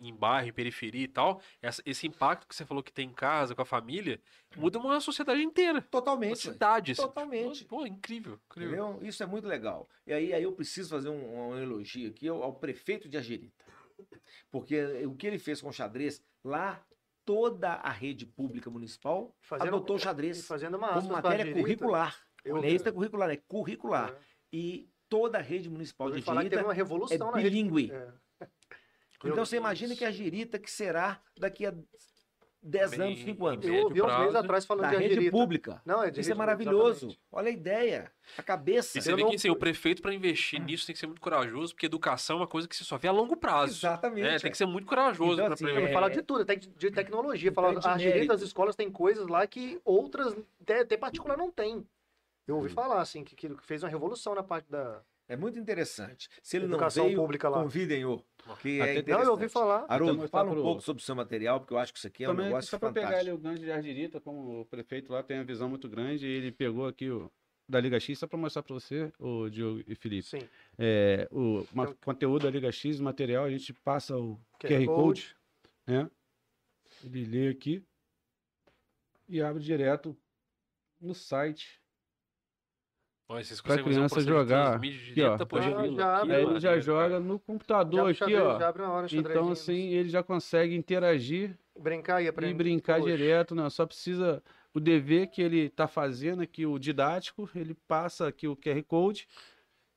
Speaker 2: em bairro, em periferia e tal, essa- esse impacto que você falou que tem em casa, com a família, muda uma sociedade inteira.
Speaker 3: Totalmente. ué.
Speaker 2: cidade. assim.
Speaker 3: Totalmente.
Speaker 2: Pô, incrível. incrível.
Speaker 3: Entendeu? Isso é muito legal. E aí, aí eu preciso fazer um, um elogio aqui ao, ao prefeito de Agerita. Porque o que ele fez com o xadrez, lá toda a rede pública municipal
Speaker 1: Fazendo-
Speaker 3: adotou o xadrez
Speaker 1: fazendo uma
Speaker 3: como matéria curricular.
Speaker 1: Eu-
Speaker 3: Não é isso é curricular, é curricular.
Speaker 1: É.
Speaker 3: E toda a rede municipal
Speaker 1: Eu
Speaker 3: de
Speaker 1: teve
Speaker 3: Agerita
Speaker 1: uma revolução
Speaker 3: é
Speaker 1: na rede.
Speaker 3: bilíngue.
Speaker 1: É.
Speaker 3: Então
Speaker 2: Meu
Speaker 3: você imagina que a Girita que será daqui a 10
Speaker 2: Bem-
Speaker 3: anos, 5 anos.
Speaker 1: Eu ouvi uns meses atrás falando
Speaker 3: Da
Speaker 1: de
Speaker 3: rede
Speaker 1: Angelita.
Speaker 3: pública.
Speaker 1: Não, é de
Speaker 3: Isso é maravilhoso.
Speaker 1: exatamente.
Speaker 3: Olha a ideia, a cabeça.
Speaker 2: E você
Speaker 1: Eu
Speaker 2: vê
Speaker 1: não
Speaker 2: que assim, o prefeito, para investir nisso, tem que ser muito corajoso, porque educação é uma coisa que se só vê a longo prazo.
Speaker 3: Exatamente.
Speaker 2: É, tem que ser muito corajoso
Speaker 3: Então,
Speaker 2: pra
Speaker 3: assim, é-
Speaker 1: me fala de tudo, até de, tecnologia. Fala,
Speaker 3: é de
Speaker 1: a
Speaker 3: mérito.
Speaker 1: Angelita, as escolas têm coisas lá que outras, até, até particular, não tem. Eu ouvi falar, assim, que, que fez uma revolução na parte da
Speaker 3: É muito interessante. Se ele
Speaker 1: educação
Speaker 3: não veio,
Speaker 1: pública lá.
Speaker 3: convidem-o. Que é
Speaker 4: Não,
Speaker 3: interessante.
Speaker 1: Não, eu ouvi falar.
Speaker 3: Haroldo,
Speaker 4: Então,
Speaker 3: fala um
Speaker 4: pro-
Speaker 3: pouco sobre o seu material, porque eu acho que isso aqui é um
Speaker 4: Também,
Speaker 3: negócio
Speaker 4: só para pegar ali
Speaker 3: fantástico.
Speaker 4: o gancho de Argirita, como o prefeito lá tem uma visão muito grande, ele pegou aqui o da Liga X, só para mostrar para você, o Diogo e Felipe.
Speaker 1: Sim.
Speaker 4: É, o
Speaker 1: Então-
Speaker 4: conteúdo da Liga X, o material, a gente passa o
Speaker 1: QR
Speaker 4: QR,
Speaker 1: Code.
Speaker 4: Code, né? Ele lê aqui e abre direto no site.
Speaker 2: Olha, vocês
Speaker 4: Pra criança jogar. Aqui, ó.
Speaker 1: já
Speaker 2: aqui,
Speaker 1: abre.
Speaker 4: Aí ele já joga no computador
Speaker 1: Já,
Speaker 4: aqui,
Speaker 1: xadrez,
Speaker 4: ó.
Speaker 1: já abre hora,
Speaker 4: Então, assim, ele já consegue interagir
Speaker 1: Brincar e
Speaker 4: e
Speaker 1: aprender.
Speaker 4: brincar
Speaker 1: Poxa.
Speaker 4: direto, né? Só precisa o dever que ele está fazendo aqui, o didático, ele passa aqui o QR Code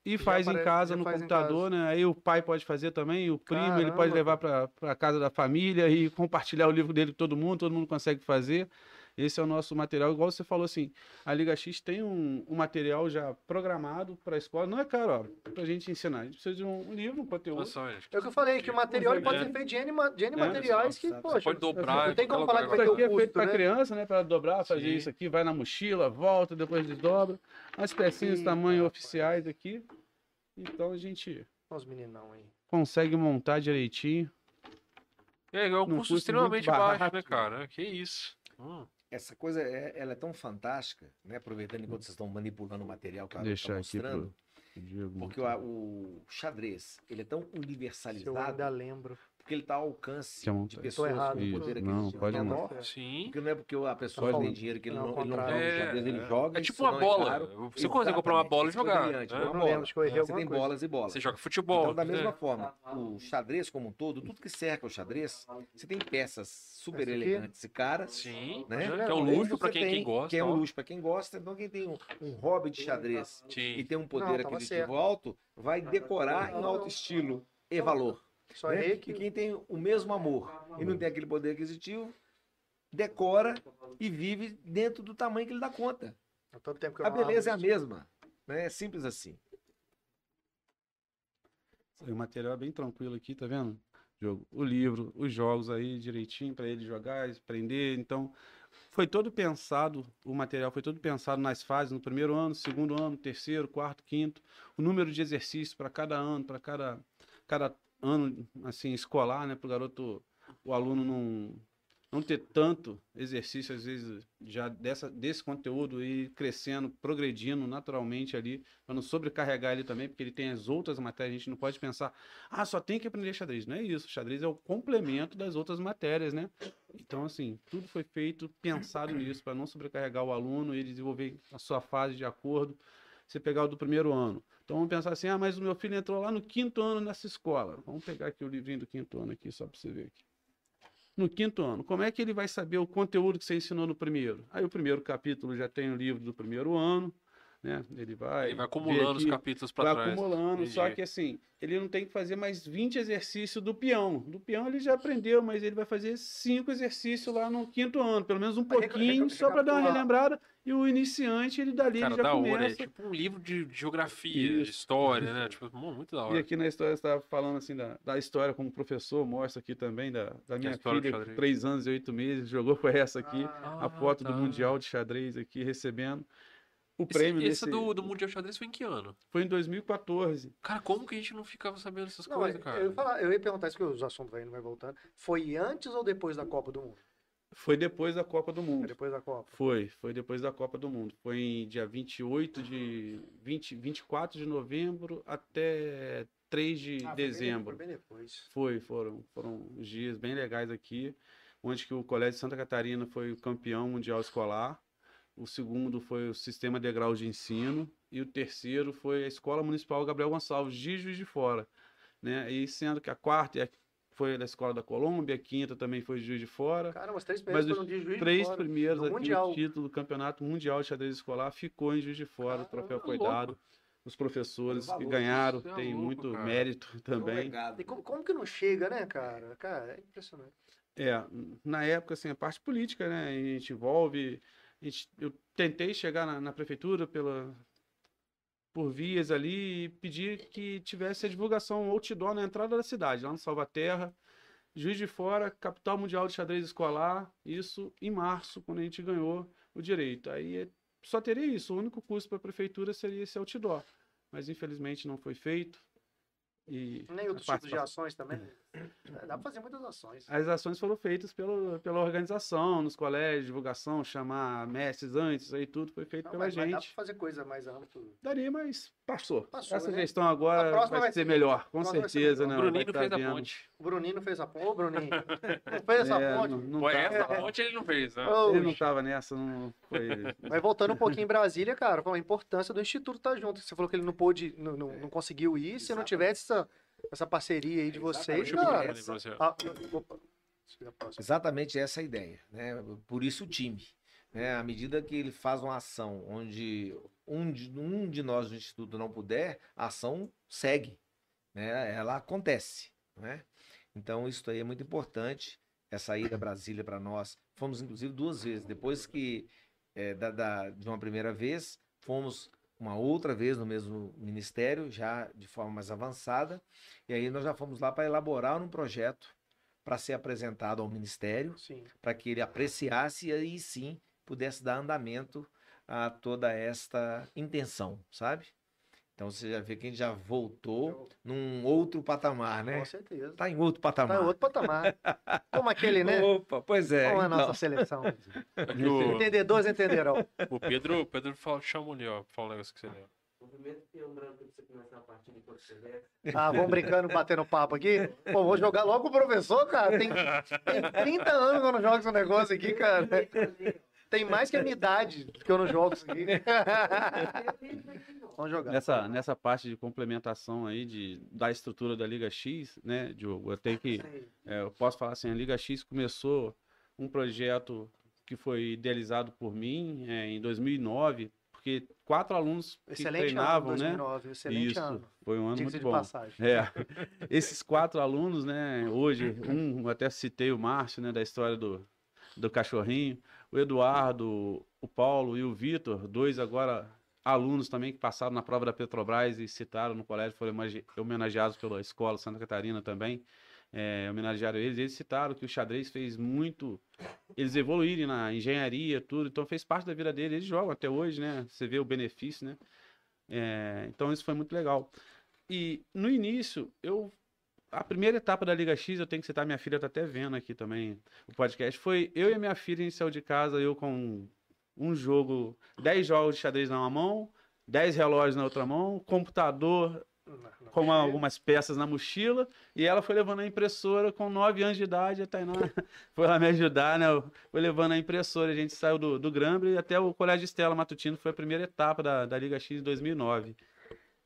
Speaker 4: e
Speaker 1: Já
Speaker 4: faz em
Speaker 1: aparece-
Speaker 4: casa
Speaker 1: já
Speaker 4: no
Speaker 1: em
Speaker 4: computador, né? Aí o pai pode fazer também, o primo, ele
Speaker 1: Caramba,
Speaker 4: pode levar para a casa da família e compartilhar o livro dele com todo mundo, todo mundo consegue fazer. Esse é o nosso material, igual você falou assim, a Liga X tem um, um material já programado para a escola, não é caro, ó, para a gente ensinar. A gente precisa de um, um livro, um conteúdo.
Speaker 2: Gente.
Speaker 1: É o que eu falei, que o material pode
Speaker 2: É.
Speaker 1: ser feito de N, de N
Speaker 4: É,
Speaker 1: materiais que,
Speaker 3: você
Speaker 1: poxa,
Speaker 2: Pode dobrar.
Speaker 1: não tem como falar que vai
Speaker 4: Isso
Speaker 1: ter
Speaker 4: aqui é
Speaker 1: custo,
Speaker 4: feito para
Speaker 1: né?
Speaker 4: criança, né? Para dobrar, fazer
Speaker 2: Sim.
Speaker 4: isso aqui, vai na mochila, volta, depois desdobra. As pecinhas
Speaker 1: Eita,
Speaker 4: tamanho
Speaker 1: rapaz.
Speaker 4: oficiais aqui. Então a gente
Speaker 1: Olha os meninão aí.
Speaker 4: consegue montar direitinho.
Speaker 2: É, é um custo
Speaker 4: custo
Speaker 2: extremamente baixo,
Speaker 4: barato.
Speaker 2: né, cara? Que isso. Hum.
Speaker 3: Essa coisa é, ela é tão fantástica, né? Aproveitando enquanto vocês estão manipulando o material que
Speaker 4: deixar aqui
Speaker 3: mostrando.
Speaker 4: pro.
Speaker 3: Porque o, o xadrez, ele é tão
Speaker 1: Se eu
Speaker 3: universalizado,
Speaker 1: ainda lembro.
Speaker 3: Porque ele está ao alcance de pessoas
Speaker 1: errado,
Speaker 3: com poder
Speaker 4: Não, pode montar.
Speaker 2: Sim.
Speaker 3: Porque não é porque a pessoa
Speaker 1: Tá
Speaker 3: tem dinheiro que ele
Speaker 1: Não,
Speaker 3: não, ele não joga
Speaker 2: É,
Speaker 3: xadrez, ele
Speaker 2: é.
Speaker 3: joga.
Speaker 2: É
Speaker 3: isso
Speaker 2: tipo uma
Speaker 3: não
Speaker 2: bola.
Speaker 3: caro.
Speaker 2: Você consegue comprar uma bola e jogar.
Speaker 3: brilhante,
Speaker 2: né?
Speaker 3: uma
Speaker 1: não
Speaker 3: bola. Você tem bolas e bolas.
Speaker 2: Você joga futebol.
Speaker 3: Então, da
Speaker 2: né?
Speaker 3: mesma forma, o xadrez como um todo, tudo que cerca o xadrez, você tem peças super elegantes e caras,
Speaker 2: Sim.
Speaker 3: né?
Speaker 2: Que é um luxo pra quem, quem gosta.
Speaker 3: Que é um luxo para quem gosta. Então, quem tem um, um hobby de xadrez
Speaker 2: Sim.
Speaker 3: e tem um
Speaker 1: Não,
Speaker 3: poder aquisitivo alto, vai decorar em alto estilo e valor.
Speaker 1: Só
Speaker 3: né?
Speaker 1: errei
Speaker 3: E
Speaker 1: que
Speaker 3: quem tem o mesmo amor e não tem aquele poder aquisitivo, decora e vive dentro do tamanho que ele dá conta.
Speaker 1: que
Speaker 3: A beleza é a mesma. Né? É simples assim.
Speaker 4: O material é bem tranquilo aqui, tá vendo? Jogo, o livro, os jogos aí direitinho para ele jogar, aprender. Então, foi todo pensado, o material foi todo pensado nas fases, no primeiro ano, segundo ano, terceiro, quarto, quinto, o número de exercícios para cada ano, para cada, cada ano assim escolar, né, para o garoto, o aluno não não ter tanto exercício às vezes já dessa desse conteúdo e crescendo, progredindo naturalmente ali, para não sobrecarregar ele também, porque ele tem as outras matérias, a gente não pode pensar, ah, só tem que aprender xadrez, não é isso, xadrez é o complemento das outras matérias, né? Então assim, tudo foi feito pensado nisso para não sobrecarregar o aluno e desenvolver a sua fase de acordo. Você pegar o do primeiro ano. Então vamos pensar assim, ah, mas o meu filho entrou lá no quinto ano nessa escola. Vamos pegar aqui o livrinho do quinto ano aqui só para você ver aqui no quinto ano. Como é que ele vai saber o conteúdo que você ensinou no primeiro? Aí o primeiro capítulo já tem o livro do primeiro ano, né? Ele vai,
Speaker 2: Ele vai acumulando os
Speaker 4: aqui,
Speaker 2: capítulos pra
Speaker 4: vai
Speaker 2: trás.
Speaker 4: acumulando, só
Speaker 2: Entendi.
Speaker 4: que assim, ele não tem que fazer mais 20 exercícios do peão. Do peão ele já aprendeu, mas ele vai fazer cinco exercícios lá no quinto ano, pelo menos um
Speaker 1: Vai
Speaker 4: pouquinho, só para dar uma relembrada. E o iniciante, ele dali
Speaker 2: Cara,
Speaker 4: ele já
Speaker 2: da hora. É
Speaker 4: começa.
Speaker 2: tipo um livro de de geografia, de
Speaker 4: Isso.
Speaker 2: história, né? Tipo, mu- muito da
Speaker 4: E
Speaker 2: hora.
Speaker 4: aqui na história você estava falando assim da, da história como professor, mostra aqui também da, da minha
Speaker 2: história do
Speaker 4: filha, três anos e oito meses, jogou com essa aqui.
Speaker 2: Ah,
Speaker 4: a foto
Speaker 2: tá.
Speaker 4: do Mundial de Xadrez aqui recebendo. O
Speaker 2: Esse,
Speaker 4: prêmio
Speaker 2: esse
Speaker 4: desse
Speaker 2: do, do Mundial de Xadrez foi em que ano?
Speaker 4: foi em 2014.
Speaker 2: Cara, como que a gente não ficava sabendo dessas
Speaker 1: Não,
Speaker 2: coisas,
Speaker 1: eu,
Speaker 2: cara?
Speaker 1: eu, ia falar, eu ia perguntar isso que os assuntos vai indo vai voltando. Foi antes ou depois da Copa do Mundo?
Speaker 4: Foi depois da Copa do
Speaker 1: Foi
Speaker 4: Mundo.
Speaker 1: depois da Copa.
Speaker 4: Foi, foi depois da Copa do Mundo. Foi em dia 28 de 20, 24 de novembro até 3 de
Speaker 1: Ah, foi bem-
Speaker 4: dezembro.
Speaker 1: Foi bem depois.
Speaker 4: Foi, foram, foram uns dias bem legais aqui, onde que o Colégio de Santa Catarina foi o campeão mundial escolar, o segundo foi o Sistema Degrau de Ensino e o terceiro foi a Escola Municipal Gabriel Gonçalves, de Juiz de Fora, né? E sendo que a quarta a- foi da Escola da Colômbia, a quinta também foi de Juiz de Fora,
Speaker 1: Cara, os três
Speaker 4: Mas
Speaker 1: primeiros
Speaker 4: os
Speaker 1: foram de juiz de
Speaker 4: três
Speaker 1: fora.
Speaker 4: primeiros
Speaker 1: no
Speaker 4: aqui
Speaker 1: Mundial.
Speaker 4: o título do Campeonato Mundial de Xadrez Escolar ficou em Juiz de Fora, o troféu
Speaker 2: Caramba,
Speaker 4: foi
Speaker 2: louco.
Speaker 4: dado. Os professores
Speaker 3: Olha o
Speaker 4: que
Speaker 3: valor
Speaker 4: ganharam
Speaker 2: é
Speaker 4: têm muito
Speaker 2: cara.
Speaker 4: mérito
Speaker 3: É
Speaker 4: também.
Speaker 1: E como, como que não chega, né, cara? Cara, é impressionante.
Speaker 4: É, na época, assim, a parte política, né? A gente envolve. Gente- eu tentei chegar na, na prefeitura pela, por vias ali e pedir que tivesse a divulgação outdoor na entrada da cidade, lá no Salvaterra. Juiz de Fora, capital mundial de xadrez escolar, isso em março, quando a gente ganhou o direito. Aí só teria isso. O único custo para a prefeitura seria esse outdoor. Mas infelizmente não foi feito. E
Speaker 1: Nem outros tipos de ações também. É, Dá pra fazer muitas ações.
Speaker 4: As ações foram feitas pelo, pela organização, nos colégios, divulgação, chamar mestres antes, aí tudo foi feito
Speaker 1: Não,
Speaker 4: pela
Speaker 1: mas, mas dá pra
Speaker 4: gente.
Speaker 1: fazer coisa mais ampla.
Speaker 4: Daria, mas passou.
Speaker 1: Passou,
Speaker 4: Essa
Speaker 1: né?
Speaker 4: gestão agora
Speaker 1: próxima
Speaker 4: vai,
Speaker 1: vai
Speaker 4: ser
Speaker 1: ser-
Speaker 4: melhor, com certeza,
Speaker 1: melhor.
Speaker 4: né?
Speaker 2: O Bruninho
Speaker 4: Vai
Speaker 2: fez
Speaker 4: tá
Speaker 2: a ponte.
Speaker 1: O Bruninho não fez a ponte. Ô, Bruninho. Não fez essa
Speaker 4: É,
Speaker 1: ponte.
Speaker 4: não- não
Speaker 2: Pô,
Speaker 4: tá-
Speaker 2: essa ponte ele não fez, né?
Speaker 4: Ele não tava nessa, não foi.
Speaker 1: Mas voltando um pouquinho em Brasília, cara, a importância do Instituto estar junto. Você falou que ele não pôde, não, não, não conseguiu ir. Se não tivesse essa, essa parceria aí de vocês,
Speaker 3: Exatamente.
Speaker 1: cara.
Speaker 3: Essa-
Speaker 2: você.
Speaker 1: Ah, opa.
Speaker 3: Exatamente essa é a ideia, né? Por isso o time, né? À medida que ele faz uma ação onde um de, um de nós do instituto não puder, a ação segue, né? Ela acontece, né? Então isso aí é muito importante. Essa ida a Brasília para nós, fomos inclusive duas vezes. Depois que é, da, da- de uma primeira vez, fomos uma outra vez no mesmo ministério, já de forma mais avançada. E aí nós já fomos lá para elaborar um projeto para ser apresentado ao ministério, para que ele apreciasse e aí sim pudesse dar andamento a toda esta intenção, sabe? Então você já vê que a gente já voltou num outro patamar, né?
Speaker 1: Com certeza.
Speaker 3: Tá em outro
Speaker 1: Tá
Speaker 3: patamar.
Speaker 1: em outro patamar. Como aquele, né?
Speaker 3: Opa, pois é.
Speaker 1: Como é a nossa seleção.
Speaker 2: É que o,
Speaker 1: Entendedores entenderão.
Speaker 2: o Pedro, o Pedro fala, chama ali, ó, pra falar um negócio que você leu.
Speaker 1: Ah, vamos brincando, batendo papo aqui. Pô, vou jogar logo o professor, cara. Tem, tem 30 anos que eu não jogo esse negócio aqui, cara. Tem mais que a minha idade que eu não jogo isso aqui. Vamos jogar.
Speaker 4: Nessa, nessa parte de complementação aí de, da estrutura da Liga X, né, Diogo? Eu tenho que. é, eu posso falar assim, a Liga X começou um projeto que foi idealizado por mim é, em 2009, porque quatro alunos que
Speaker 1: Excelente
Speaker 4: treinavam,
Speaker 1: ano,
Speaker 4: né?
Speaker 1: 2009. Excelente
Speaker 4: Isso,
Speaker 1: ano.
Speaker 4: foi um ano muito
Speaker 1: de
Speaker 4: bom.
Speaker 1: passagem.
Speaker 4: É, esses quatro alunos, né, hoje, um, até citei o Márcio, né, da história do, do cachorrinho, o Eduardo, o Paulo e o Vitor, dois agora alunos também que passaram na prova da Petrobras e citaram no colégio, foram homenage- homenageados pela Escola Santa Catarina também, é, homenagearam eles, eles citaram que o xadrez fez muito, eles evoluírem na engenharia, tudo, então fez parte da vida deles, eles jogam até hoje, né, você vê o benefício, né, É, então isso foi muito legal. E no início, eu. A primeira etapa da Liga X, eu tenho que citar, minha filha tá até vendo aqui também o podcast. Foi eu e minha filha inicial de casa, eu com um jogo, 10 jogos de xadrez na uma mão, 10 relógios na outra mão, computador com algumas peças na mochila, e ela foi levando a impressora com 9 anos de idade, a Tainá foi lá me ajudar, né? Foi levando a impressora, a gente saiu do, do Grambler e até o Colégio Estela Matutino, foi a primeira etapa da, da Liga X de 2009.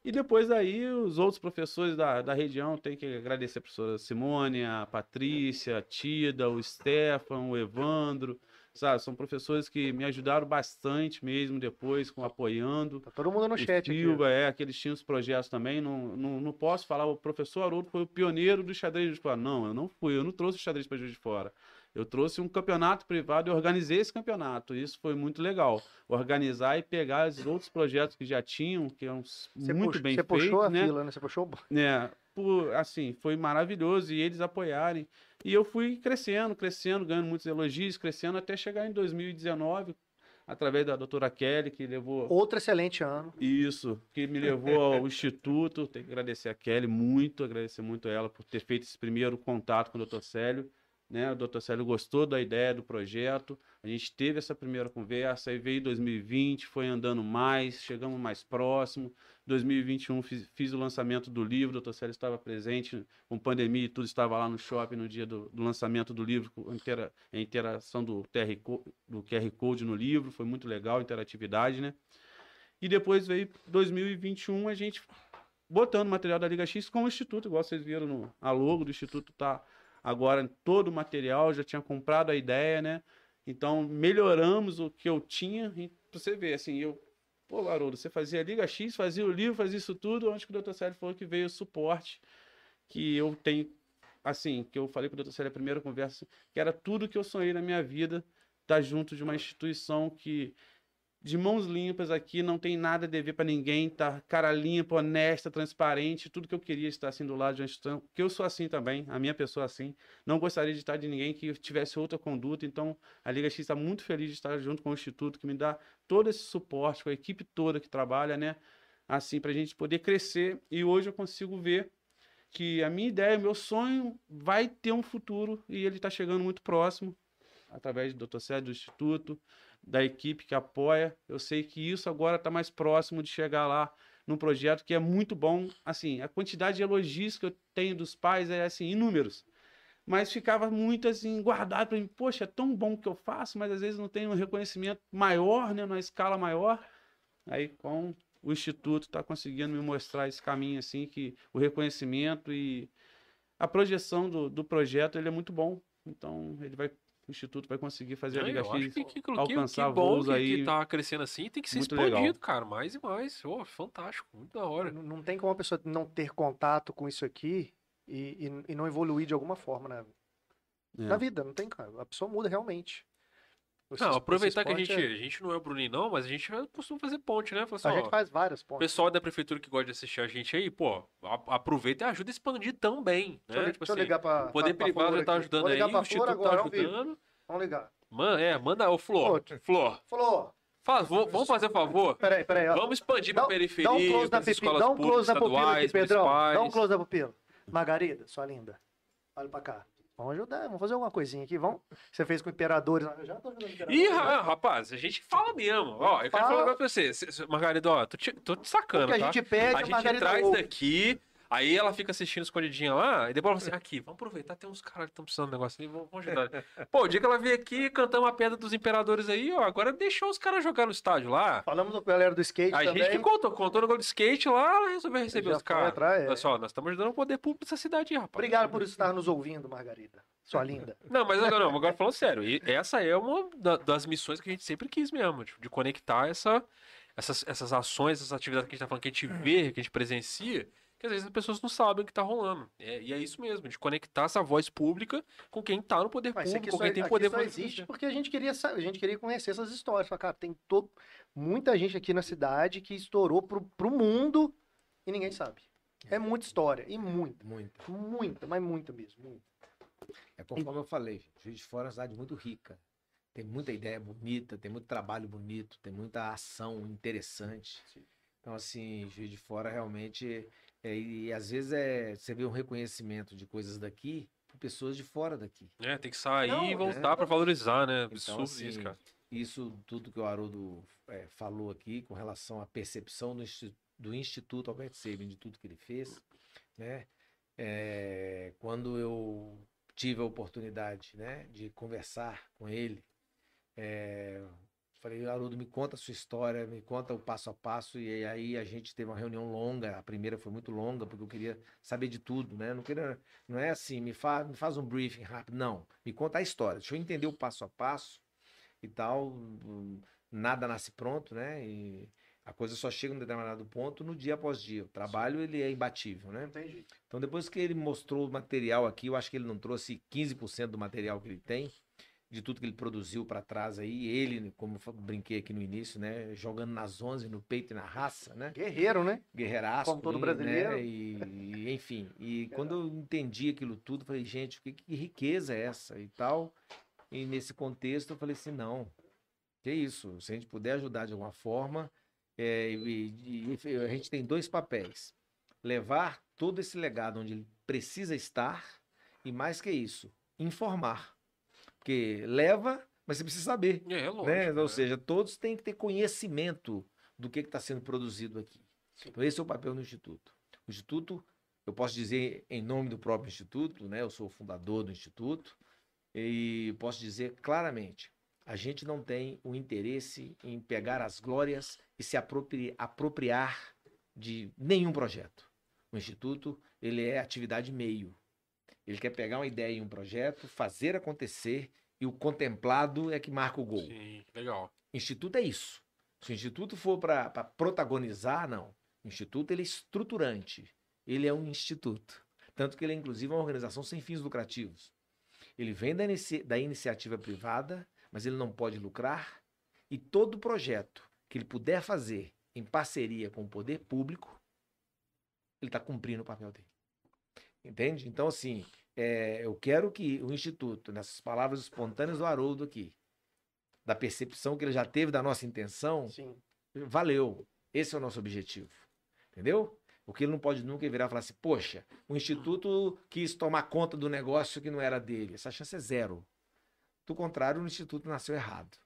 Speaker 4: E depois daí, os outros professores da, da região, tem que agradecer a professora Simone, a Patrícia, a Tida, o Stefan, o Evandro, sabe? São professores que me ajudaram bastante mesmo depois, com apoiando.
Speaker 1: Tá todo mundo no
Speaker 4: O
Speaker 1: chat aqui.
Speaker 4: Silva, é, que eles tinham os projetos também. Não, não, não posso falar, o professor Haroldo foi o pioneiro do xadrez de Fora. Não, eu não fui, eu não trouxe o xadrez para Juiz de Fora. Eu trouxe um campeonato privado e organizei esse campeonato. Isso foi muito legal. Organizar e pegar os outros projetos que já tinham, que eram
Speaker 1: Você
Speaker 4: muito
Speaker 1: puxou-
Speaker 4: bem
Speaker 1: Você
Speaker 4: feitos,
Speaker 1: puxou a
Speaker 4: né?
Speaker 1: fila, né? Você puxou o...
Speaker 4: né, por, assim, foi maravilhoso e eles apoiarem. E eu fui crescendo, crescendo, ganhando muitos elogios, crescendo até chegar em 2019, através da doutora Kelly, que levou
Speaker 1: Outro excelente ano.
Speaker 4: isso, que me levou ao instituto. Tenho que agradecer a Kelly muito, agradecer muito a ela por ter feito esse primeiro contato com o Dr. Célio. Né? O Dr. Célio gostou da ideia do projeto. A gente teve essa primeira conversa, aí veio 2020, foi andando mais, chegamos mais próximo. 2021 fiz, fiz o lançamento do livro, o Dr. Célio estava presente, com pandemia e tudo, estava lá no shopping no dia do, do lançamento do livro, com intera- a interação do, TR, do QR Code no livro, foi muito legal, interatividade, né? E depois veio 2021 a gente botando material da Liga X com o Instituto, igual vocês viram no, a logo do Instituto tá agora todo o material, já tinha comprado a ideia, né? Então melhoramos o que eu tinha, e pra você ver, assim, eu, pô, Haroldo, você fazia a Liga X, fazia o livro, fazia isso tudo, onde que o Dr. Sérgio falou que veio o suporte que eu tenho, assim, que eu falei com o Dr. Sérgio na primeira conversa, que era tudo que eu sonhei na minha vida, estar junto de uma instituição que de mãos limpas aqui, não tem nada a dever para ninguém, tá cara limpa, honesta, transparente, tudo que eu queria estar assim do lado de uma instituição, que eu sou assim também, a minha pessoa assim, não gostaria de estar de ninguém que tivesse outra conduta, então a Liga X está muito feliz de estar junto com o Instituto, que me dá todo esse suporte, com a equipe toda que trabalha, né, assim, para a gente poder crescer, e hoje eu consigo ver que a minha ideia, meu sonho vai ter um futuro, e ele está chegando muito próximo, através do Dr. Sérgio, do Instituto, da equipe que apoia. Eu sei que isso agora está mais próximo de chegar lá num projeto que é muito bom. Assim, a quantidade de elogios que eu tenho dos pais é assim, inúmeros. Mas ficava muito assim, guardado para mim. Poxa, é tão bom que eu faço, mas às vezes não tem um reconhecimento maior, né, numa escala maior. Aí com o Instituto está conseguindo me mostrar esse caminho, assim, que o reconhecimento e a projeção do, do projeto ele é muito bom. Então, ele vai o Instituto vai conseguir fazer a Liga
Speaker 2: eu acho
Speaker 4: X
Speaker 2: que, que, que,
Speaker 4: alcançar
Speaker 2: que bom
Speaker 4: voos
Speaker 2: que,
Speaker 4: aí.
Speaker 2: que tá crescendo assim tem que ser
Speaker 4: muito
Speaker 2: expandido,
Speaker 4: legal.
Speaker 2: cara, mais e mais. Ô, fantástico, muito da hora.
Speaker 1: Não, não tem como a pessoa não ter contato com isso aqui e, e, e não evoluir de alguma forma na,
Speaker 4: É.
Speaker 1: na vida. Não tem, cara. A pessoa muda realmente.
Speaker 2: Não, aproveitar que a
Speaker 1: esporte
Speaker 2: gente,
Speaker 1: é-
Speaker 2: a gente não é o Bruninho não, mas a gente costuma fazer ponte, né? Assim,
Speaker 1: A
Speaker 2: ó,
Speaker 1: gente faz vários
Speaker 2: O
Speaker 1: pontos.
Speaker 2: pessoal da prefeitura que gosta de assistir a gente aí, pô, aproveita e ajuda a expandir também,
Speaker 1: Deixa eu,
Speaker 2: né? Tipo
Speaker 1: deixa eu
Speaker 2: assim,
Speaker 1: ligar pra.
Speaker 2: o poder
Speaker 1: pra- pra
Speaker 2: privado
Speaker 1: Flor
Speaker 2: já tá
Speaker 1: aqui.
Speaker 2: ajudando aí, o
Speaker 1: pra Flor
Speaker 2: Instituto
Speaker 1: agora,
Speaker 2: tá
Speaker 1: ao vivo.
Speaker 2: ajudando.
Speaker 1: Vamos ligar.
Speaker 2: Man, é, manda, ô Flor. Flor,
Speaker 1: Falou.
Speaker 2: faz, vamos fazer um favor?
Speaker 1: Peraí, peraí. ó.
Speaker 2: Vamos expandir pra
Speaker 1: Dá-
Speaker 2: periferia,
Speaker 1: Dá um close na
Speaker 2: escolas
Speaker 1: Dá um close na pupila aqui, Pedrão. Dá um close na pupila. Margarida, sua linda. Olha pra cá. Vamos ajudar, vamos fazer alguma coisinha aqui. Vamos. Você fez com imperadores. Eu já tô ajudando imperadores.
Speaker 2: Ih,
Speaker 1: né?
Speaker 2: ra- rapaz, a gente fala mesmo. Ó, eu quero
Speaker 1: Fala.
Speaker 2: falar um negócio pra você. Margarida, ó, tô te, tô te sacando,
Speaker 1: O que a
Speaker 2: tá?
Speaker 1: gente pede,
Speaker 2: A
Speaker 1: a
Speaker 2: gente
Speaker 1: Margarida
Speaker 2: traz
Speaker 1: ouve.
Speaker 2: daqui, aí ela fica assistindo escondidinha lá, e depois ela fala assim, aqui, vamos aproveitar, tem uns caras que estão precisando de um negócio ali, vamos, vamos ajudar. Pô, o dia que ela veio aqui, cantamos a pedra dos imperadores aí, ó, agora deixou os caras jogar no estádio lá.
Speaker 1: Falamos com a galera do skate
Speaker 2: A
Speaker 1: também.
Speaker 2: gente que contou, contou no gol de skate lá, ela resolveu receber os caras.
Speaker 1: é.
Speaker 2: Olha só, nós estamos ajudando o poder público dessa cidade aí, rapaz.
Speaker 1: Obrigado por estar nos ouvindo, Margarida. Sua linda.
Speaker 2: Não, mas agora, não, agora falando sério, e essa é uma da- das missões que a gente sempre quis mesmo, tipo, de conectar essa, essas, essas ações, essas atividades que a gente tá falando, que a gente vê, que a gente presencia, que às vezes as pessoas não sabem o que tá rolando. É, e é isso mesmo, de conectar essa voz pública com quem tá no poder
Speaker 1: Mas
Speaker 2: público, com
Speaker 1: só,
Speaker 2: quem tem
Speaker 1: aqui
Speaker 2: poder
Speaker 1: só existe porque a gente queria a gente queria conhecer essas histórias. Falar, cara, tem todo, muita gente aqui na cidade que estourou pro, pro mundo e ninguém sabe. É muita história. E muita.
Speaker 3: Muita.
Speaker 1: Muita, mas muita mesmo. muita.
Speaker 3: É conforme eu falei, gente, Juiz de Fora é uma cidade muito rica. Tem muita ideia bonita, tem muito trabalho bonito, tem muita ação interessante. Então, assim, Juiz de Fora realmente. É, e às vezes é, você vê um reconhecimento de coisas daqui por pessoas de fora daqui.
Speaker 2: É, tem que sair
Speaker 1: Não,
Speaker 2: e
Speaker 1: é.
Speaker 2: voltar pra valorizar, né?
Speaker 3: Então,
Speaker 2: Absurdo
Speaker 3: assim,
Speaker 2: isso, cara.
Speaker 3: Isso tudo que o Haroldo é, falou aqui com relação à percepção do, do Instituto Albert Sabin, de tudo que ele fez, né? É, quando eu tive a oportunidade, né, de conversar com ele, é, falei, Haroldo, me conta a sua história, me conta o passo a passo, e aí a gente teve uma reunião longa, a primeira foi muito longa, porque eu queria saber de tudo, né? Não, queria, não é assim, me, fa, me faz um briefing rápido, não, me conta a história, deixa eu entender o passo a passo, e tal, nada nasce pronto, né? E a coisa só chega num determinado ponto no dia após dia. O trabalho ele é imbatível, né?
Speaker 1: Entendi.
Speaker 3: Então depois que ele mostrou o material aqui, eu acho que ele não trouxe 15% do material que ele tem, de tudo que ele produziu para trás aí, ele, como brinquei aqui no início, né, jogando nas 11, no peito e na raça, né?
Speaker 1: Guerreiro, né?
Speaker 3: guerreiraço,
Speaker 1: Como todo
Speaker 3: né,
Speaker 1: brasileiro.
Speaker 3: E, e, enfim, e quando eu entendi aquilo tudo, falei, gente, que, que riqueza é essa e tal. E nesse contexto eu falei assim, não, que isso, se a gente puder ajudar de alguma forma, é, e- e a gente tem dois papéis. Levar todo esse legado onde ele precisa estar e mais que isso, informar. Porque leva, mas você precisa saber
Speaker 2: É, é lógico.
Speaker 3: né?
Speaker 2: né?
Speaker 3: Ou seja, todos têm que ter conhecimento do que está sendo produzido aqui. Então, esse é o papel do Instituto. O Instituto, eu posso dizer em nome do próprio Instituto, né? eu sou o fundador do Instituto, e posso dizer claramente: a gente não tem o interesse em pegar as glórias e se apropri- apropriar de nenhum projeto. O Instituto, ele é atividade meio. Ele quer pegar uma ideia em um projeto, fazer acontecer, e o contemplado é que marca o gol.
Speaker 2: Sim, legal.
Speaker 3: Instituto é isso. Se o Instituto for para protagonizar, não. O Instituto ele é estruturante. Ele é um instituto. Tanto que ele é, inclusive, uma organização sem fins lucrativos. Ele vem da, inici- da iniciativa privada, mas ele não pode lucrar. E todo projeto que ele puder fazer em parceria com o poder público, ele está cumprindo o papel dele. Entende? Então, assim, é, eu quero que o Instituto, nessas palavras espontâneas do Haroldo aqui, da percepção que ele já teve da nossa intenção,
Speaker 1: Sim.
Speaker 3: valeu. Esse é o nosso objetivo. Entendeu? Porque ele não pode nunca virar e falar assim, poxa, o Instituto quis tomar conta do negócio que não era dele. Essa chance é zero. Do contrário, o Instituto nasceu errado.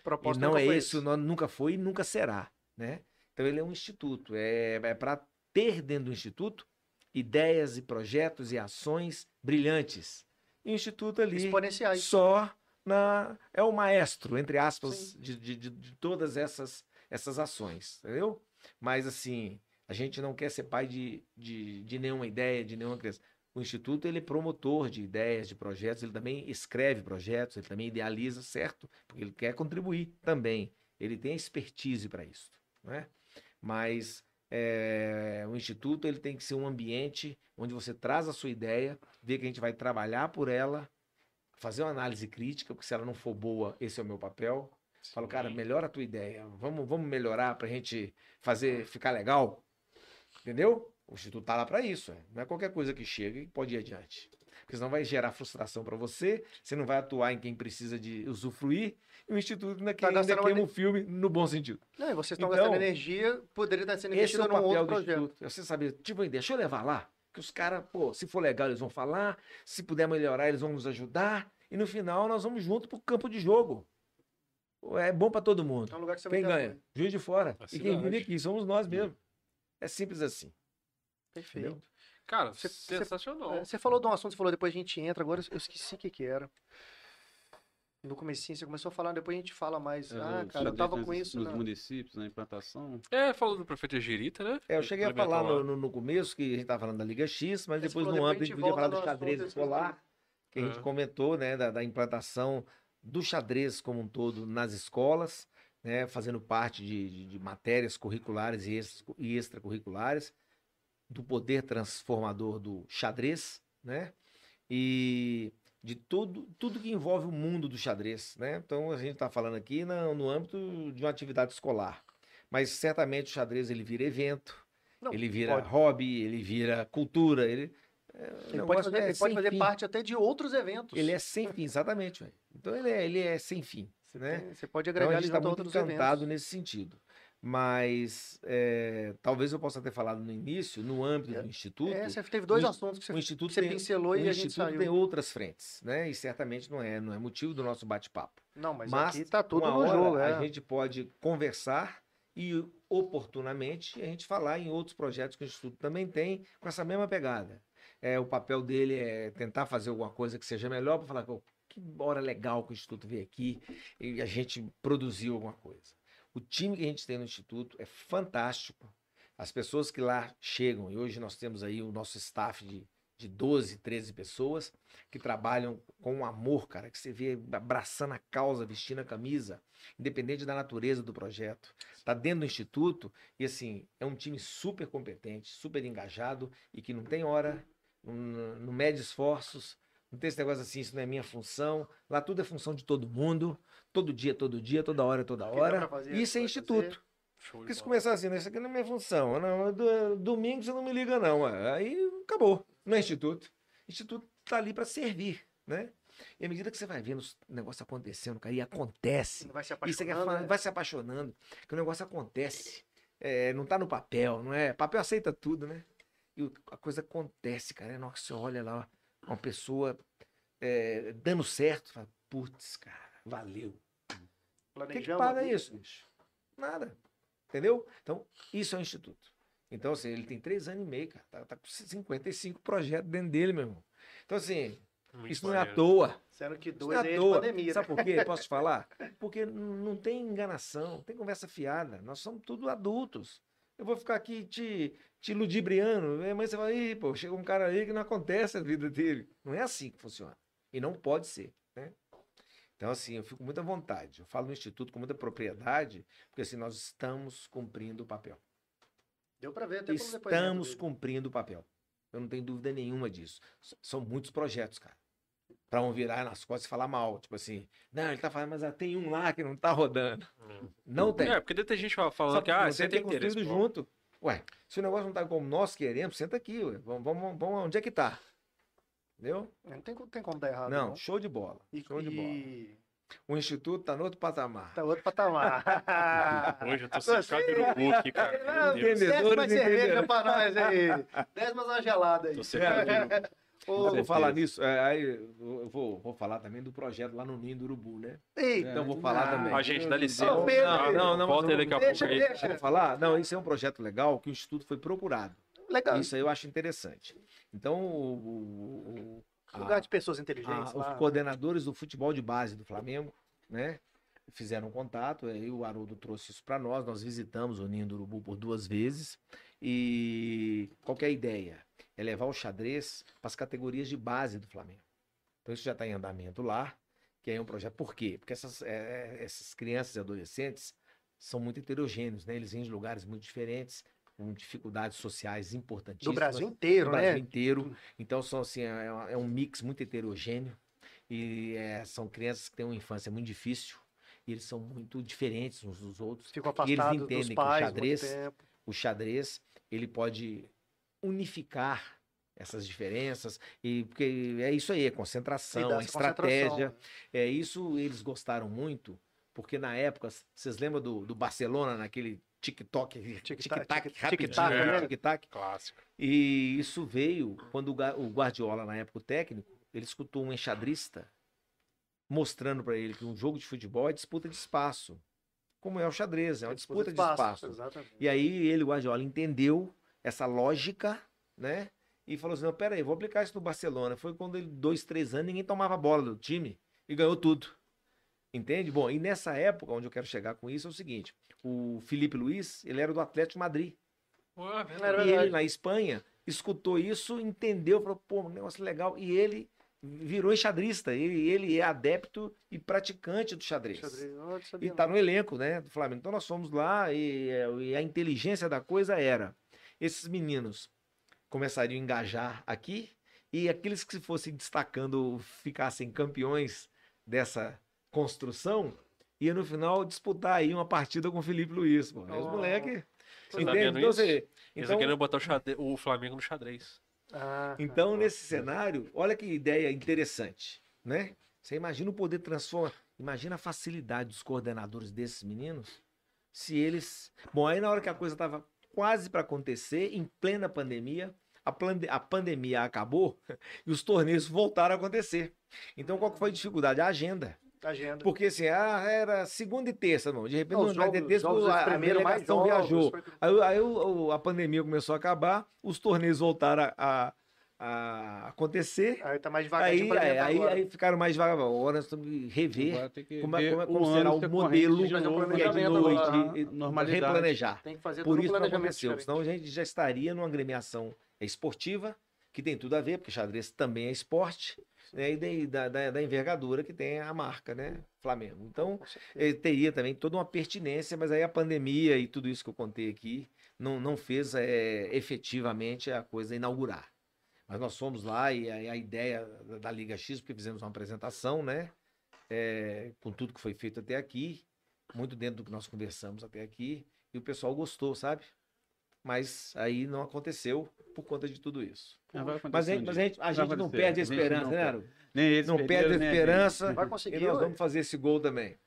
Speaker 1: O propósito
Speaker 3: e não é esse, não- nunca foi e nunca será, né? Então ele é um instituto, é, é para ter dentro do instituto ideias e projetos e ações brilhantes. E o instituto ali
Speaker 1: Exponenciais.
Speaker 3: só na é o maestro, entre aspas, de, de, de- todas essas essas ações, entendeu? Mas assim, a gente não quer ser pai de, de, de nenhuma ideia, de nenhuma criança. O Instituto ele é promotor de ideias, de projetos, ele também escreve projetos, ele também idealiza, certo? Porque ele quer contribuir também. Ele tem expertise para isso, né? Mas é, o Instituto ele tem que ser um ambiente onde você traz a sua ideia, vê que a gente vai trabalhar por ela, fazer uma análise crítica, porque se ela não for boa, esse é o meu papel. Falo, cara, melhora a tua ideia, vamos, vamos melhorar para a gente fazer ficar legal, entendeu? O Instituto tá lá para isso, é. não é qualquer coisa que chega e pode ir adiante. Porque senão vai gerar frustração para você, você não vai atuar em quem precisa de usufruir, e o Instituto ainda,
Speaker 1: Tá
Speaker 3: ainda queima o filme no bom sentido.
Speaker 1: Não, e vocês estão
Speaker 3: Então,
Speaker 1: gastando energia, poderia estar sendo
Speaker 3: Esse é
Speaker 1: investido
Speaker 3: o
Speaker 1: num
Speaker 3: papel
Speaker 1: outro
Speaker 3: do
Speaker 1: projeto.
Speaker 3: Instituto. Você saber, tipo deixa eu levar lá, que os caras, pô, se for legal eles vão falar, se puder melhorar eles vão nos ajudar, e no final nós vamos junto pro campo de jogo. É bom para todo mundo.
Speaker 1: É um lugar que você
Speaker 3: Quem ganha? Juiz de fora.
Speaker 2: A
Speaker 3: E quem vive aqui, somos nós mesmo. É simples assim.
Speaker 1: Perfeito.
Speaker 3: Entendeu?
Speaker 2: Cara,
Speaker 1: você-
Speaker 2: sensacional.
Speaker 1: É, Você falou de um assunto, você falou, depois a gente entra, agora eu esqueci o que que era. No comecinho, você começou a falar, depois a gente fala mais.
Speaker 4: É,
Speaker 1: ah, cara, eu tava
Speaker 4: nos-
Speaker 1: com isso.
Speaker 4: Nos
Speaker 1: Não.
Speaker 4: municípios, na implantação.
Speaker 2: É, falou do prefeito Egirita, né?
Speaker 3: É, eu cheguei a falar no, no- no começo que a gente estava falando da Liga X, mas depois
Speaker 1: falou,
Speaker 3: no âmbito a
Speaker 1: gente
Speaker 3: podia falar do xadrez
Speaker 1: assunto,
Speaker 3: escolar, que a gente
Speaker 2: É.
Speaker 3: comentou, né, da, da implantação do xadrez como um todo nas escolas, né, fazendo parte de, de- de matérias curriculares e, ex- e extracurriculares, do poder transformador do xadrez, né, e de tudo, tudo que envolve o mundo do xadrez, né? Então a gente está falando aqui no, no âmbito de uma atividade escolar, mas certamente o xadrez ele vira evento,
Speaker 1: Não,
Speaker 3: ele vira
Speaker 1: pode.
Speaker 3: hobby, ele vira cultura, ele, é,
Speaker 1: Ele pode fazer,
Speaker 3: é
Speaker 1: ele pode fazer parte até de outros eventos.
Speaker 3: Ele é sem fim, exatamente. velho. Então ele é, ele é sem fim,
Speaker 1: Você,
Speaker 3: né?
Speaker 1: tem- você pode
Speaker 3: Então
Speaker 1: agregar
Speaker 3: a
Speaker 1: ele
Speaker 3: gente está
Speaker 1: a
Speaker 3: muito encantado
Speaker 1: eventos.
Speaker 3: nesse sentido. Mas é, talvez eu possa ter falado no início, no âmbito do Instituto,
Speaker 1: É, você teve dois
Speaker 3: o-
Speaker 1: assuntos que
Speaker 3: o
Speaker 1: você,
Speaker 3: Instituto
Speaker 1: que você
Speaker 3: tem,
Speaker 1: pincelou
Speaker 3: o
Speaker 1: e a gente
Speaker 3: Instituto
Speaker 1: saiu.
Speaker 3: tem outras frentes, né? E certamente não é, não é motivo do nosso bate-papo.
Speaker 1: Não, mas,
Speaker 3: Mas
Speaker 1: aqui tá tudo no
Speaker 3: hora
Speaker 1: jogo.
Speaker 3: a
Speaker 1: É.
Speaker 3: gente pode conversar e oportunamente a gente falar em outros projetos que o Instituto também tem com essa mesma pegada. É, o papel dele é tentar fazer alguma coisa que seja melhor para falar "Pô, que hora legal que o Instituto veio aqui e a gente produziu alguma coisa. O time que a gente tem no Instituto é fantástico. As pessoas que lá chegam, e hoje nós temos aí o nosso staff de, de 12, 13 pessoas que trabalham com amor, cara, que você vê abraçando a causa, vestindo a camisa, independente da natureza do projeto. Está dentro do Instituto e, assim, é um time super competente, super engajado e que não tem hora, não, não mede esforços, não tem esse negócio assim, isso não é minha função. Lá tudo é função de todo mundo, todo dia, todo dia, toda hora, toda hora.
Speaker 1: fazer,
Speaker 3: Isso é Instituto. Porque se começar assim, "Não, isso aqui não é minha função, não, do- domingo você não me liga não, ué." aí acabou, não é instituto. Instituto tá ali para servir, né? E à medida que você vai vendo os negócios acontecendo, cara, e acontece,
Speaker 1: Vai se apaixonando,
Speaker 3: falar,
Speaker 1: né?
Speaker 3: vai se apaixonando, que o negócio acontece, É, não tá no papel, não é? Papel aceita tudo, né? E o- a coisa acontece, cara, nossa, você olha lá, uma pessoa é, dando certo, fala, putz, cara, valeu. O que, que paga isso, bicho? Nada. Entendeu? Então, isso é o Instituto. Então, assim, ele tem três anos e meio, cara. Tá, tá com 55 projetos dentro dele, meu irmão. Então, assim,
Speaker 2: Muito
Speaker 3: isso não é à
Speaker 2: maneiro.
Speaker 3: toa.
Speaker 1: Sendo que
Speaker 3: Isso
Speaker 1: dois aí
Speaker 3: é
Speaker 1: é
Speaker 3: à toa.
Speaker 1: pandemia.
Speaker 3: Sabe
Speaker 1: né?
Speaker 3: por quê? Posso te falar? Porque não tem enganação, não tem conversa fiada. Nós somos tudo adultos. Eu vou ficar aqui te, te ludibriando. Aí Amanhã você vai, Ih, pô, chegou um cara aí que não acontece a vida dele. Não é assim que funciona. E não pode ser, né? Então, assim, eu fico com muita vontade. Eu falo no Instituto com muita propriedade, porque assim, nós estamos cumprindo o papel.
Speaker 1: Deu pra ver até depoimento
Speaker 3: Estamos cumprindo o papel. Eu não tenho dúvida nenhuma disso. São muitos projetos, cara. Pra um virar nas costas e falar mal. Tipo assim, não, ele tá falando, mas ah, tem um lá que não tá rodando. Não tem.
Speaker 2: É, porque deve ter gente falando
Speaker 3: Só
Speaker 2: que, ah,
Speaker 3: você
Speaker 2: você tem
Speaker 3: tem construído
Speaker 2: pô.
Speaker 3: junto. Ué, se o negócio não tá como nós queremos, senta aqui, ué. Vamos, vamos, vamos onde é que tá? Entendeu?
Speaker 1: Não tem, tem como dar errado.
Speaker 3: não, show de bola.
Speaker 1: E,
Speaker 3: show de bola.
Speaker 1: e...
Speaker 3: O instituto tá no outro patamar.
Speaker 1: Tá outro patamar.
Speaker 2: Hoje eu tô secado do book aqui, cara.
Speaker 1: Mais
Speaker 3: Entendedores
Speaker 1: cerveja pra nós aí. Uma gelada aí.
Speaker 2: Tô secado do
Speaker 1: Ô,
Speaker 3: Vou falar nisso, é, aí eu vou, vou falar também do projeto lá no Ninho do Urubu, né?
Speaker 1: Eita,
Speaker 3: Então vou falar também.
Speaker 2: Ah, gente, dá licença.
Speaker 1: Pedro,
Speaker 2: Ah,
Speaker 3: não, não,
Speaker 2: Volta aí
Speaker 3: mas
Speaker 2: daqui a
Speaker 1: deixa,
Speaker 2: pouco aí.
Speaker 1: deixa.
Speaker 3: Vou falar? Não, isso é um projeto legal que o Instituto foi procurado.
Speaker 1: Legal.
Speaker 3: Isso aí eu acho interessante. Então, o, o- o- a-
Speaker 1: Lugar de pessoas inteligentes
Speaker 3: a- os coordenadores do futebol de base do Flamengo, né? Fizeram um contato, aí o Haroldo trouxe isso para nós, nós visitamos o Ninho do Urubu por duas vezes. E qual que é a ideia? É levar o xadrez para as categorias de base do Flamengo. Então isso já está em andamento lá, que é um projeto. Por quê? Porque essas, é, essas crianças e adolescentes são muito heterogêneos, né? Eles vêm de lugares muito diferentes, com dificuldades sociais
Speaker 1: Do
Speaker 3: importantíssimas
Speaker 1: Brasil inteiro,
Speaker 3: do
Speaker 1: né?
Speaker 3: Brasil inteiro. Então são assim, é, uma- é um mix muito heterogêneo e é, são crianças que têm uma infância muito difícil e eles são muito diferentes uns dos outros.
Speaker 1: Ficam
Speaker 3: E eles
Speaker 1: afastados
Speaker 3: entendem
Speaker 1: dos
Speaker 3: que o
Speaker 1: pais
Speaker 3: xadrez-. O xadrez ele pode unificar essas diferenças e porque é isso aí, é concentração, é
Speaker 1: concentração,
Speaker 3: estratégia.
Speaker 1: né?
Speaker 3: É isso eles gostaram muito porque na época vocês lembram do, do Barcelona naquele TikTok,
Speaker 1: Tic-tac,
Speaker 3: tic-tac, né?
Speaker 2: né?
Speaker 3: tic-tac.
Speaker 2: Clássico.
Speaker 3: E isso veio quando o Guardiola, na época o técnico, ele escutou um enxadrista mostrando para ele que um jogo de futebol é disputa de espaço. Como é o xadrez, é uma disputa, de espaço.
Speaker 1: Exatamente.
Speaker 3: E aí ele, o Guardiola, entendeu essa lógica, né? E falou assim: não, peraí, vou aplicar isso no Barcelona. Foi quando ele, dois, três anos, ninguém tomava bola do time e ganhou tudo. Entende? Bom, e nessa época, onde eu quero chegar com isso, é o seguinte: o Felipe Luiz, ele era do Atlético Madrid.
Speaker 2: Ué,
Speaker 3: E ele, na Espanha, escutou isso, entendeu, falou, pô, um negócio legal. E ele virou enxadrista. Ele, ele é adepto e praticante do xadrez.
Speaker 1: Xadrez,
Speaker 3: E tá
Speaker 1: não.
Speaker 3: no elenco, né, do Flamengo. Então nós fomos lá e, é, e a inteligência da coisa era: esses meninos começariam a engajar aqui e aqueles que se fossem destacando, ficassem campeões dessa construção, ia no final disputar aí uma partida com o Felipe Luiz. Pô. Aí os
Speaker 1: Oh.
Speaker 3: moleque,
Speaker 2: Você tá
Speaker 3: entende? Então,
Speaker 2: isso?
Speaker 3: você,
Speaker 2: Eles
Speaker 3: então,
Speaker 2: querendo botar o, xadre- o Flamengo no xadrez.
Speaker 1: Ah,
Speaker 3: então,
Speaker 1: ah,
Speaker 3: nesse cenário, olha que ideia interessante, né? Você imagina o poder transformar, imagina a facilidade dos coordenadores desses meninos, se eles... Bom, aí na hora que a coisa estava quase para acontecer, em plena pandemia, a, plande- a pandemia acabou e os torneios voltaram a acontecer. Então, qual que foi a dificuldade? A agenda.
Speaker 1: Agenda.
Speaker 3: Porque assim, ah, era segunda e terça, não. De repente,
Speaker 1: Não,
Speaker 3: não,
Speaker 1: jogos,
Speaker 3: ter terça,
Speaker 1: jogos
Speaker 3: a, a delegação viajou.
Speaker 1: foi-
Speaker 3: Aí, aí a pandemia começou a acabar, os torneios voltaram a, a acontecer.
Speaker 1: Aí tá mais devagarzinho
Speaker 3: Aí,
Speaker 1: pra
Speaker 3: aí, aí, ficaram mais devagar. Agora nós temos que rever
Speaker 4: que
Speaker 3: como, é-
Speaker 4: ver
Speaker 3: como, é-
Speaker 4: o
Speaker 3: como será o modelo
Speaker 4: de
Speaker 3: é de
Speaker 1: planejamento
Speaker 3: noite, e-
Speaker 4: Normalidade.
Speaker 3: replanejar.
Speaker 1: Tem que fazer
Speaker 3: Por isso não aconteceu.
Speaker 1: diferente.
Speaker 3: Senão a gente já estaria numa agremiação esportiva, que tem tudo a ver, porque xadrez também é esporte, né? e da, da, da envergadura que tem a marca, né? Flamengo. Então, ele teria também toda uma pertinência, mas aí a pandemia e tudo isso que eu contei aqui não, não fez é, efetivamente a coisa inaugurar. Mas nós fomos lá e a, a ideia da, Liga X, porque fizemos uma apresentação, né? É, com tudo que foi feito até aqui, muito dentro do que nós conversamos até aqui, e o pessoal gostou, sabe? Mas aí não aconteceu por conta de tudo isso.
Speaker 4: Mas, um
Speaker 3: gente, mas a gente, a gente não perde a esperança,
Speaker 4: não
Speaker 3: né? Aro?
Speaker 4: Nem eles
Speaker 3: Não perde a esperança.
Speaker 1: Vai
Speaker 3: E
Speaker 1: conseguir,
Speaker 3: nós
Speaker 1: ué.
Speaker 3: vamos fazer esse gol também.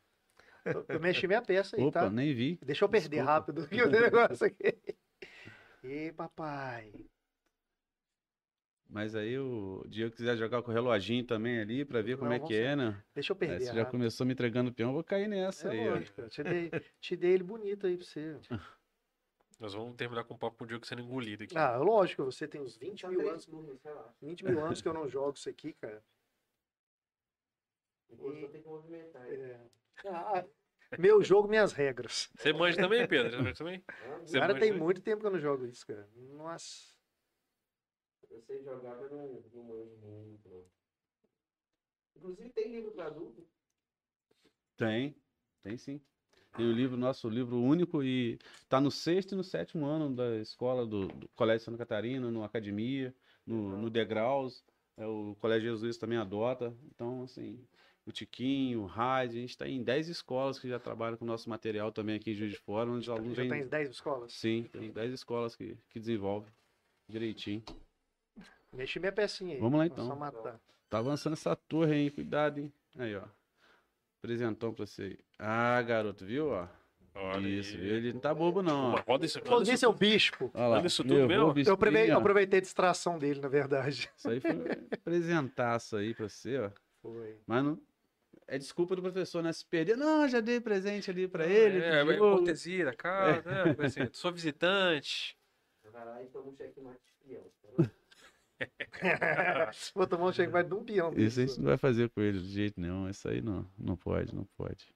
Speaker 1: Eu, eu mexi minha peça aí,
Speaker 4: Opa,
Speaker 1: tá?
Speaker 4: nem vi.
Speaker 1: Deixa eu perder
Speaker 4: Desculpa.
Speaker 1: rápido o negócio aqui. Ê, papai.
Speaker 4: Mas aí o Diego quiser jogar com o reloginho também ali pra ver como
Speaker 1: Não,
Speaker 4: é que
Speaker 1: vamos
Speaker 4: é, né?
Speaker 1: Deixa eu
Speaker 4: Aí
Speaker 1: perder
Speaker 4: você já começou me entregando o peão, eu vou cair nessa aí,
Speaker 1: É
Speaker 4: ó.
Speaker 1: lógico, eu te dei, te dei ele bonito aí pra você.
Speaker 2: Nós vamos terminar com o papo com o Diogo sendo engolido aqui.
Speaker 1: Ah, lógico, você tem uns 20
Speaker 5: Só
Speaker 1: mil anos,
Speaker 5: turnos, sei lá.
Speaker 1: 20 mil anos que eu não jogo isso aqui, cara.
Speaker 5: Tem que movimentar.
Speaker 1: É. Ah, meu jogo, minhas regras.
Speaker 2: Você manja também, Pedro? Você manja também? Você
Speaker 1: cara,
Speaker 2: manja
Speaker 1: tem
Speaker 2: também?
Speaker 1: muito tempo que eu não jogo isso, cara. Nossa.
Speaker 5: Eu sei jogar, mas não, não manjo muito, não. Inclusive tem livro para adulto.
Speaker 4: Tem, tem sim. Tem o livro, nosso livro único, e tá no sexto e no sétimo ano da escola do, do Colégio Santa Catarina, no Academia, no, no Degraus. É, o Colégio Jesus também adota. Então, assim, o Tiquinho, o Raid, a gente está em 10 escolas que já trabalham com o nosso material também aqui em Juiz de Fora, onde os alunos
Speaker 1: Já
Speaker 4: vêm.
Speaker 1: tem 10 escolas?
Speaker 4: Sim, tem 10 escolas que, que desenvolvem direitinho.
Speaker 1: Mexe minha pecinha aí.
Speaker 4: Vamos lá,
Speaker 1: É
Speaker 4: então.
Speaker 1: Só matar.
Speaker 4: Tá avançando essa torre aí, hein? Cuidado, hein? Aí, ó. Presentão pra você aí. Ah, garoto, viu, ó?
Speaker 2: Olha
Speaker 4: Isso,
Speaker 2: aí.
Speaker 4: Ele não tá bobo, não. ó.
Speaker 2: Roda isso, roda isso
Speaker 1: é o bispo.
Speaker 4: Olha lá.
Speaker 2: Isso tudo mesmo?
Speaker 4: o
Speaker 1: Eu aproveitei, eu aproveitei a distração dele, na verdade.
Speaker 4: Isso aí foi um presentaço aí pra você, ó.
Speaker 1: Foi.
Speaker 4: Mas não... É desculpa do professor, né? Se perder. Não, já dei presente ali pra ele.
Speaker 2: É, é cortesia da casa, né? Coisa assim, sou visitante.
Speaker 5: Vai lá e toma um cheque de peão. tá
Speaker 1: Vou tomar um cheque mais de um peão.
Speaker 4: Isso a gente não vai fazer com ele de jeito nenhum. Isso aí não, não pode, não pode.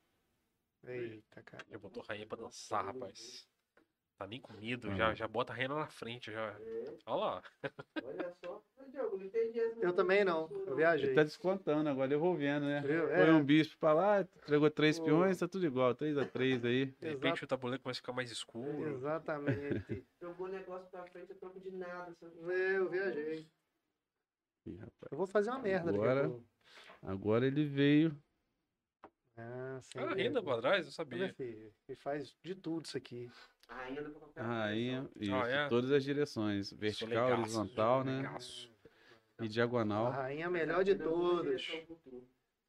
Speaker 1: Eita, cara.
Speaker 2: Já botou rainha pra dançar, rapaz. Tá nem comido,
Speaker 4: Ah.
Speaker 2: já, já bota a rainha na frente, já.
Speaker 5: É,
Speaker 2: Olha lá.
Speaker 5: olha só. Ô, Diogo, não entendi essa
Speaker 1: Eu também não. Eu viajei.
Speaker 4: Ele tá descontando agora, devolvendo, né? Foi
Speaker 1: É.
Speaker 4: um bispo pra lá, entregou três
Speaker 1: Pô.
Speaker 4: peões, tá tudo igual. 3x3 aí.
Speaker 2: De
Speaker 1: Exato.
Speaker 2: repente o tabuleiro começa a ficar mais escuro.
Speaker 1: Exatamente.
Speaker 5: Jogou o negócio pra frente, eu troco de nada. Seu...
Speaker 1: Eu viajei.
Speaker 4: Ih, rapaz.
Speaker 1: Eu vou fazer uma merda a
Speaker 4: Agora-. Agora ele veio.
Speaker 1: Ah, sim.
Speaker 2: Ah, renda pra trás, eu sabia.
Speaker 1: Filho, ele faz de tudo isso aqui.
Speaker 5: A rainha do.
Speaker 4: A rainha, isso,
Speaker 2: Ah, é?
Speaker 4: todas as direções. Vertical,
Speaker 2: legaço,
Speaker 4: horizontal, né?
Speaker 2: legaço.
Speaker 4: E
Speaker 1: A
Speaker 4: diagonal.
Speaker 1: rainha é a melhor de todas.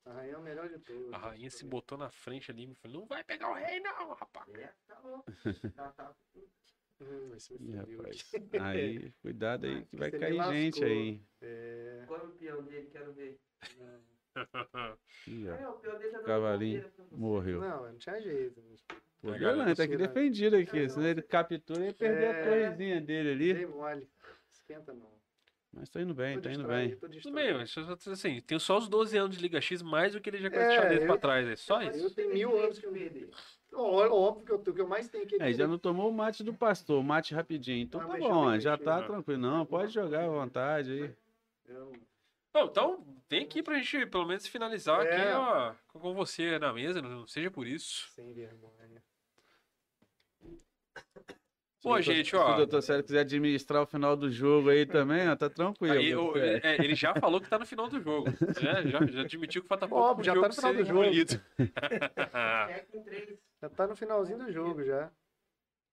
Speaker 1: A rainha é a melhor de todas.
Speaker 2: A rainha se botou na frente ali e me falou: não vai pegar o rei, não, rapaz.
Speaker 5: É, tá bom. Tá, tá.
Speaker 1: Hum, esse me
Speaker 4: Ih. Aí, cuidado aí que vai
Speaker 1: Você
Speaker 4: cair gente aí.
Speaker 1: É,
Speaker 5: Qual é o peão dele? Quero ver.
Speaker 4: Ih, ó,
Speaker 5: É, o peão dele já deu
Speaker 4: Cavalinho
Speaker 5: pra você.
Speaker 4: morreu.
Speaker 1: não, não tinha jeito.
Speaker 4: Pô,
Speaker 2: A
Speaker 4: tá aqui defendido aqui. Senão ele captura e perder a
Speaker 1: É.
Speaker 4: torrezinha dele ali.
Speaker 1: Dei mole. Esquenta não.
Speaker 4: Mas tá indo bem,
Speaker 1: Tô
Speaker 4: tá indo
Speaker 1: distraído,
Speaker 4: bem.
Speaker 1: tô
Speaker 2: Tudo
Speaker 1: distraído.
Speaker 2: bem, mas só- assim, tem só os 12 anos de Liga X, mais do que ele já conhece
Speaker 1: É,
Speaker 2: xadrez
Speaker 1: eu-
Speaker 2: pra trás, é só
Speaker 1: Eu
Speaker 2: isso.
Speaker 1: tenho mil anos que eu
Speaker 5: perder.
Speaker 1: Ó, Óbvio que o que eu mais tenho aqui
Speaker 4: É, já não tomou o mate do pastor, o mate rapidinho. Então
Speaker 1: Ah,
Speaker 4: tá bom, já
Speaker 1: mexer,
Speaker 4: tá
Speaker 2: né?
Speaker 4: tranquilo. Não, pode jogar à vontade aí.
Speaker 1: Eu-
Speaker 2: Bom, então, vem aqui pra gente pelo menos finalizar
Speaker 1: É.
Speaker 2: aqui, ó, com você na mesa, não seja por isso.
Speaker 1: Sem vergonha.
Speaker 4: Se
Speaker 2: Pô,
Speaker 4: doutor-
Speaker 2: gente,
Speaker 4: Se
Speaker 2: ó.
Speaker 4: o doutor Sérgio quiser administrar o final do jogo aí também, ó, tá tranquilo.
Speaker 2: Aí, o-
Speaker 4: doutor.
Speaker 2: é, ele já falou que tá no final do jogo. né? Já, já admitiu que falta pouco
Speaker 1: Óbvio, já
Speaker 2: jogo
Speaker 1: tá no final
Speaker 2: ser
Speaker 1: do jogo. Já tá no finalzinho do jogo já.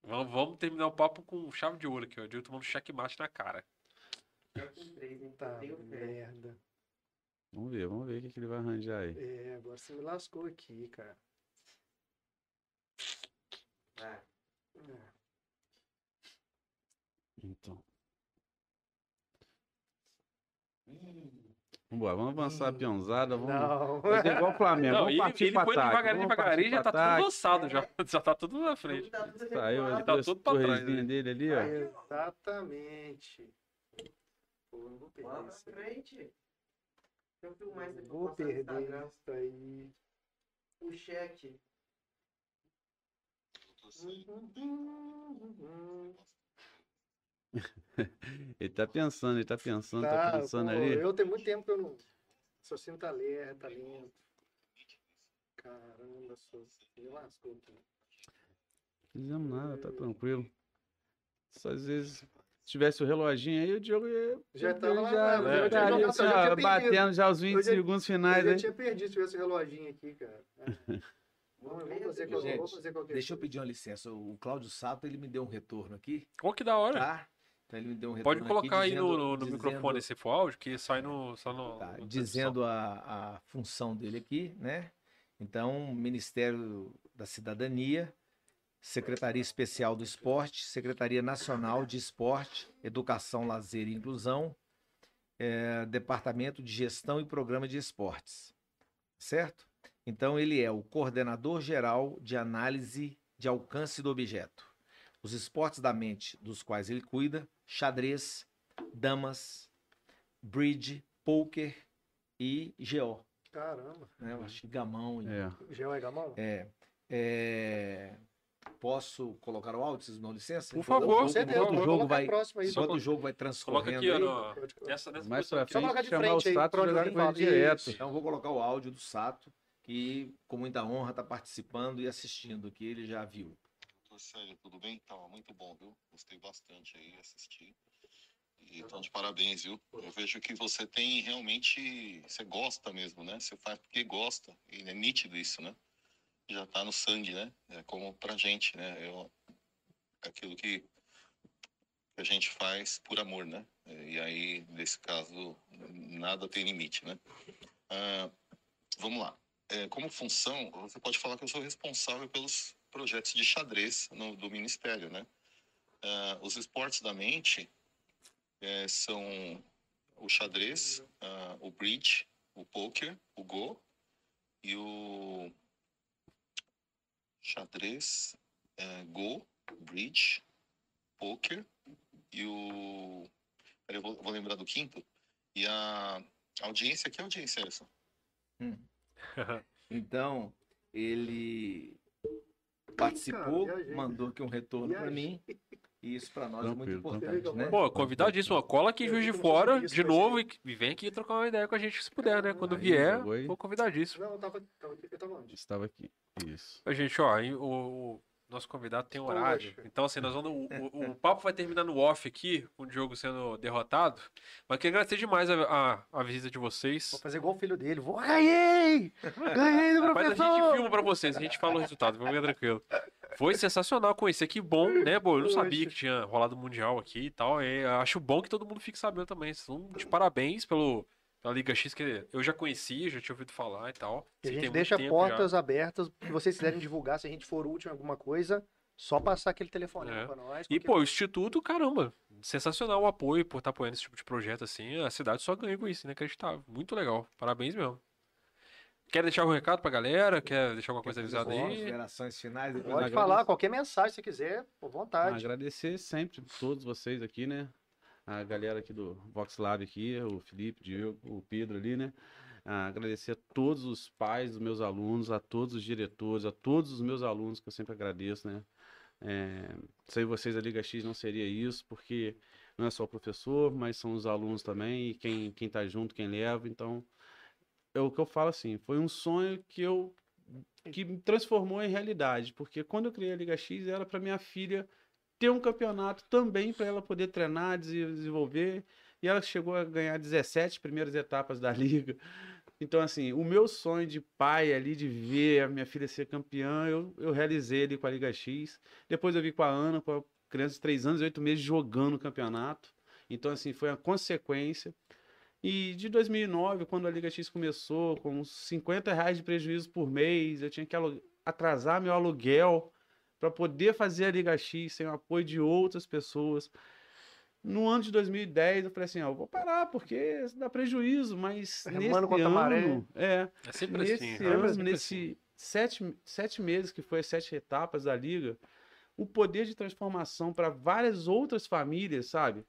Speaker 2: vamos, vamos terminar o papo com chave de ouro aqui, ó. O Diego tomando checkmate na cara.
Speaker 1: Tá, merda.
Speaker 4: Vamos ver, vamos ver o que, que ele vai arranjar aí.
Speaker 1: É, agora você me lascou aqui, cara.
Speaker 5: Vai.
Speaker 1: É.
Speaker 4: Então. Vambora, vamos avançar a peãozada, vamos
Speaker 1: Não.
Speaker 4: fazer igual o Flamengo.
Speaker 2: Não,
Speaker 4: vamos
Speaker 2: ele,
Speaker 4: partir
Speaker 2: ele foi
Speaker 4: ataque,
Speaker 2: devagarinho, já tá tudo
Speaker 4: ataque.
Speaker 2: lançado, já, já tá tudo na frente.
Speaker 5: Tá tudo
Speaker 4: Saiu as
Speaker 2: Tá tudo pra trás, né?
Speaker 4: dele ali, ó.
Speaker 1: Exatamente. Pô, não vou perder
Speaker 5: pra
Speaker 1: isso.
Speaker 5: frente. Eu isso aqui. pra
Speaker 1: Vou perder isso aí.
Speaker 5: O cheque.
Speaker 4: Ele tá pensando, ele tá pensando, tá,
Speaker 1: Tá,
Speaker 4: pensando
Speaker 1: pô,
Speaker 4: ali.
Speaker 1: Eu tenho muito tempo que eu não. Raciocínio tá ler, tá lento. Caramba, sou. Me lascou aqui.
Speaker 4: Fizemos nada, tá tranquilo. Só às vezes, se tivesse o reloginho aí, o Diogo ia.
Speaker 1: Já tava lá,
Speaker 4: já,
Speaker 1: né?
Speaker 4: já
Speaker 1: Eu eu já tinha perdido.
Speaker 4: batendo já os 20
Speaker 1: Eu já-
Speaker 4: segundos
Speaker 1: Eu
Speaker 4: finais
Speaker 1: já
Speaker 4: aí.
Speaker 1: tinha perdido se tivesse o reloginho aqui, cara. É. Vamos, vamos fazer, qual-
Speaker 3: Gente,
Speaker 1: fazer qualquer
Speaker 3: Deixa eu
Speaker 1: coisa.
Speaker 3: pedir uma licença. O Cláudio Sato, ele me deu um retorno aqui,
Speaker 2: Pô, que da hora.
Speaker 3: tá? Então ele me deu um
Speaker 2: Pode
Speaker 3: aqui
Speaker 2: colocar aí no,
Speaker 3: dizendo-
Speaker 2: no- no
Speaker 3: dizendo-
Speaker 2: microfone esse for áudio, que sai no. Só no,
Speaker 3: Tá,
Speaker 2: no-
Speaker 3: dizendo a, a função dele aqui, né? Então, Ministério da Cidadania, Secretaria Especial do Esporte, Secretaria Nacional de Esporte, Educação, Lazer e Inclusão, eh, Departamento de Gestão e Programa de Esportes, certo? Então, ele é o coordenador geral de análise de alcance do objeto. Os esportes da mente dos quais ele cuida, xadrez, damas, bridge, poker e GO.
Speaker 1: Caramba.
Speaker 3: Né? Eu acho que gamão. e-
Speaker 4: É.
Speaker 1: Gel é gamão?
Speaker 3: É, é, Posso colocar o áudio, vocês me dão licença?
Speaker 2: Por favor, com
Speaker 1: certeza.
Speaker 3: enquanto o jogo vai,
Speaker 1: próximo aí.
Speaker 3: enquanto o jogo vai
Speaker 2: Coloca
Speaker 3: transcorrendo
Speaker 2: aqui,
Speaker 3: aí,
Speaker 2: no-
Speaker 1: colocar.
Speaker 2: Nessa,
Speaker 4: Mais pra frente,
Speaker 1: de
Speaker 4: chamar
Speaker 1: frente
Speaker 4: o
Speaker 1: aí,
Speaker 4: Sato
Speaker 1: pra onde
Speaker 4: jogar
Speaker 1: fala.
Speaker 4: direto.
Speaker 3: Então vou colocar o áudio do Sato, que com muita honra está participando e assistindo, que ele já viu.
Speaker 6: Célio, tudo bem? Tá muito bom, viu? Gostei bastante aí, assisti. E Então, de parabéns, viu? Eu vejo que você tem realmente. Você gosta mesmo, né? Você faz porque gosta. E é nítido isso, né? Já tá no sangue, né? É como pra gente, né? Eu, aquilo que a gente faz por amor, né? E aí, nesse caso, nada tem limite, né? Ah, vamos lá. É, como função, você pode falar que eu sou responsável pelos projetos de xadrez no- do Ministério, né? Ah, os esportes da mente é, são o xadrez, ah, o bridge, o poker, o go e o xadrez, é, go, bridge, poker e o. Eu vou, vou lembrar do quinto. E a audiência, que audiência é essa?
Speaker 3: Então, ele participou,
Speaker 1: Cara,
Speaker 3: mandou aqui um retorno para mim. E isso para nós é muito
Speaker 4: Tranquilo,
Speaker 3: importante, né?
Speaker 2: Pô, convidadíssimo. Cola aqui Juiz de Fora
Speaker 1: disso,
Speaker 2: de novo e vem aqui trocar uma ideia com a gente se puder, né? Quando
Speaker 4: Aí,
Speaker 2: vier,
Speaker 4: jogou aí.
Speaker 2: for convidadíssimo.
Speaker 1: Não, eu tava, tava, eu tava onde?
Speaker 4: Estava aqui. Isso.
Speaker 2: A gente, ó, o nosso convidado tem
Speaker 1: Poxa.
Speaker 2: horário. Então, assim, nós vamos. O, o- o papo vai terminar no off aqui, com o Diogo sendo derrotado. Mas queria agradecer demais a, a, a visita de vocês.
Speaker 1: Vou fazer igual o filho dele. Vou, ganhei! Ganhei do
Speaker 2: Mas a
Speaker 1: professor!
Speaker 2: gente filma pra vocês, a gente fala o resultado, fica tranquilo. Foi sensacional conhecer, que bom, né, pô? Eu não sabia que tinha rolado o Mundial aqui e tal. E acho bom que todo mundo fique sabendo também. Então, de parabéns pelo, pela Liga X, que eu já conhecia, já tinha ouvido falar e tal.
Speaker 1: E a gente deixa portas abertas, se vocês quiserem divulgar, se a gente for útil em alguma coisa, só passar aquele telefone
Speaker 2: É.
Speaker 1: pra nós.
Speaker 2: E, pô, o Instituto, caramba, sensacional o apoio por estar apoiando esse tipo de projeto assim. A cidade só ganha com isso, inacreditável. Muito legal. Parabéns mesmo. Quer deixar algum recado pra galera? Quer deixar alguma coisa avisada aí?
Speaker 3: Considerações finais.
Speaker 1: Pode falar qualquer mensagem se quiser, por vontade.
Speaker 4: Agradecer sempre todos vocês aqui, né? A galera aqui do Vox Lab aqui, o Felipe, o Diego, o Pedro ali, né? Ah, agradecer a todos os pais dos meus alunos, a todos os diretores, a todos os meus alunos, que eu sempre agradeço, né? É, sem vocês a Liga X não seria isso, porque não é só o professor, mas são os alunos também, e quem, quem tá junto, quem leva, então é o que eu falo assim, foi um sonho que eu que me transformou em realidade, porque quando eu criei a Liga X era para minha filha ter um campeonato também para ela poder treinar, dese- desenvolver, e ela chegou a ganhar 17 primeiras etapas da liga. Então, assim, o meu sonho de pai ali, de ver a minha filha ser campeã, eu, eu realizei ali com a Liga X. Depois eu vi com a Ana, com a criança de 3 anos e 8 meses, jogando o campeonato. Então, assim, foi uma consequência. E de 2009, quando a Liga X começou, com uns 50 reais de prejuízo por mês, eu tinha que atrasar meu aluguel para poder fazer a Liga X sem o apoio de outras pessoas. No ano de 2010, eu falei assim, ó, eu vou parar, porque dá prejuízo, mas
Speaker 1: Remando
Speaker 4: nesse
Speaker 1: contra a maré.
Speaker 4: ano... É,
Speaker 2: É sempre
Speaker 4: nesse
Speaker 2: assim.
Speaker 4: ano,
Speaker 1: assim, sempre
Speaker 4: nesse sete, sete meses que foi as sete etapas da liga, o poder de transformação para várias outras famílias, sabe?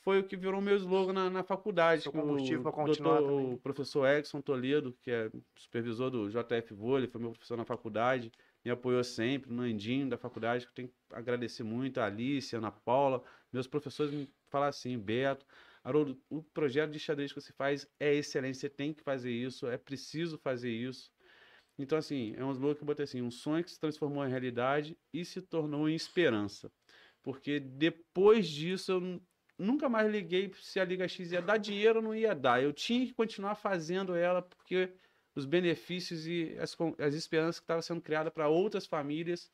Speaker 4: Foi o que virou meu slogan na, na faculdade. O
Speaker 1: combustível pra continuar
Speaker 4: doutor-
Speaker 1: também.
Speaker 4: O professor Edson Toledo, que é supervisor do JF Vôlei, foi meu professor na faculdade, me apoiou sempre, no Andinho da faculdade, que eu tenho que agradecer muito, a Alice, a Ana Paula, meus professores me falaram assim, Beto, Haroldo, o projeto de xadrez que você faz é excelente, você tem que fazer isso, é preciso fazer isso. Então, assim, é um slogan que eu botei assim, um sonho que se transformou em realidade e se tornou em esperança. Porque depois disso eu nu- nunca mais liguei se a Liga X ia dar dinheiro ou não ia dar. Eu tinha que continuar fazendo ela porque os benefícios e as, as esperanças que estavam sendo criadas para outras famílias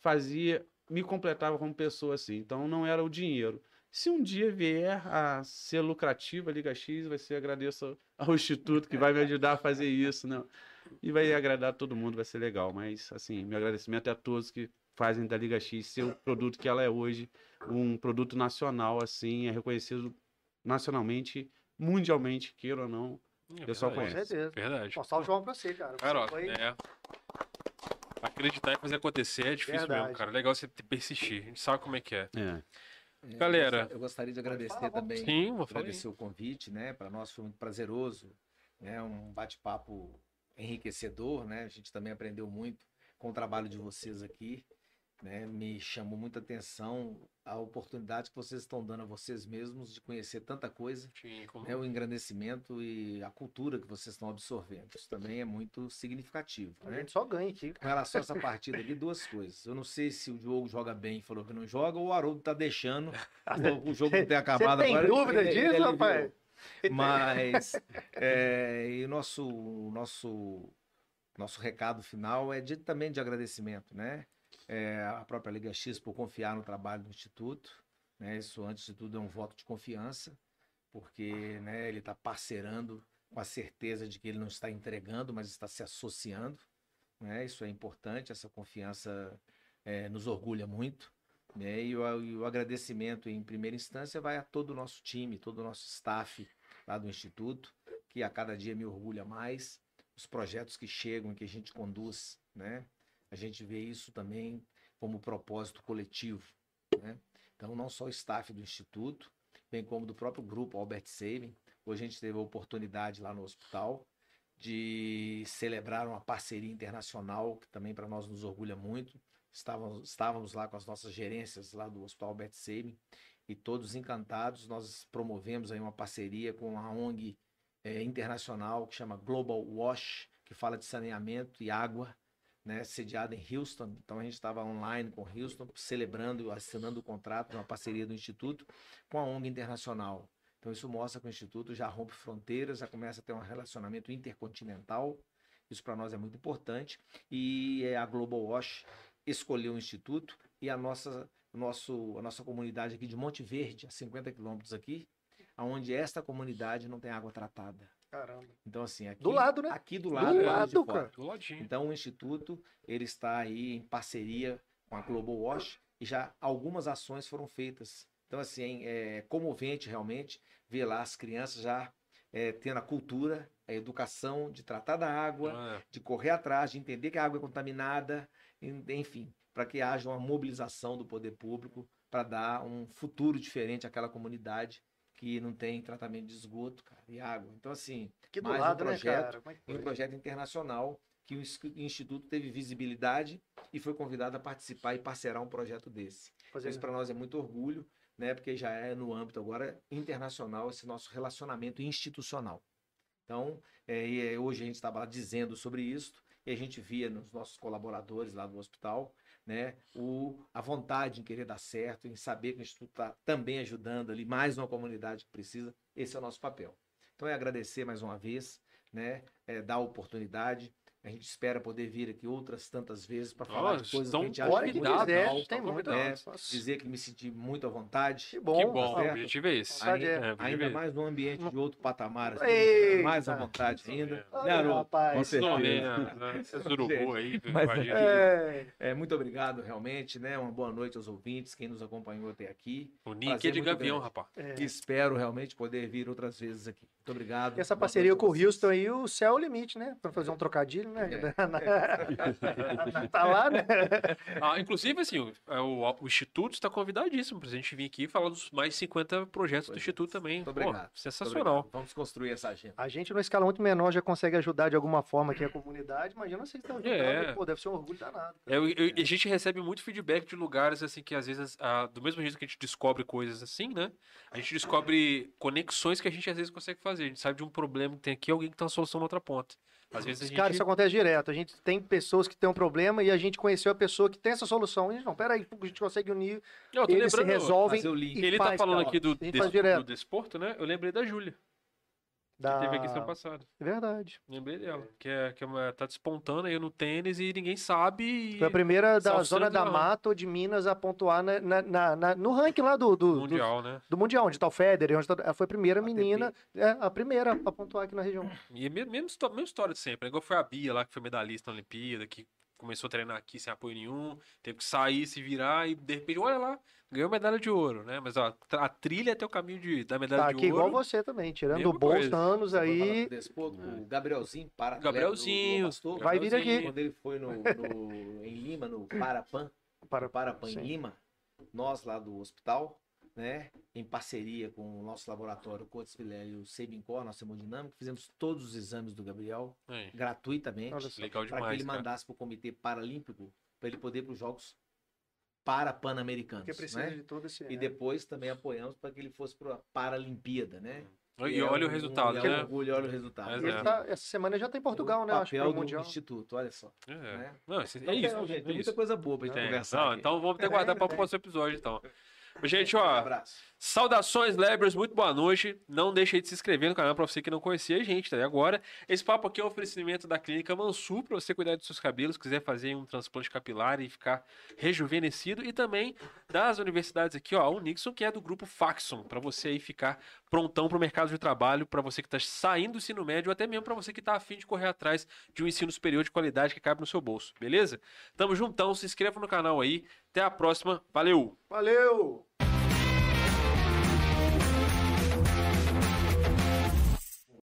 Speaker 4: fazia me completava como pessoa assim. Então não era o dinheiro. Se um dia vier a ser lucrativa a Liga X, vai ser agradeço ao instituto que vai me ajudar a fazer isso, né? E vai agradar todo mundo, vai ser legal. Mas assim, meu agradecimento é a todos que fazem da Liga X ser o produto que ela é hoje, um produto nacional assim, é reconhecido nacionalmente, mundialmente, queira ou não.
Speaker 2: É
Speaker 4: Pessoal
Speaker 2: verdade.
Speaker 1: Com
Speaker 4: conhece.
Speaker 1: certeza.
Speaker 2: Verdade.
Speaker 1: Bom, salve João pra você, cara. Você
Speaker 2: Cara, ó,
Speaker 1: foi-
Speaker 2: é. Acreditar e fazer acontecer é difícil mesmo,
Speaker 1: Verdade.
Speaker 2: cara. Legal você persistir. A gente sabe como é que é.
Speaker 4: É.
Speaker 3: É,
Speaker 2: Galera.
Speaker 3: eu gost- Eu gostaria de agradecer
Speaker 1: Fala, vamos.
Speaker 3: também.
Speaker 2: Sim, vou falar.
Speaker 3: agradecer o convite, né? Para nós foi muito prazeroso, né? Um bate-papo enriquecedor, né? A gente também aprendeu muito com o trabalho de vocês aqui. Né? Me chamou muita atenção a oportunidade que vocês estão dando a vocês mesmos de conhecer tanta coisa,
Speaker 2: Sim, como-
Speaker 3: né? O engrandecimento e a cultura que vocês estão absorvendo. Isso também é muito significativo,
Speaker 1: A
Speaker 3: né?
Speaker 1: gente só ganha aqui.
Speaker 3: Com relação a essa partida aqui, duas coisas. Eu não sei se o Diogo joga bem e falou que não joga, ou o Haroldo tá deixando o jogo não ter acabado
Speaker 1: Você tem
Speaker 3: agora.
Speaker 1: dúvida
Speaker 3: ele- ele
Speaker 1: disso,
Speaker 3: aliviou.
Speaker 1: rapaz?
Speaker 3: Mas é, e o nosso, nosso, nosso recado final é de, também de agradecimento, né? É, a própria Liga X por confiar no trabalho do Instituto. Né? Isso, antes de tudo, é um voto de confiança, porque né, ele está parceirando com a certeza de que ele não está entregando, mas está se associando. Né? Isso é importante, essa confiança é, nos orgulha muito. Né? E, o, e o agradecimento, em primeira instância, vai a todo o nosso time, todo o nosso staff lá do Instituto, que a cada dia me orgulha mais. Os projetos que chegam, que a gente conduz, né? A gente vê isso também como propósito coletivo, né? Então, não só o staff do Instituto, bem como do próprio grupo Albert Sabin. Hoje a gente teve a oportunidade lá no hospital de celebrar uma parceria internacional, que também para nós nos orgulha muito. Estávamos, estávamos lá com as nossas gerências lá do Hospital Albert Sabin e todos encantados. Nós promovemos aí uma parceria com a ONG eh, internacional que chama Global Wash, que fala de saneamento e água, né, sediada em Houston. Então a gente estava online com Houston, celebrando, assinando o contrato uma parceria do Instituto com a ONG internacional. Então isso mostra que o Instituto já rompe fronteiras, já começa a ter um relacionamento intercontinental. Isso para nós é muito importante. E eh, a Global Wash escolheu o Instituto e a nossa, nosso, a nossa comunidade aqui de Monte Verde, a 50 quilômetros aqui, onde esta comunidade não tem água tratada.
Speaker 1: Caramba.
Speaker 3: Então, assim, aqui
Speaker 1: Do lado, né?
Speaker 3: Aqui do
Speaker 1: Do
Speaker 3: lado, do lado
Speaker 1: cara.
Speaker 2: Do ladinho.
Speaker 3: Então, o Instituto ele está aí em parceria com a Global Wash e já algumas ações foram feitas. Então, assim, é comovente realmente ver lá as crianças já é, tendo a cultura, a educação de tratar da água,
Speaker 2: Ah,
Speaker 3: de correr atrás, de entender que a água é contaminada, en- enfim, para que haja uma mobilização do poder público para dar um futuro diferente àquela comunidade que não tem tratamento de esgoto, cara, e água. Então, assim,
Speaker 1: Aqui do
Speaker 3: Mais um
Speaker 1: lado, né,
Speaker 3: projeto?
Speaker 1: Como é que
Speaker 3: um projeto internacional que o ins- Instituto teve visibilidade e foi convidado a participar e parcerar um projeto desse.
Speaker 1: Fazer-
Speaker 3: Isso para nós é muito orgulho, né? Porque já é no âmbito agora internacional esse nosso relacionamento institucional. Então, é, e, é, hoje a gente estava dizendo sobre isso e a gente via nos nossos colaboradores lá do hospital, né? O, a vontade em querer dar certo, em saber que o Instituto está também ajudando ali mais uma comunidade que precisa. Esse é o nosso papel. Então, é agradecer mais uma vez, né? É, dar a oportunidade. A gente espera poder vir aqui outras tantas vezes para falar de coisas que a gente acha
Speaker 1: que quiser, tem muito. Nossa,
Speaker 3: dizer que me senti muito à vontade.
Speaker 1: Que bom.
Speaker 2: que bom,
Speaker 3: certo.
Speaker 2: o objetivo é esse.
Speaker 1: É.
Speaker 2: É,
Speaker 3: Ainda
Speaker 2: é
Speaker 3: mais num ambiente de outro patamar, assim,
Speaker 1: Eita.
Speaker 3: mais à vontade ainda.
Speaker 1: Olha,
Speaker 3: Né,
Speaker 1: rapaz.
Speaker 2: Né, né, urubu aí,
Speaker 3: Mas é.
Speaker 1: É,
Speaker 3: muito obrigado, realmente, né? Uma boa noite aos ouvintes, quem nos acompanhou até aqui.
Speaker 2: O Nick é de gavião,
Speaker 3: grande.
Speaker 2: rapaz.
Speaker 1: é.
Speaker 3: Espero realmente poder vir outras vezes aqui. Muito obrigado.
Speaker 1: E essa
Speaker 3: Boa
Speaker 1: parceria
Speaker 3: a
Speaker 1: com o. Houston aí, o céu é o limite, né? Pra fazer um trocadilho, né?
Speaker 3: É.
Speaker 1: tá lá, né?
Speaker 2: Ah, inclusive, assim, o, é, o, o Instituto está convidadíssimo pra gente vir aqui e falar dos mais 50 projetos do
Speaker 3: Pois é.
Speaker 2: Instituto também.
Speaker 3: Muito
Speaker 2: Pô,
Speaker 3: obrigado. Muito
Speaker 2: sensacional.
Speaker 3: obrigado. Vamos construir essa agenda.
Speaker 1: A gente, numa escala muito menor, já consegue ajudar de alguma forma aqui a comunidade. Imagina vocês estão ajudando.
Speaker 2: É.
Speaker 1: Pô, deve ser um orgulho danado.
Speaker 2: É, eu- eu- a gente recebe muito feedback de lugares assim que às vezes, ah, do mesmo jeito que a gente descobre coisas assim, né? A gente descobre conexões que a gente às vezes consegue fazer. A gente sabe de um problema que tem aqui, alguém que tem uma solução na outra ponta. Às vezes a gente.
Speaker 1: Cara, isso acontece direto. A gente tem pessoas que têm um problema e a gente conheceu a pessoa que tem essa solução. E a gente, não, peraí, a gente consegue unir,
Speaker 2: Eu tô
Speaker 1: eles se resolvem
Speaker 3: Fazer
Speaker 1: e
Speaker 2: Ele tá
Speaker 1: faz,
Speaker 2: falando
Speaker 1: cara.
Speaker 2: aqui do, des- do desporto, né? Eu lembrei da Júlia, que
Speaker 1: Da...
Speaker 2: teve aqui semana passada.
Speaker 1: É Verdade.
Speaker 2: Lembrei dela. Que, é, que é uma- tá despontando aí no tênis e ninguém sabe. E...
Speaker 1: Foi a primeira da zona da mata ou de Minas a pontuar na, na- na- no ranking lá do, do, do,
Speaker 2: Mundial, né?
Speaker 1: do Mundial, onde tá o Federer, onde tá, ela foi a primeira
Speaker 3: ATP.
Speaker 1: menina, é, a primeira a pontuar aqui na região.
Speaker 2: E é mesmo, mesmo, história de sempre. né? Igual foi a Bia lá, que foi medalhista na Olimpíada, que começou a treinar aqui sem apoio nenhum, teve que sair, se virar e de repente, olha lá, ganhou medalha de ouro, né? Mas ó, a trilha até o caminho de, da medalha
Speaker 1: Tá
Speaker 2: de
Speaker 1: aqui
Speaker 2: ouro.
Speaker 1: igual você também, tirando
Speaker 2: Mesma
Speaker 1: o bolso
Speaker 2: coisa.
Speaker 1: anos aí.
Speaker 3: do o Gabrielzinho para
Speaker 2: Gabrielzinho,
Speaker 3: Pastor,
Speaker 1: Vai vir aqui.
Speaker 3: Quando ele foi no, no- em Lima, no Parapan,
Speaker 1: Para,
Speaker 3: Parapan em
Speaker 1: sim.
Speaker 3: Lima, nós lá do hospital, né, em parceria com o nosso laboratório Cotes Filé e o Sebincor, nossa hemodinâmica, fizemos todos os exames do Gabriel
Speaker 2: Aí,
Speaker 3: gratuitamente para que ele
Speaker 2: cara.
Speaker 3: mandasse para o Comitê Paralímpico para ele poder ir para os Jogos para Pan-Americanos.
Speaker 1: Porque precisa
Speaker 3: né?
Speaker 1: de todo esse.
Speaker 3: E
Speaker 1: é.
Speaker 3: depois também apoiamos para que ele fosse para a Paralimpíada, né?
Speaker 2: E
Speaker 3: Que é
Speaker 2: olha o
Speaker 3: um-
Speaker 2: resultado,
Speaker 3: é um
Speaker 2: né?
Speaker 3: orgulho, olha o resultado.
Speaker 2: Mas
Speaker 1: E
Speaker 2: é.
Speaker 1: tá- essa semana já tá em Portugal, né?
Speaker 3: O
Speaker 1: Acho que
Speaker 3: papel
Speaker 1: pro
Speaker 3: do
Speaker 1: Mundial.
Speaker 3: Instituto, olha só.
Speaker 2: É.
Speaker 3: né?
Speaker 2: Não, isso- é
Speaker 3: Então,
Speaker 2: isso.
Speaker 3: tem, gente,
Speaker 2: é
Speaker 3: tem muita
Speaker 2: isso.
Speaker 3: coisa boa pra gente
Speaker 2: Tem.
Speaker 3: conversar.
Speaker 2: Não,
Speaker 3: aqui.
Speaker 2: então vamos ter que guardar para o próximo episódio, então. Gente,
Speaker 3: Um
Speaker 2: ó,
Speaker 3: abraço.
Speaker 2: Saudações, Lebers, muito boa noite. Não deixe de se inscrever no canal para você que não conhecia a gente, tá? Agora, esse papo aqui é um oferecimento da Clínica Mansur para você cuidar dos seus cabelos, quiser fazer um transplante capilar e ficar rejuvenescido e também das universidades aqui, ó, a Unixon, que é do grupo Faxon, para você aí ficar prontão para o mercado de trabalho, para você que está saindo do ensino médio ou até mesmo para você que está afim de correr atrás de um ensino superior de qualidade que cabe no seu bolso, beleza? Tamo juntão, se inscreva no canal aí. Até a próxima. Valeu!
Speaker 1: Valeu!